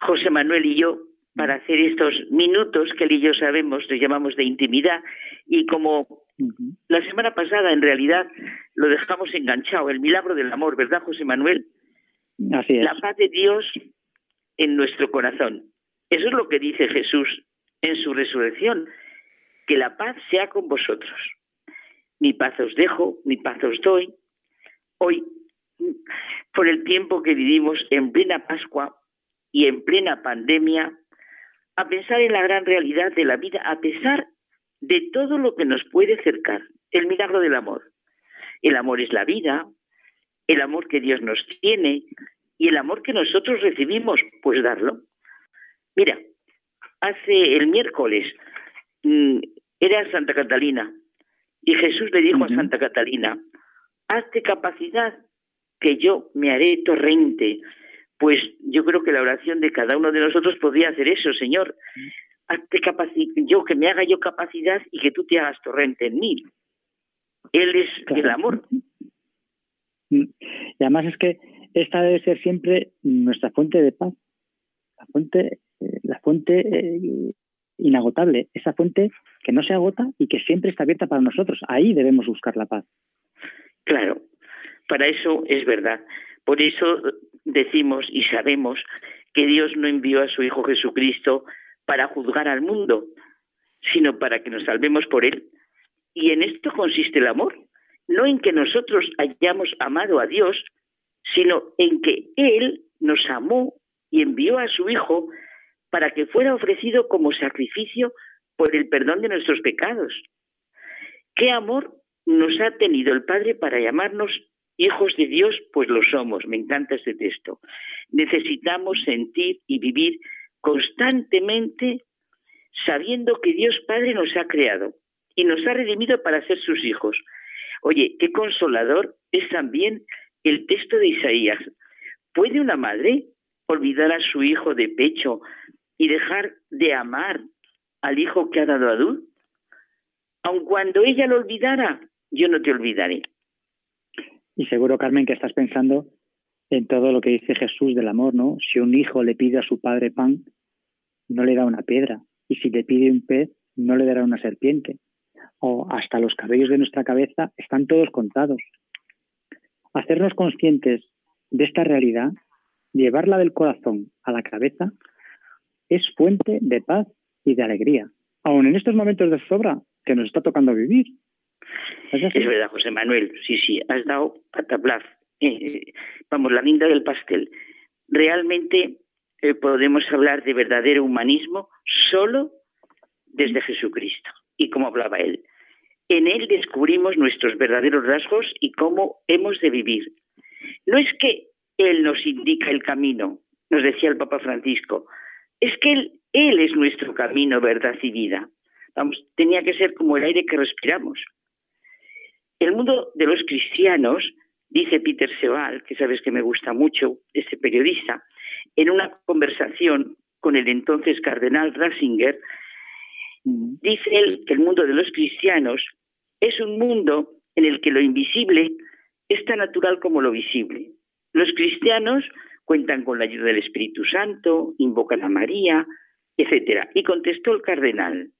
José Manuel y yo para hacer estos minutos que él y yo sabemos, los llamamos de intimidad, y como la semana pasada en realidad lo dejamos enganchado, el milagro del amor, ¿verdad, José Manuel? Así es. La paz de Dios en nuestro corazón. Eso es lo que dice Jesús en su resurrección, que la paz sea con vosotros. Mi paz os dejo, mi paz os doy. Hoy, por el tiempo que vivimos en plena Pascua y en plena pandemia, a pensar en la gran realidad de la vida a pesar de todo lo que nos puede acercar, el milagro del amor. El amor es la vida, el amor que Dios nos tiene y el amor que nosotros recibimos, pues darlo. Mira, hace el miércoles mm, era Santa Catalina y Jesús le dijo a Santa Catalina, hazte capacidad que yo me haré torrente pues yo creo que la oración de cada uno de nosotros podría hacer eso, Señor. Hazte yo que me haga yo capacidad y que tú te hagas torrente en mí. Él es el amor. Mm. Y además es que esta debe ser siempre nuestra fuente de paz, la fuente, eh, la fuente eh, inagotable, esa fuente que no se agota y que siempre está abierta para nosotros. Ahí debemos buscar la paz. Claro, para eso es verdad. Por eso decimos y sabemos que Dios no envió a su Hijo Jesucristo para juzgar al mundo, sino para que nos salvemos por Él. Y en esto consiste el amor, no en que nosotros hayamos amado a Dios, sino en que Él nos amó y envió a su Hijo para que fuera ofrecido como sacrificio por el perdón de nuestros pecados. ¿Qué amor nos ha tenido el Padre para llamarnos Hijos de Dios, pues lo somos. Me encanta este texto. Necesitamos sentir y vivir constantemente sabiendo que Dios Padre nos ha creado y nos ha redimido para ser sus hijos. Oye, qué consolador es también el texto de Isaías. ¿Puede una madre olvidar a su hijo de pecho y dejar de amar al hijo que ha dado a luz? Aun cuando ella lo olvidara, yo no te olvidaré. Y seguro, Carmen, que estás pensando en todo lo que dice Jesús del amor, ¿no? Si un hijo le pide a su padre pan, no le da una piedra. Y si le pide un pez, no le dará una serpiente. O hasta los cabellos de nuestra cabeza están todos contados. Hacernos conscientes de esta realidad, llevarla del corazón a la cabeza, es fuente de paz y de alegría. Aún en estos momentos de sobra que nos está tocando vivir, es verdad, José Manuel, sí, sí, has dado a tablar, eh, vamos, la linda del pastel. Realmente eh, podemos hablar de verdadero humanismo solo desde Jesucristo y como hablaba él. En él descubrimos nuestros verdaderos rasgos y cómo hemos de vivir. No es que él nos indica el camino, nos decía el Papa Francisco, es que él, él es nuestro camino, verdad y vida. Vamos, tenía que ser como el aire que respiramos. El mundo de los cristianos, dice Peter Sebal, que sabes que me gusta mucho, este periodista, en una conversación con el entonces cardenal Ratzinger, dice él que el mundo de los cristianos es un mundo en el que lo invisible es tan natural como lo visible. Los cristianos cuentan con la ayuda del Espíritu Santo, invocan a María, etcétera. Y contestó el cardenal,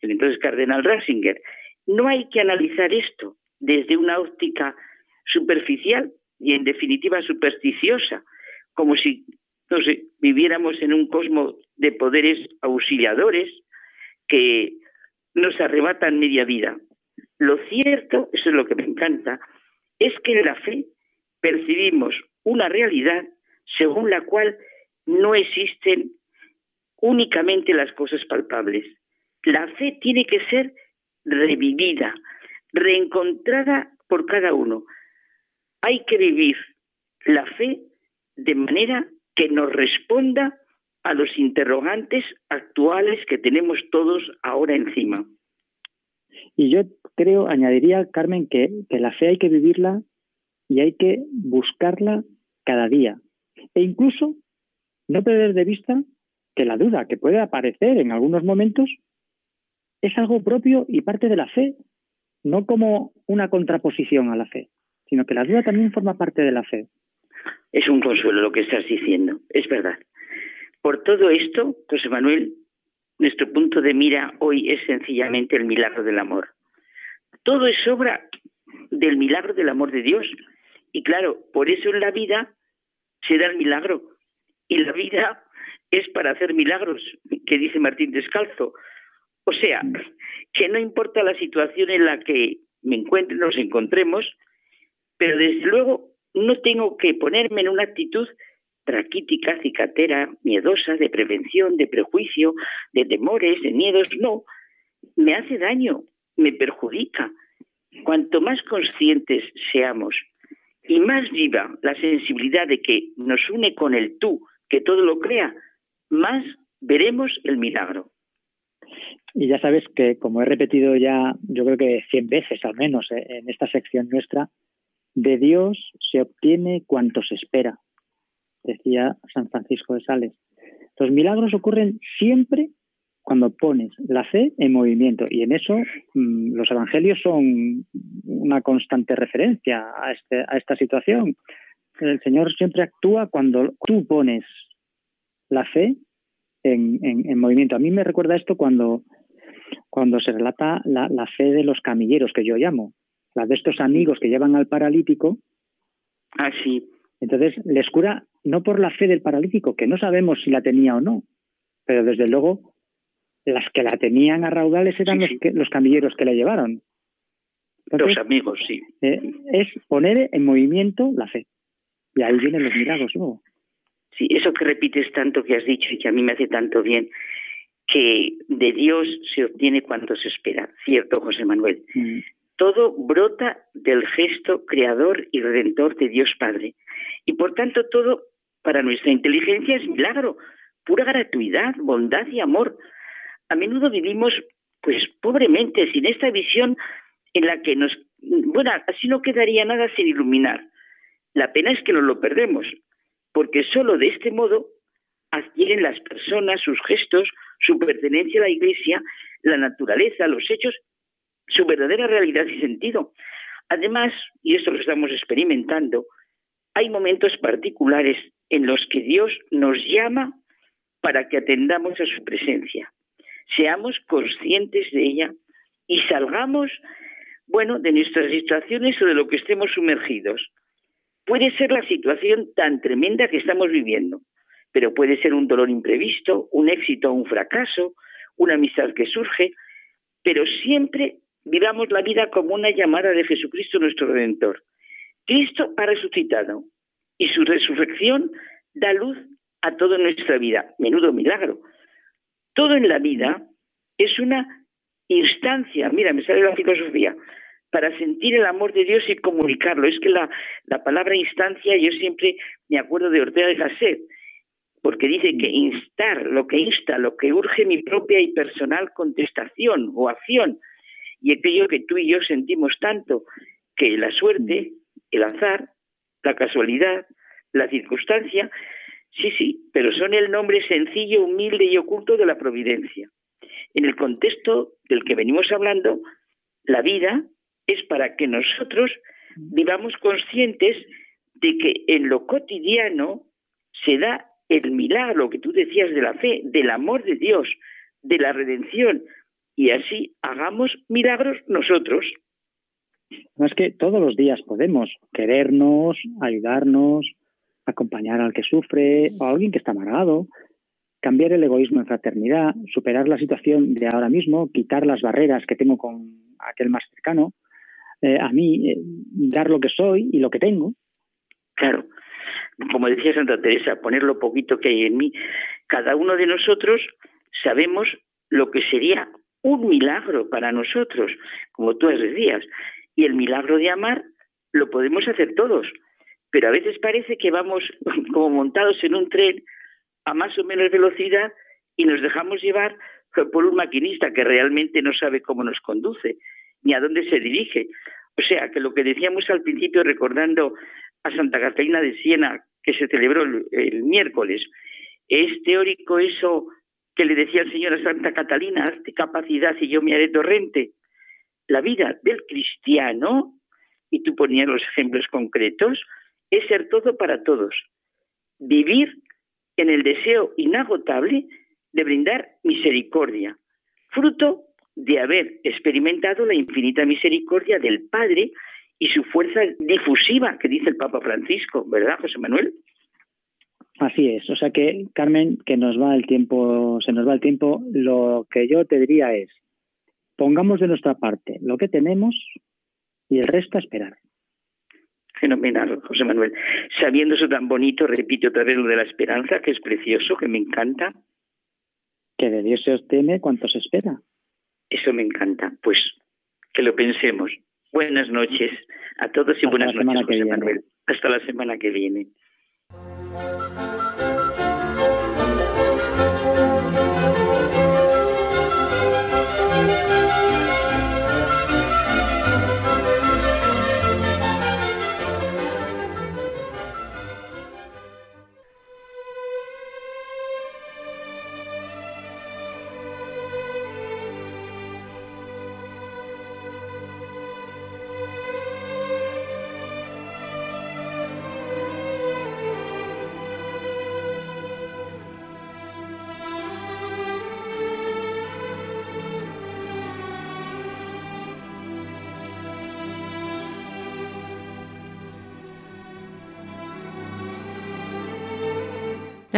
el entonces cardenal Ratzinger, no hay que analizar esto, desde una óptica superficial y en definitiva supersticiosa, como si viviéramos en un cosmos de poderes auxiliadores que nos arrebatan media vida. Lo cierto, eso es lo que me encanta, es que en la fe percibimos una realidad según la cual no existen únicamente las cosas palpables. La fe tiene que ser revivida, reencontrada por cada uno. Hay que vivir la fe de manera que nos responda a los interrogantes actuales que tenemos todos ahora encima. Y yo creo, añadiría, Carmen, que, que la fe hay que vivirla y hay que buscarla cada día. E incluso no perder de vista que la duda que puede aparecer en algunos momentos es algo propio y parte de la fe, no como una contraposición a la fe, sino que la duda también forma parte de la fe. Es un consuelo lo que estás diciendo, es verdad. Por todo esto, José Manuel, nuestro punto de mira hoy es sencillamente el milagro del amor. Todo es obra del milagro del amor de Dios. Y claro, por eso en la vida se da el milagro. Y la vida es para hacer milagros, que dice Martín Descalzo. O sea, que no importa la situación en la que me encuentre, nos encontremos, pero desde luego no tengo que ponerme en una actitud traquítica, cicatera, miedosa, de prevención, de prejuicio, de temores, de miedos, no. Me hace daño, me perjudica. Cuanto más conscientes seamos y más viva la sensibilidad de que nos une con el tú, que todo lo crea, más veremos el milagro. Y ya sabes que, como he repetido ya, yo creo que cien veces al menos eh, en esta sección nuestra, de Dios se obtiene cuanto se espera, decía San Francisco de Sales. Los milagros ocurren siempre cuando pones la fe en movimiento y en eso mm, los evangelios son una constante referencia a, este, a esta situación. El Señor siempre actúa cuando tú pones la fe en, en, movimiento. A mí me recuerda esto cuando, cuando se relata la, la, fe de los camilleros, que yo llamo, la de estos amigos que llevan al paralítico. Ah, sí. Entonces les cura no por la fe del paralítico, que no sabemos si la tenía o no, pero desde luego las que la tenían a raudales eran los, que, los camilleros que la llevaron. los amigos, sí. Eh, es poner en movimiento la fe. Y ahí vienen los milagros luego. Sí, eso que repites tanto que has dicho y que a mí me hace tanto bien, que de Dios se obtiene cuando se espera. Cierto, José Manuel. Mm. Todo brota del gesto creador y redentor de Dios Padre. Y por tanto todo para nuestra inteligencia es milagro, pura gratuidad, bondad y amor. A menudo vivimos pues pobremente, sin esta visión en la que nos... Bueno, así no quedaría nada sin iluminar. La pena es que nos lo perdemos, porque solo de este modo adquieren las personas sus gestos, su pertenencia a la Iglesia, la naturaleza, los hechos, su verdadera realidad y sentido. Además, y esto lo estamos experimentando, hay momentos particulares en los que Dios nos llama para que atendamos a su presencia, seamos conscientes de ella y salgamos, bueno, de nuestras situaciones o de lo que estemos sumergidos. Puede ser la situación tan tremenda que estamos viviendo, pero puede ser un dolor imprevisto, un éxito o un fracaso, una amistad que surge, pero siempre vivamos la vida como una llamada de Jesucristo nuestro Redentor. Cristo ha resucitado y su resurrección da luz a toda nuestra vida. Menudo milagro. Todo en la vida es una instancia, mira, me sale la filosofía, para sentir el amor de Dios y comunicarlo. Es que la, la palabra instancia, yo siempre me acuerdo de Ortega de Gasset, porque dice que instar, lo que insta, lo que urge mi propia y personal contestación o acción, y aquello que tú y yo sentimos tanto, que la suerte, el azar, la casualidad, la circunstancia, sí, sí, pero son el nombre sencillo, humilde y oculto de la providencia. En el contexto del que venimos hablando, la vida es para que nosotros vivamos conscientes de que en lo cotidiano se da el milagro que tú decías de la fe, del amor de Dios, de la redención, y así hagamos milagros nosotros. No es que todos los días podemos querernos, ayudarnos, acompañar al que sufre o a alguien que está amargado, cambiar el egoísmo en fraternidad, superar la situación de ahora mismo, quitar las barreras que tengo con aquel más cercano, eh, a mí, eh, dar lo que soy y lo que tengo. Claro, como decía Santa Teresa, poner lo poquito que hay en mí. Cada uno de nosotros sabemos lo que sería un milagro para nosotros, como tú decías, y el milagro de amar lo podemos hacer todos, pero a veces parece que vamos como montados en un tren a más o menos velocidad y nos dejamos llevar por un maquinista que realmente no sabe cómo nos conduce ni a dónde se dirige. O sea, que lo que decíamos al principio recordando a Santa Catalina de Siena, que se celebró el, miércoles, es teórico eso que le decía el Señor a Santa Catalina, hazte capacidad y yo me haré torrente. La vida del cristiano, y tú ponías los ejemplos concretos, es ser todo para todos. Vivir en el deseo inagotable de brindar misericordia, fruto de haber experimentado la infinita misericordia del Padre y su fuerza difusiva, que dice el Papa Francisco, ¿verdad, José Manuel? Así es, o sea que Carmen, que nos va el tiempo, se nos va el tiempo, lo que yo te diría es, pongamos de nuestra parte lo que tenemos y el resto a esperar. Fenomenal, José Manuel. Sabiendo eso tan bonito, repito otra vez lo de la esperanza, que es precioso, que me encanta. Que de Dios se obtiene cuanto se espera. Eso me encanta. Pues que lo pensemos. Buenas noches a todos y buenas noches, José Manuel. Hasta la semana que viene.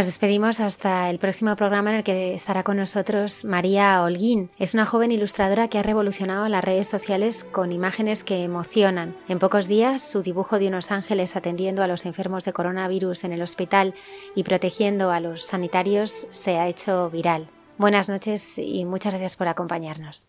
Nos despedimos hasta el próximo programa en el que estará con nosotros María Holguín. Es una joven ilustradora que ha revolucionado las redes sociales con imágenes que emocionan. En pocos días, su dibujo de unos ángeles atendiendo a los enfermos de coronavirus en el hospital y protegiendo a los sanitarios se ha hecho viral. Buenas noches y muchas gracias por acompañarnos.